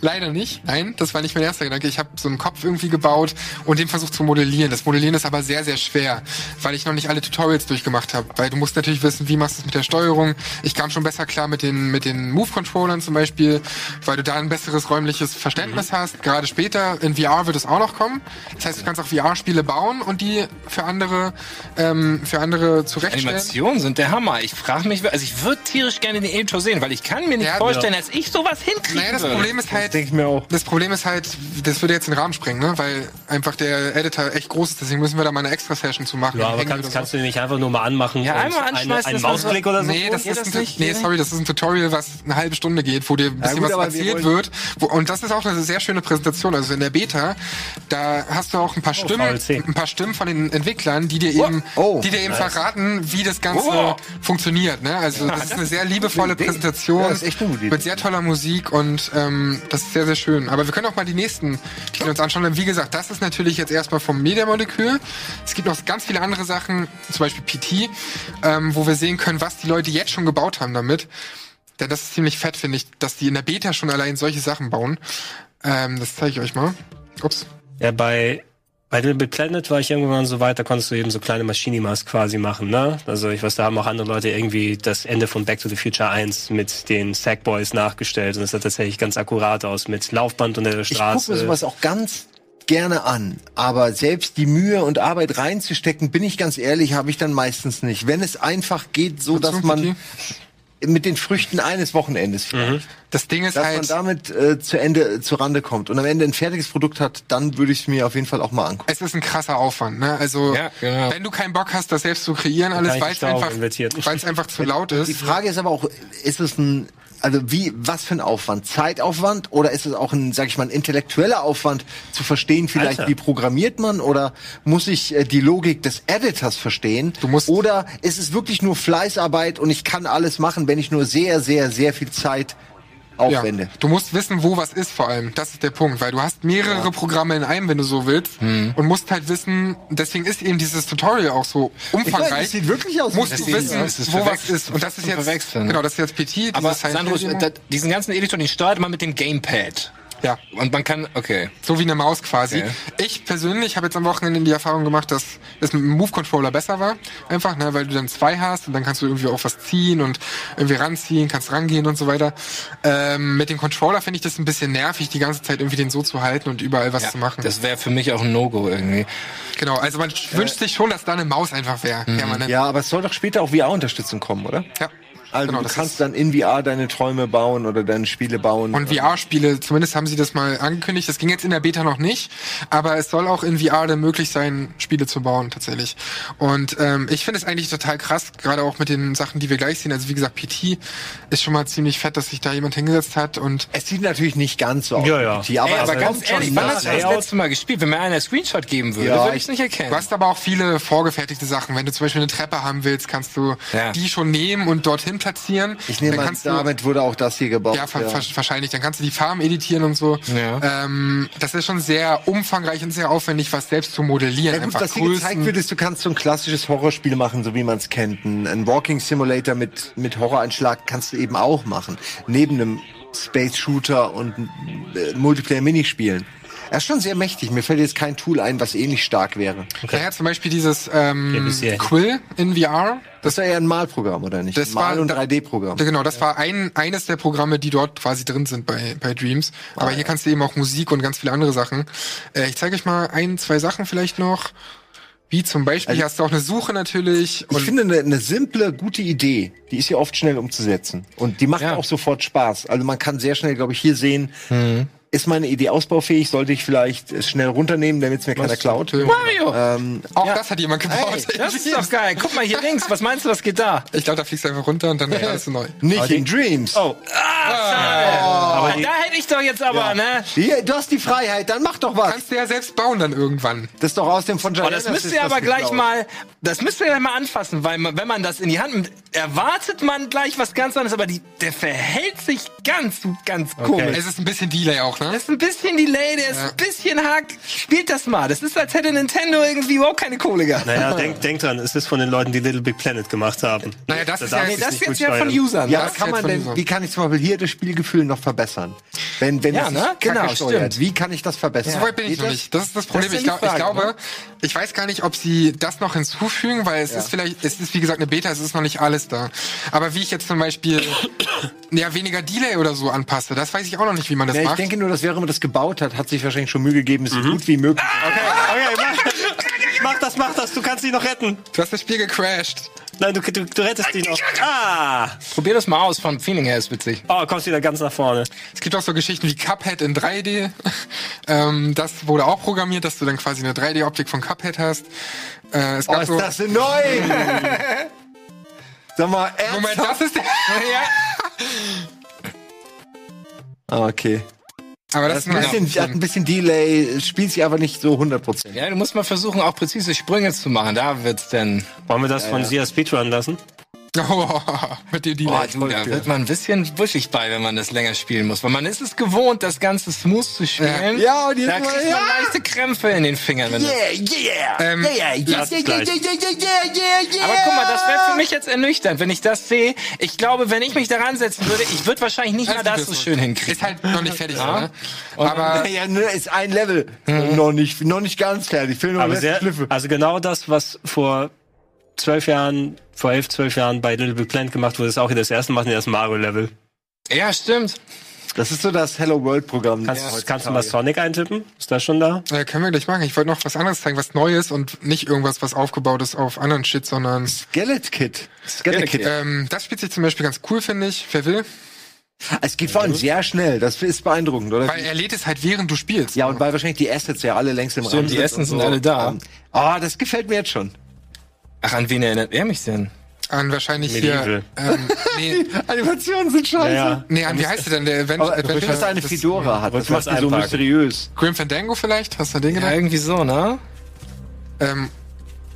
Leider nicht. Nein, das war nicht mein erster Gedanke. Ich habe so einen Kopf irgendwie gebaut und den versucht zu modellieren. Das Modellieren ist aber sehr, sehr schwer, weil ich noch nicht alle Tutorials durchgemacht habe. Weil du musst natürlich wissen, wie machst du es mit der Steuerung. Ich kam schon besser klar mit den, mit den Move-Controllern zum Beispiel, weil du da ein besseres räumliches Verständnis hast. Gerade später in VR wird es auch noch kommen. Das heißt, du kannst auch VR-Spiele bauen und die für andere, ähm, für andere zurechtstellen. Animationen sind der Hammer. Ich frage mich, also ich würde tierisch gerne den Editor sehen, weil ich kann mir nicht Ja, vorstellen, dass ich sowas hinkriege. Naja, das Problem ist halt, denke ich mir auch. Das Problem ist halt, das würde jetzt den Rahmen sprengen, ne? Weil einfach der Editor echt groß ist, deswegen müssen wir da mal eine extra Session zu machen. Ja, aber kannst, so. kannst du den nicht einfach nur mal anmachen? Ja, und einmal anschmeißen, Einen so- Mausklick oder so? Nee, das ist das ein, nicht? nee, sorry, das ist ein Tutorial, was eine halbe Stunde geht, wo dir ein bisschen gut, was wir erzählt wollen- wird. Wo, und das ist auch eine sehr schöne Präsentation. Also in der Beta, da hast du auch ein paar Stimmen, VLC. ein paar Stimmen von den Entwicklern, die dir eben, Oh, die dir eben verraten, wie das Ganze Oh. funktioniert. Ne? Also das ist eine sehr liebevolle. Präsentation Ja, das ist echt mit sehr toller Musik und ähm, das ist sehr, sehr schön. Aber wir können auch mal die nächsten Titel uns anschauen. Denn wie gesagt, das ist natürlich jetzt erstmal vom Media-Molekül. Es gibt noch ganz viele andere Sachen, zum Beispiel PT, ähm, wo wir sehen können, was die Leute jetzt schon gebaut haben damit. Denn das ist ziemlich fett, finde ich, dass die in der Beta schon allein solche Sachen bauen. Ähm, das zeige ich euch mal. Ups. Ja, bei, bei Little Big Planet war ich irgendwann so weit, da konntest du eben so kleine Machinimas quasi machen, ne? Also ich weiß, da haben auch andere Leute irgendwie das Ende von Back to the Future 1 mit den Sackboys nachgestellt und es sah tatsächlich ganz akkurat aus mit Laufband unter der Ich gucke Straße. mir sowas auch ganz gerne an, aber selbst die Mühe und Arbeit reinzustecken, bin ich ganz ehrlich, habe ich dann meistens nicht. Wenn es einfach geht, so dass man? Mit den Früchten eines Wochenendes vielleicht, Das Ding ist dass man halt, damit äh, zu Ende zu Rande kommt und am Ende ein fertiges Produkt hat, dann würde ich es mir auf jeden Fall auch mal angucken. es ist ein krasser Aufwand. Ne? Also Ja, genau. wenn du keinen Bock hast, das selbst zu kreieren, alles, weil es einfach, weil es einfach zu laut ist. Die Frage ist aber auch, ist es ein also wie, was für ein Aufwand? Zeitaufwand oder ist es auch ein, sag ich mal, ein intellektueller Aufwand zu verstehen, vielleicht Alter. wie programmiert man oder muss ich äh, die Logik des Editors verstehen? Du musst- oder ist es wirklich nur Fleißarbeit und ich kann alles machen, wenn ich nur sehr, sehr, sehr viel Zeit Ja, aufwende? du musst wissen, wo was ist vor allem. Das ist der Punkt, weil du hast mehrere Programme in einem, wenn du so willst, Hm. und musst halt wissen, deswegen ist eben dieses Tutorial auch so umfangreich. das sieht wirklich aus Musst du wissen, Ja, wo was ist. Und das ist jetzt, genau, das ist jetzt PT. Aber Sandro, diesen ganzen Editor, den steuert man mit dem Gamepad. Ja. Und man kann, okay. So wie eine Maus quasi. Okay. Ich persönlich habe jetzt am Wochenende die Erfahrung gemacht, dass es mit dem Move-Controller besser war. Einfach, ne, weil du dann zwei hast und dann kannst du irgendwie auch was ziehen und irgendwie ranziehen, kannst rangehen und so weiter. Ähm, mit dem Controller finde ich das ein bisschen nervig, die ganze Zeit irgendwie den so zu halten und überall was zu machen. Das wäre für mich auch ein No-Go irgendwie. genau, also man wünscht sich schon, dass da eine Maus einfach wäre. permanent. Ja, aber es soll doch später auch VR-Unterstützung kommen, oder? ja. Also Genau, du das kannst dann in VR deine Träume bauen oder deine Spiele bauen. Und VR-Spiele, zumindest haben sie das mal angekündigt. Das ging jetzt in der Beta noch nicht, aber es soll auch in VR dann möglich sein, Spiele zu bauen tatsächlich. Und ähm, ich finde es eigentlich total krass, gerade auch mit den Sachen, die wir gleich sehen. Also wie gesagt, PT ist schon mal ziemlich fett, dass sich da jemand hingesetzt hat und es sieht natürlich nicht ganz so aus. Ja, ja. PT, aber, Ey, aber ganz ehrlich, wann hast du das letzte Mal gespielt? Wenn mir einer einen Screenshot geben würde, Ja, würde ich es nicht erkennen. Du hast aber auch viele vorgefertigte Sachen. Wenn du zum Beispiel eine Treppe haben willst, kannst du Ja. die schon nehmen und dorthin platzieren. Ich nehme an, kannst du- damit wurde auch das hier gebaut. Ja, ver wahrscheinlich. Dann kannst du die Farben editieren und so. Ja. Ähm, das ist schon sehr umfangreich und sehr aufwendig, was selbst zu modellieren. Ja, gut, Einfach was hier gezeigt wird, ist, du kannst so ein klassisches Horrorspiel machen, so wie man es kennt. Ein, ein Walking Simulator mit, mit Horroreinschlag kannst du eben auch machen. Neben einem Space Shooter und äh, Multiplayer-Minispielen. Er ist schon sehr mächtig. Mir fällt jetzt kein Tool ein, was ähnlich stark wäre. Naja, zum Beispiel dieses ähm. Quill in VR. Das ist ja eher ein Malprogramm, oder nicht? Das Mal- war- und da- 3D-Programm. Genau, das war ein eines der Programme, die dort quasi drin sind bei, bei Dreams. Ah, Aber hier kannst du eben auch Musik und ganz viele andere Sachen. Äh, ich zeige euch mal ein, zwei Sachen vielleicht noch. Wie zum Beispiel, hier hast du auch eine Suche natürlich. Also Ich finde eine, eine simple, gute Idee, die ist ja oft schnell umzusetzen. Und die macht Ja. auch sofort Spaß. Also man kann sehr schnell, glaube ich, hier sehen, ist meine Idee ausbaufähig, sollte ich vielleicht schnell runternehmen, damit es mir keiner klaut. Mario! Ähm, auch das hat jemand gebaut. das ist doch geil. Guck mal hier links. Was meinst du, was geht da? ich glaube, da fliegst du einfach runter und dann ist alles neu. nicht in Dreams. Oh, ah, Aber da hätte ich doch jetzt aber, ne? Hier, du hast die Freiheit, dann mach doch was. Kannst du ja selbst bauen dann irgendwann. Das ist doch aus dem von Oh, Giant das müsst ihr aber gleich mal, das müsst ihr gleich mal anfassen, weil man, wenn man das in die Hand nimmt, erwartet man gleich was ganz anderes, aber die, der verhält sich ganz, ganz komisch. Es ist ein bisschen Delay auch, ne? Das ist ein bisschen Delay, der ist ein bisschen hack. Spielt das mal. Das ist, als hätte Nintendo irgendwie überhaupt keine Kohle gehabt. Naja, denk, denk dran, es ist von den Leuten, die Little Big Planet gemacht haben. Naja, das Da ist ja- ich Nee, Das nicht ist jetzt ja von. Usern. Ja, ne? was kann man denn, wie kann ich zum Beispiel hier das Spielgefühl noch verbessern? Wenn, wenn Ja, es ne? Genau, steuert, stimmt. wie kann ich das verbessern? So weit bin ich Geht noch das? nicht. Das ist das Problem. ist ja ich, glaub, ich Frage, glaube, ne? ich weiß gar nicht, ob sie das noch hinzufügen, weil es ist vielleicht, es ist wie gesagt eine Beta, es ist noch nicht alles da. Aber wie ich jetzt zum Beispiel ja weniger Delay oder so anpasse, das weiß ich auch noch nicht, wie man das Ja, ich macht. denke nur, dass wer immer das gebaut hat, hat sich wahrscheinlich schon Mühe gegeben, es so gut wie möglich. Okay, okay, mach, mach das, mach das, du kannst dich noch retten. du hast das Spiel gecrashed. Nein, du, du, du rettest dich noch. Ah! Probier das mal aus, vom Feeling her ist witzig. Oh, kommst wieder ganz nach vorne. Es gibt auch so Geschichten wie Cuphead in 3D. ähm, das wurde auch programmiert, dass du dann quasi eine 3D-Optik von Cuphead hast. Äh, es Oh, gab ist so. das denn neu? Sag mal, Moment, ernsthaft? das ist der. Ah, okay. Aber Das das, ist ein bisschen, hat ein bisschen Delay, spielt sich aber nicht so 100%. Ja, du musst mal versuchen, auch präzise Sprünge zu machen. Da wird's denn. Wollen wir das von Sia Speedrun lassen? Oh, mit dem Boah, Delay. du, da wird man ein bisschen wuschig bei, wenn man das länger spielen muss. Weil man ist es gewohnt, das Ganze smooth zu spielen. Ja, und jetzt Da mal- kriegt man leichte Krämpfe in den Fingern. Wenn Yeah, yeah, Ähm, yeah, yeah, yeah, yeah, yeah, yeah, yeah, yeah, yeah, yeah. Aber guck mal, das wäre für mich jetzt ernüchternd, wenn ich das sehe. Ich glaube, wenn ich mich daran setzen würde, ich würde wahrscheinlich nicht mal das so schön hinkriegen. Ist halt noch nicht fertig, Ja. ne? Aber Ja, ne, ist ein Level. Noch nicht, noch nicht ganz fertig. Fehlen noch Aber sehr, Schliffe. also genau das, was vor zwölf Jahren, vor elf, zwölf Jahren bei Little Big Planet gemacht wurde, ist auch hier das erste Mal in das Mario-Level. Ja, stimmt. Das ist so das Hello World Programm. Kannst, kannst du mal Sonic eintippen? Ist das schon da? äh, können wir gleich machen. Ich wollte noch was anderes zeigen, was Neues und nicht irgendwas, was aufgebaut ist auf anderen Shit, sondern Skelet Kit. Skelet Kit. ähm, das spielt sich zum Beispiel ganz cool, finde ich. Wer will? Es geht vor allem sehr schnell. Das ist beeindruckend, oder? Weil er lädt es halt während du spielst. ja, und weil wahrscheinlich die Assets ja alle längst im Stimmt, Raum die sind Essen und sind alle da. Ah, das gefällt mir jetzt schon. Ach, an wen erinnert er mich denn? An wahrscheinlich Medieval. hier. Ähm, nee, Animationen sind scheiße. Ja, nee, an wie heißt der denn? Der Event, Aber Adventure- dass er eine das- Fedora hat, das macht ihn so mysteriös. Grim Fandango vielleicht? Hast du den Ja, gedacht? irgendwie so, ne? Ähm,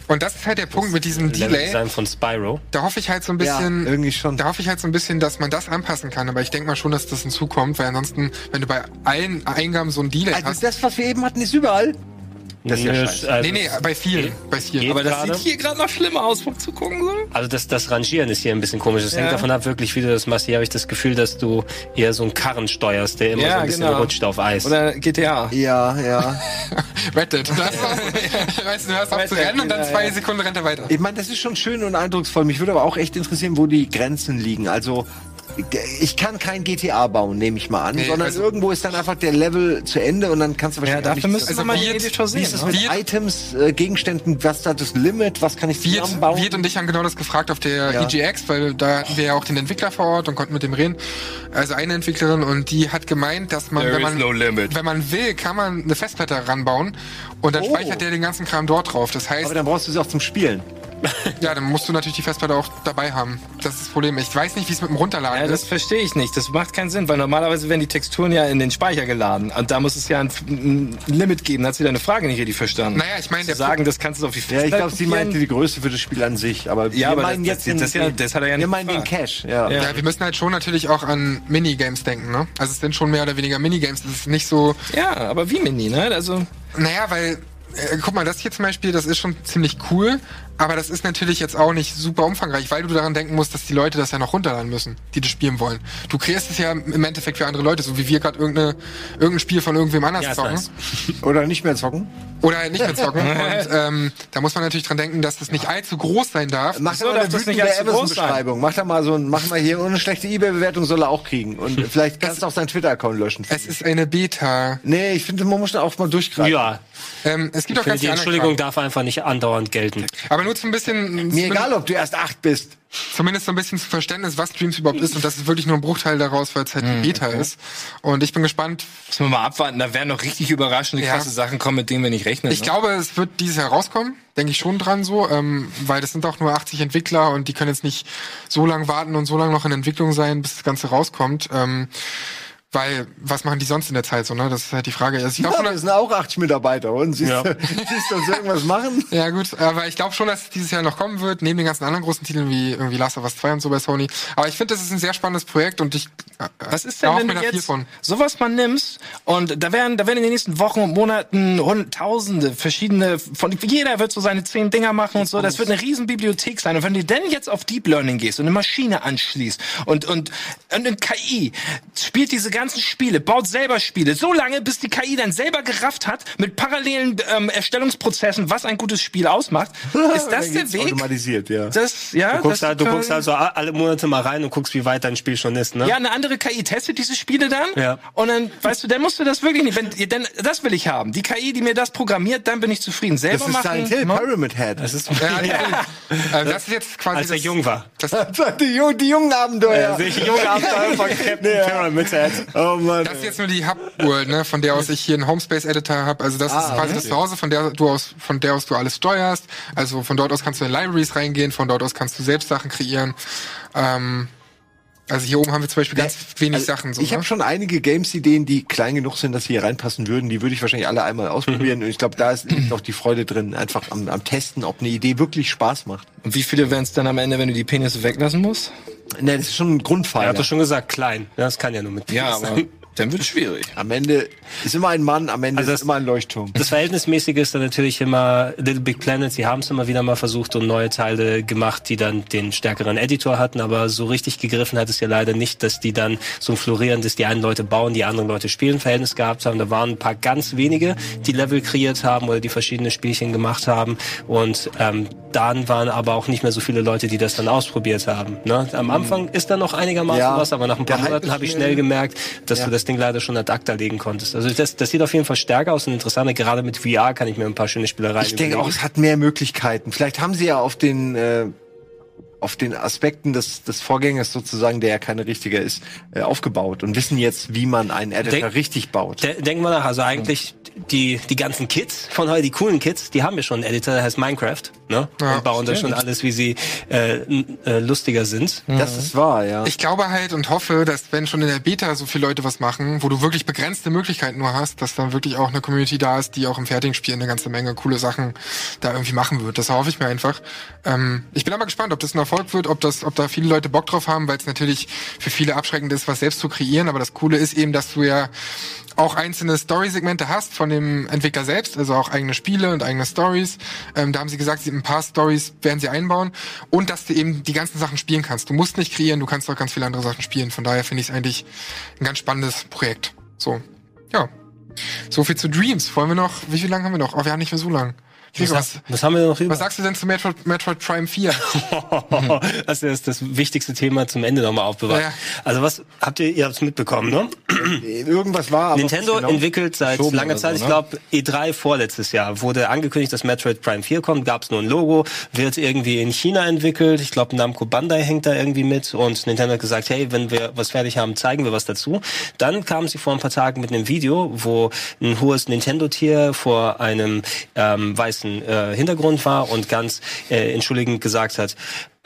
und das ist halt der Punkt mit diesem Delay. Level-Design von Spyro. Da hoffe ich halt so ein Ja, bisschen. irgendwie schon. Da hoffe ich halt so ein bisschen, dass man das anpassen kann. Aber ich denke mal schon, dass das hinzukommt, weil ansonsten, wenn du bei allen Eingaben so ein Delay Also hast. das, was wir eben hatten, ist überall. Das ist ja Nee, scheiße. also Nee, nee, bei vielen. Bei vielen. Aber das gerade. sieht hier gerade noch schlimmer aus, vom Zugucken so. Also das, das Rangieren ist hier ein bisschen komisch. Das Ja. hängt davon ab, wirklich, wie du das machst. Hier habe ich das Gefühl, dass du eher so einen Karren steuerst, der immer Ja, so ein bisschen genau. rutscht auf Eis. Oder GTA. Ja, ja. Red Dead. Das ist, weißt du, du hörst auf zu rennen und dann ja, zwei ja. Sekunden rennt er weiter. Ich meine, das ist schon schön und eindrucksvoll. Mich würde aber auch echt interessieren, wo die Grenzen liegen. Also ich kann kein GTA bauen, nehme ich mal an, Nee, sondern also- irgendwo ist dann einfach der Level zu Ende und dann kannst du Ja, wahrscheinlich auch dafür müssen wir Also mal wie den jetzt- Editor Wie sehen. ist es ne? mit Wie- Items, äh, Gegenständen, was ist da das Limit, was kann ich zusammenbauen? Wirt und ich haben genau das gefragt auf der Ja. EGX, weil da hatten wir ja auch den Entwickler vor Ort und konnten mit dem reden. Also eine Entwicklerin und die hat gemeint, dass man, There wenn man, no wenn man will, kann man eine Festplatte ranbauen und dann Oh. speichert der den ganzen Kram dort drauf. Das heißt, aber dann brauchst du sie auch zum Spielen. Ja, dann musst du natürlich die Festplatte auch dabei haben. Das ist das Problem. Ich weiß nicht, wie es mit dem Runterladen Ja, das ist. verstehe ich nicht. Das macht keinen Sinn, weil normalerweise werden die Texturen ja in den Speicher geladen. Und da muss es ja ein, ein Limit geben. Da hat sie deine Frage nicht richtig verstanden. Naja, ich meine, sagen, das kannst du auf die Ja, Festplatte ich glaube, sie meinte die Größe für das Spiel an sich. Aber wir aber meinen das- jetzt das- den, das ja- das hat er ja Wir nicht meinen den. Cache, ja. Ja. Ja, wir müssen halt schon natürlich auch an Minigames denken, ne? Also es sind schon mehr oder weniger Minigames. Das ist nicht so, Ja, aber wie Mini, ne? Also, naja, weil, äh, guck mal, das hier zum Beispiel, das ist schon ziemlich cool, aber das ist natürlich jetzt auch nicht super umfangreich, weil du daran denken musst, dass die Leute das ja noch runterladen müssen, die das spielen wollen. Du kreierst es ja im Endeffekt für andere Leute, so wie wir gerade irgendeine, irgendein Spiel von irgendwem anders Ja, zocken. nice. Oder nicht mehr zocken. Oder halt nicht mehr zocken. Und ähm, da muss man natürlich dran denken, dass das nicht allzu groß sein darf. Mach Wieso doch mal eine wütende? Amazon-Beschreibung. Mach da mal so ein, mach mal hier und eine schlechte Ebay-Bewertung soll er auch kriegen. Und vielleicht kannst du auch seinen Twitter-Account löschen. Es ist eine Beta. Nee, ich finde, man muss da auch mal durchgreifen. Ja, Ähm, es gibt auch ich finde, ganz die Entschuldigung darf einfach nicht andauernd gelten. Kram. Aber nur zum bisschen, Mir egal, ob du erst acht bist. zumindest so ein bisschen zu Verständnis, was Streams überhaupt ist. Und das ist wirklich nur ein Bruchteil daraus, weil es halt die Beta ist. Und ich bin gespannt. müssen wir mal abwarten. Da werden noch richtig überraschende, Ja. krasse Sachen kommen, mit denen wir nicht rechnen. Ich ne? glaube, es wird dieses Jahr rauskommen. Denke ich schon dran so. Ähm, weil das sind auch nur 80 Entwickler und die können jetzt nicht so lange warten und so lange noch in Entwicklung sein, bis das Ganze rauskommt. Ähm, Weil, was machen die sonst in der Zeit so, ne? Das ist halt die Frage. Also ich glaub Ja, schon, wir sind auch 80 Mitarbeiter und siehst, Ja. siehst du uns irgendwas machen? Ja, gut, aber ich glaube schon, dass es dieses Jahr noch kommen wird, neben den ganzen anderen großen Titeln wie irgendwie Last of Us 2 und so bei Sony. Aber ich finde, das ist ein sehr spannendes Projekt und ich äh, Was ist denn, wenn du jetzt von. sowas mal nimmst und da werden, da werden in den nächsten Wochen und Monaten hunderttausende verschiedene, von jeder wird so seine zehn Dinger machen und so, das wird eine riesen Bibliothek sein. Und wenn du denn jetzt auf Deep Learning gehst und eine Maschine anschließt und, und, und eine KI spielt diese ganzen Spiele, baut selber Spiele, so lange, bis die KI dann selber gerafft hat, mit parallelen ähm, Erstellungsprozessen, was ein gutes Spiel ausmacht, ist das der Weg? Automatisiert, ja. Das, ja, Du guckst, das halt, du guckst also alle Monate mal rein und guckst, wie weit dein Spiel schon ist, ne? Ja, eine andere KI testet diese Spiele dann. Ja. Und dann, weißt du, dann musst du das wirklich nicht. Wenn, denn das will ich haben. Die KI, die mir das programmiert, dann bin ich zufrieden. Selber Das ist machen. Silent Hill? Pyramid Head. Das ist, Ja, ja. das ist jetzt quasi als er jung war. Das, die, die jungen Abenteuer. Sich junge Abenteuer von Captain Pyramid Head. Oh Mann. das ist jetzt nur die Hub-World, ne, von der aus ich hier einen Homespace-Editor habe. Also das ist Ah, quasi okay. das Zuhause, von der du aus, von der aus du alles steuerst. Also von dort aus kannst du in Libraries reingehen, von dort aus kannst du selbst Sachen kreieren. Ähm, also hier oben haben wir zum Beispiel ganz wenig Also, Sachen. So, ich ne? habe schon einige Games-Ideen, die klein genug sind, dass sie hier reinpassen würden. Die würde ich wahrscheinlich alle einmal ausprobieren. Und ich glaube, da ist auch die Freude drin, einfach am, am Testen, ob eine Idee wirklich Spaß macht. Und wie viele wären es dann am Ende, wenn du die Penisse weglassen musst? Ne, das ist schon ein Er Grundpfeiler. hat doch schon gesagt, klein. Ja, das kann ja nur mit sein. Dann wird es schwierig. Am Ende ist immer ein Mann, am Ende Also ist das- immer ein Leuchtturm. Das Verhältnismäßige ist dann natürlich immer Little Big Planet. Sie haben es immer wieder mal versucht und neue Teile gemacht, die dann den stärkeren Editor hatten. Aber so richtig gegriffen hat es ja leider nicht, dass die dann so ein florierendes, die einen Leute bauen, die anderen Leute spielen, Verhältnis gehabt haben. Da waren ein paar ganz wenige, die Level kreiert haben oder die verschiedene Spielchen gemacht haben. Und ähm, dann waren aber auch nicht mehr so viele Leute, die das dann ausprobiert haben. Ne? Am Anfang ist da noch einigermaßen Ja, was, aber nach ein paar Monaten habe ich schnell- schnell gemerkt, dass Ja. du das Ding leider schon ad acta legen konntest. Also das, das sieht auf jeden Fall stärker aus und interessanter. Gerade mit VR kann ich mir ein paar schöne Spielereien Ich denke auch, es hat mehr Möglichkeiten. Vielleicht haben sie ja auf den äh, auf den Aspekten des, des Vorgängers sozusagen, der ja keine richtige ist, äh, aufgebaut und wissen jetzt, wie man einen Editor Denk- richtig baut. De denk mal nach, also eigentlich die, die ganzen Kids von heute, die coolen Kids, die haben ja schon einen Editor, der heißt Minecraft, ne? Ja, und bauen da schon alles, wie sie äh, äh, lustiger sind. Das ist wahr, ja. Ich glaube halt und hoffe, dass wenn schon in der Beta so viele Leute was machen, wo du wirklich begrenzte Möglichkeiten nur hast, dass dann wirklich auch eine Community da ist, die auch im fertigen Spiel eine ganze Menge coole Sachen da irgendwie machen wird. Das hoffe ich mir einfach. Ähm, ich bin aber gespannt, ob das ein Erfolg wird, ob das, ob da viele Leute Bock drauf haben, weil es natürlich für viele abschreckend ist, was selbst zu kreieren. Aber das Coole ist eben, dass du ja auch einzelne Story-Segmente hast von dem Entwickler selbst, also auch eigene Spiele und eigene Stories. Ähm, da haben sie gesagt, sie ein paar Stories werden sie einbauen und dass du eben die ganzen Sachen spielen kannst. Du musst nicht kreieren, du kannst auch ganz viele andere Sachen spielen. Von daher finde ich es eigentlich ein ganz spannendes Projekt. So, ja. So viel zu Dreams. Wollen wir noch, wie viel lang haben wir noch? Oh, wir haben nicht mehr so lang. Gregor, was, Was haben wir noch über? was sagst du denn zu Metroid, Metroid Prime 4? das ist das wichtigste Thema zum Ende nochmal aufbewahrt. Ja. Also was habt ihr, ihr habt's mitbekommen, ne? Irgendwas war aber Nintendo genau. entwickelt seit langer Zeit, so, ich ne? glaube E3 vorletztes Jahr, wurde angekündigt, dass Metroid Prime 4 kommt, gab es nur ein Logo, wird irgendwie in China entwickelt, ich glaube Namco Bandai hängt da irgendwie mit und Nintendo hat gesagt, hey, wenn wir was fertig haben, zeigen wir was dazu. Dann kamen sie vor ein paar Tagen mit einem Video, wo ein hohes Nintendo-Tier vor einem ähm, weißen äh, Hintergrund war und ganz äh, entschuldigend gesagt hat,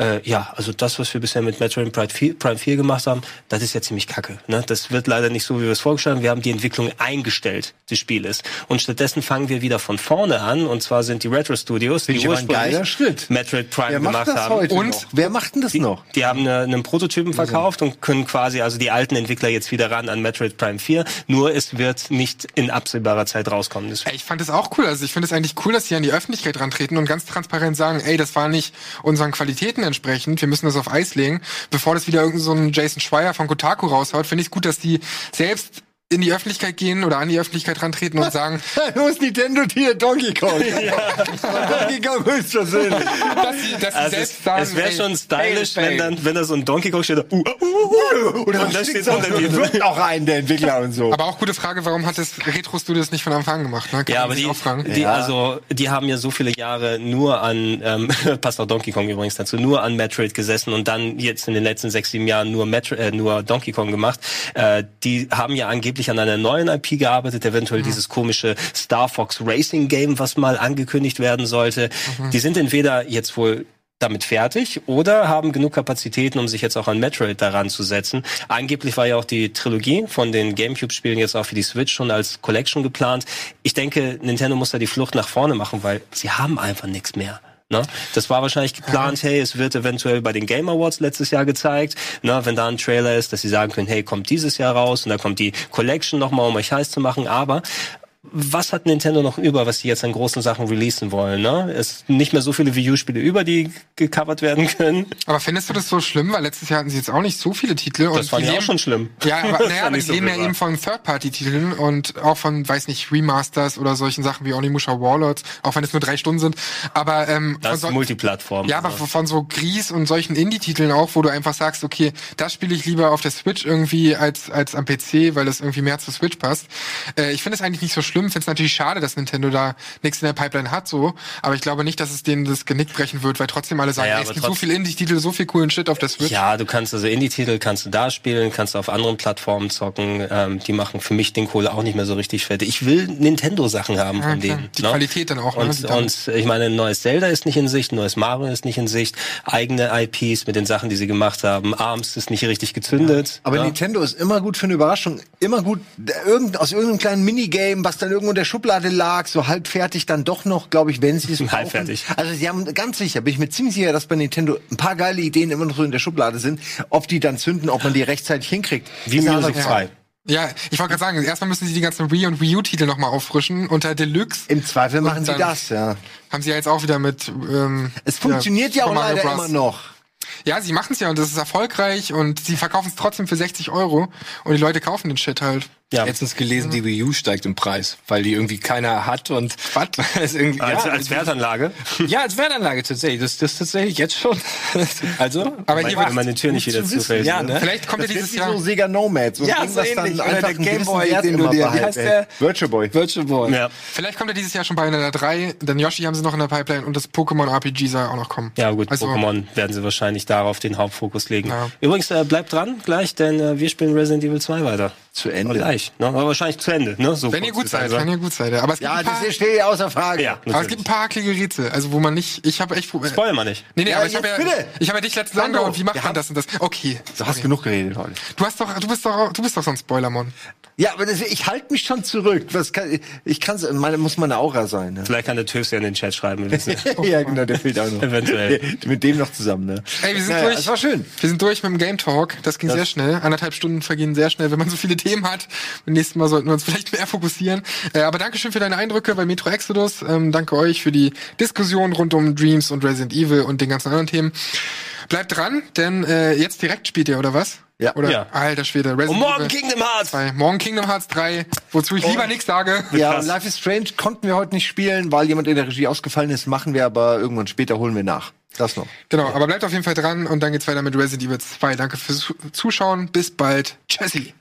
äh, ja, also das, was wir bisher mit Metroid Prime 4, Prime 4 gemacht haben, das ist ja ziemlich kacke. Ne? Das wird leider nicht so, wie wir es vorgestellt haben. Wir haben die Entwicklung eingestellt des Spieles. Und stattdessen fangen wir wieder von vorne an. Und zwar sind die Retro Studios, die aber ein ursprünglich geiler Schritt. Metroid Prime Wer macht gemacht das haben. heute Und- noch? Wer macht denn das noch? Die haben eine, einen Prototypen verkauft und können quasi also die alten Entwickler jetzt wieder ran an Metroid Prime 4. Nur es wird nicht in absehbarer Zeit rauskommen. Ey, Ich fand es auch cool. Also ich finde es eigentlich cool, dass sie an die Öffentlichkeit rantreten und ganz transparent sagen, ey, das war nicht unseren Qualitäten entsprechend. Wir müssen das auf Eis legen. Bevor das wieder irgendein so ein Jason Schreier von Kotaku raushaut, finde ich gut, dass die selbst in die Öffentlichkeit gehen oder an die Öffentlichkeit rantreten und sagen, Los Nintendo Tier Donkey Kong. Donkey Kong höchstpersönlich. dass sie, dass sie also selbst es, sagen, es wäre schon stylisch, wenn dann, wenn da so ein Donkey Kong steht, uh, uh, uh, uh, und dann steht unter dir. wird auch ein der Entwickler und so. aber auch gute Frage, warum hat das Retro Studio das nicht von Anfang an gemacht? Ne? Kann Ja, aber die, auch fragen. die Ja. also die haben ja so viele Jahre nur an ähm, passt auch Donkey Kong übrigens dazu, nur an Metroid gesessen und dann jetzt in den letzten sechs sieben Jahren nur Metro, äh, nur Donkey Kong gemacht. Äh, die haben ja angeblich an einer neuen IP gearbeitet, eventuell dieses komische Star Fox Racing Game, was mal angekündigt werden sollte. Die sind entweder jetzt wohl damit fertig oder haben genug Kapazitäten, um sich jetzt auch an Metroid daran zu setzen. Angeblich war ja auch die Trilogie von den GameCube-Spielen jetzt auch für die Switch schon als Collection geplant. Ich denke, Nintendo muss da die Flucht nach vorne machen, weil sie haben einfach nichts mehr. Ne? Das war wahrscheinlich geplant, hey, es wird eventuell bei den Game Awards letztes Jahr gezeigt, ne? wenn da ein Trailer ist, dass sie sagen können, hey, kommt dieses Jahr raus und da kommt die Collection nochmal, um euch heiß zu machen, aber was hat Nintendo noch über, was die jetzt an großen Sachen releasen wollen? Ne? Es sind nicht mehr so viele Wii U-Spiele über, die gecovert werden können. Aber findest du das so schlimm? Weil letztes Jahr hatten sie jetzt auch nicht so viele Titel. Das und fand ich auch schon schlimm. Ja, aber, naja, aber die so leben ja eben von Third-Party-Titeln und auch von, weiß nicht, Remasters oder solchen Sachen wie Onimusha Warlords, auch wenn es nur drei Stunden sind. Aber ähm, Das von ist so, Multiplattform. ja, aber Also. von so Gries und solchen Indie-Titeln auch, wo du einfach sagst, okay, das spiele ich lieber auf der Switch irgendwie als als am PC, weil das irgendwie mehr zur Switch passt. Äh, ich finde es eigentlich nicht so schlimm. Finde es natürlich schade, dass Nintendo da nichts in der Pipeline hat, so. Aber ich glaube nicht, dass es denen das Genick brechen wird, weil trotzdem alle sagen, Naja, ey, es gibt so viele Indie-Titel, so viel coolen Shit auf der Switch. Ja, du kannst also Indie-Titel kannst du da spielen, kannst du auf anderen Plattformen zocken. Ähm, die machen für mich den Kohle auch nicht mehr so richtig fett. Ich will Nintendo-Sachen haben von klar. denen. Die ne? Qualität dann auch, ne, Und, dann- und ich meine, ein neues Zelda ist nicht in Sicht, ein neues Mario ist nicht in Sicht, eigene IPs mit den Sachen, die sie gemacht haben. Arms ist nicht richtig gezündet. Aber ne? Nintendo ist immer gut für eine Überraschung. Immer gut, irgend, aus irgendeinem kleinen Minigame, was dann irgendwo in der Schublade lag, so halbfertig dann doch noch, glaube ich, wenn sie es. Halbfertig. Also sie haben ganz sicher, bin ich mir ziemlich sicher, dass bei Nintendo ein paar geile Ideen immer noch so in der Schublade sind. Ob die dann zünden, ob man die rechtzeitig hinkriegt. Wie Music andere 2. Frage. Ja, ich wollte gerade sagen, erstmal müssen sie die ganzen Wii und Wii U-Titel nochmal auffrischen. Unter Deluxe Im Zweifel machen sie das, ja. haben sie ja jetzt auch wieder mit. Ähm, Es funktioniert ja, Super auch Mario leider Bros. immer noch. Ja, sie machen es ja und das ist erfolgreich und sie verkaufen es trotzdem für 60 Euro und die Leute kaufen den Shit halt. Ja. Letztens gelesen, die Wii U steigt im Preis, weil die irgendwie keiner hat und Was? Als, ja, als Wertanlage. ja, als Wertanlage tatsächlich. Das, das tatsächlich jetzt schon. also, Aber hier Wenn wird, meine Tür nicht wieder zu wissen. zufällt. Ja, ne? ne? vielleicht kommt ja Das wird dieses wie Jahr. so Sega Nomads. Ja, Ding, so was dann einfach der Gameboy, den du dir- heißt der? Virtual Boy. Virtual Boy. Ja. Vielleicht kommt er dieses Jahr schon bei einer 3, denn Yoshi haben sie noch in der Pipeline und das Pokémon RPG soll auch noch kommen. Ja gut, Also- Pokémon werden sie wahrscheinlich darauf den Hauptfokus legen. Ja. Übrigens, äh, bleibt dran gleich, denn äh, wir spielen Resident Evil 2 weiter. Zu Ende. Gleich, ne? aber wahrscheinlich zu Ende. Ne? So Wenn ihr gut seid, wenn ihr gut seid. ja. Aber es gibt Ja, ein paar, das steht ja außer Frage. Ja, aber es gibt ein paar hakelige Rätsel, also wo man nicht, ich habe echt Probleme. Spoiler mal nicht. Nee, nee, Ja, aber ich habe ja, ich habe ja dich letztens angehauen, wie macht man das und das? Okay. Du hast genug geredet heute. Du hast doch, du bist doch, du bist doch so ein Spoilermon. Ja, aber das, ich halte mich schon zurück. Was kann, ich kann meine, muss meine Aura sein. Ne? Vielleicht kann der TÜV ja in den Chat schreiben. ja, genau, der fehlt auch noch. Eventuell. Mit dem noch zusammen, ne? Ey, wir sind Naja, durch. Es war schön. Wir sind durch mit dem Game Talk. Das ging sehr schnell. Anderthalb Stunden vergehen sehr schnell, wenn man so viele Themen hat. Beim nächsten Mal sollten wir uns vielleicht mehr fokussieren. Äh, aber Dankeschön für deine Eindrücke bei Metro Exodus. Ähm, danke euch für die Diskussion rund um Dreams und Resident Evil und den ganzen anderen Themen. Bleibt dran, denn äh, jetzt direkt spielt ihr, oder was? Ja. Oder? Ja. Alter Schwede. Resident Und morgen Kingdom Hearts! 2. Morgen Kingdom Hearts 3, wozu ich lieber nichts sage. Ja, Krass. und Life is Strange konnten wir heute nicht spielen, weil jemand in der Regie ausgefallen ist. Machen wir aber irgendwann später, holen wir nach. Das noch. Genau, aber bleibt auf jeden Fall dran und dann geht's weiter mit Resident Evil 2. Danke fürs Zuschauen. Bis bald. Tschüssi.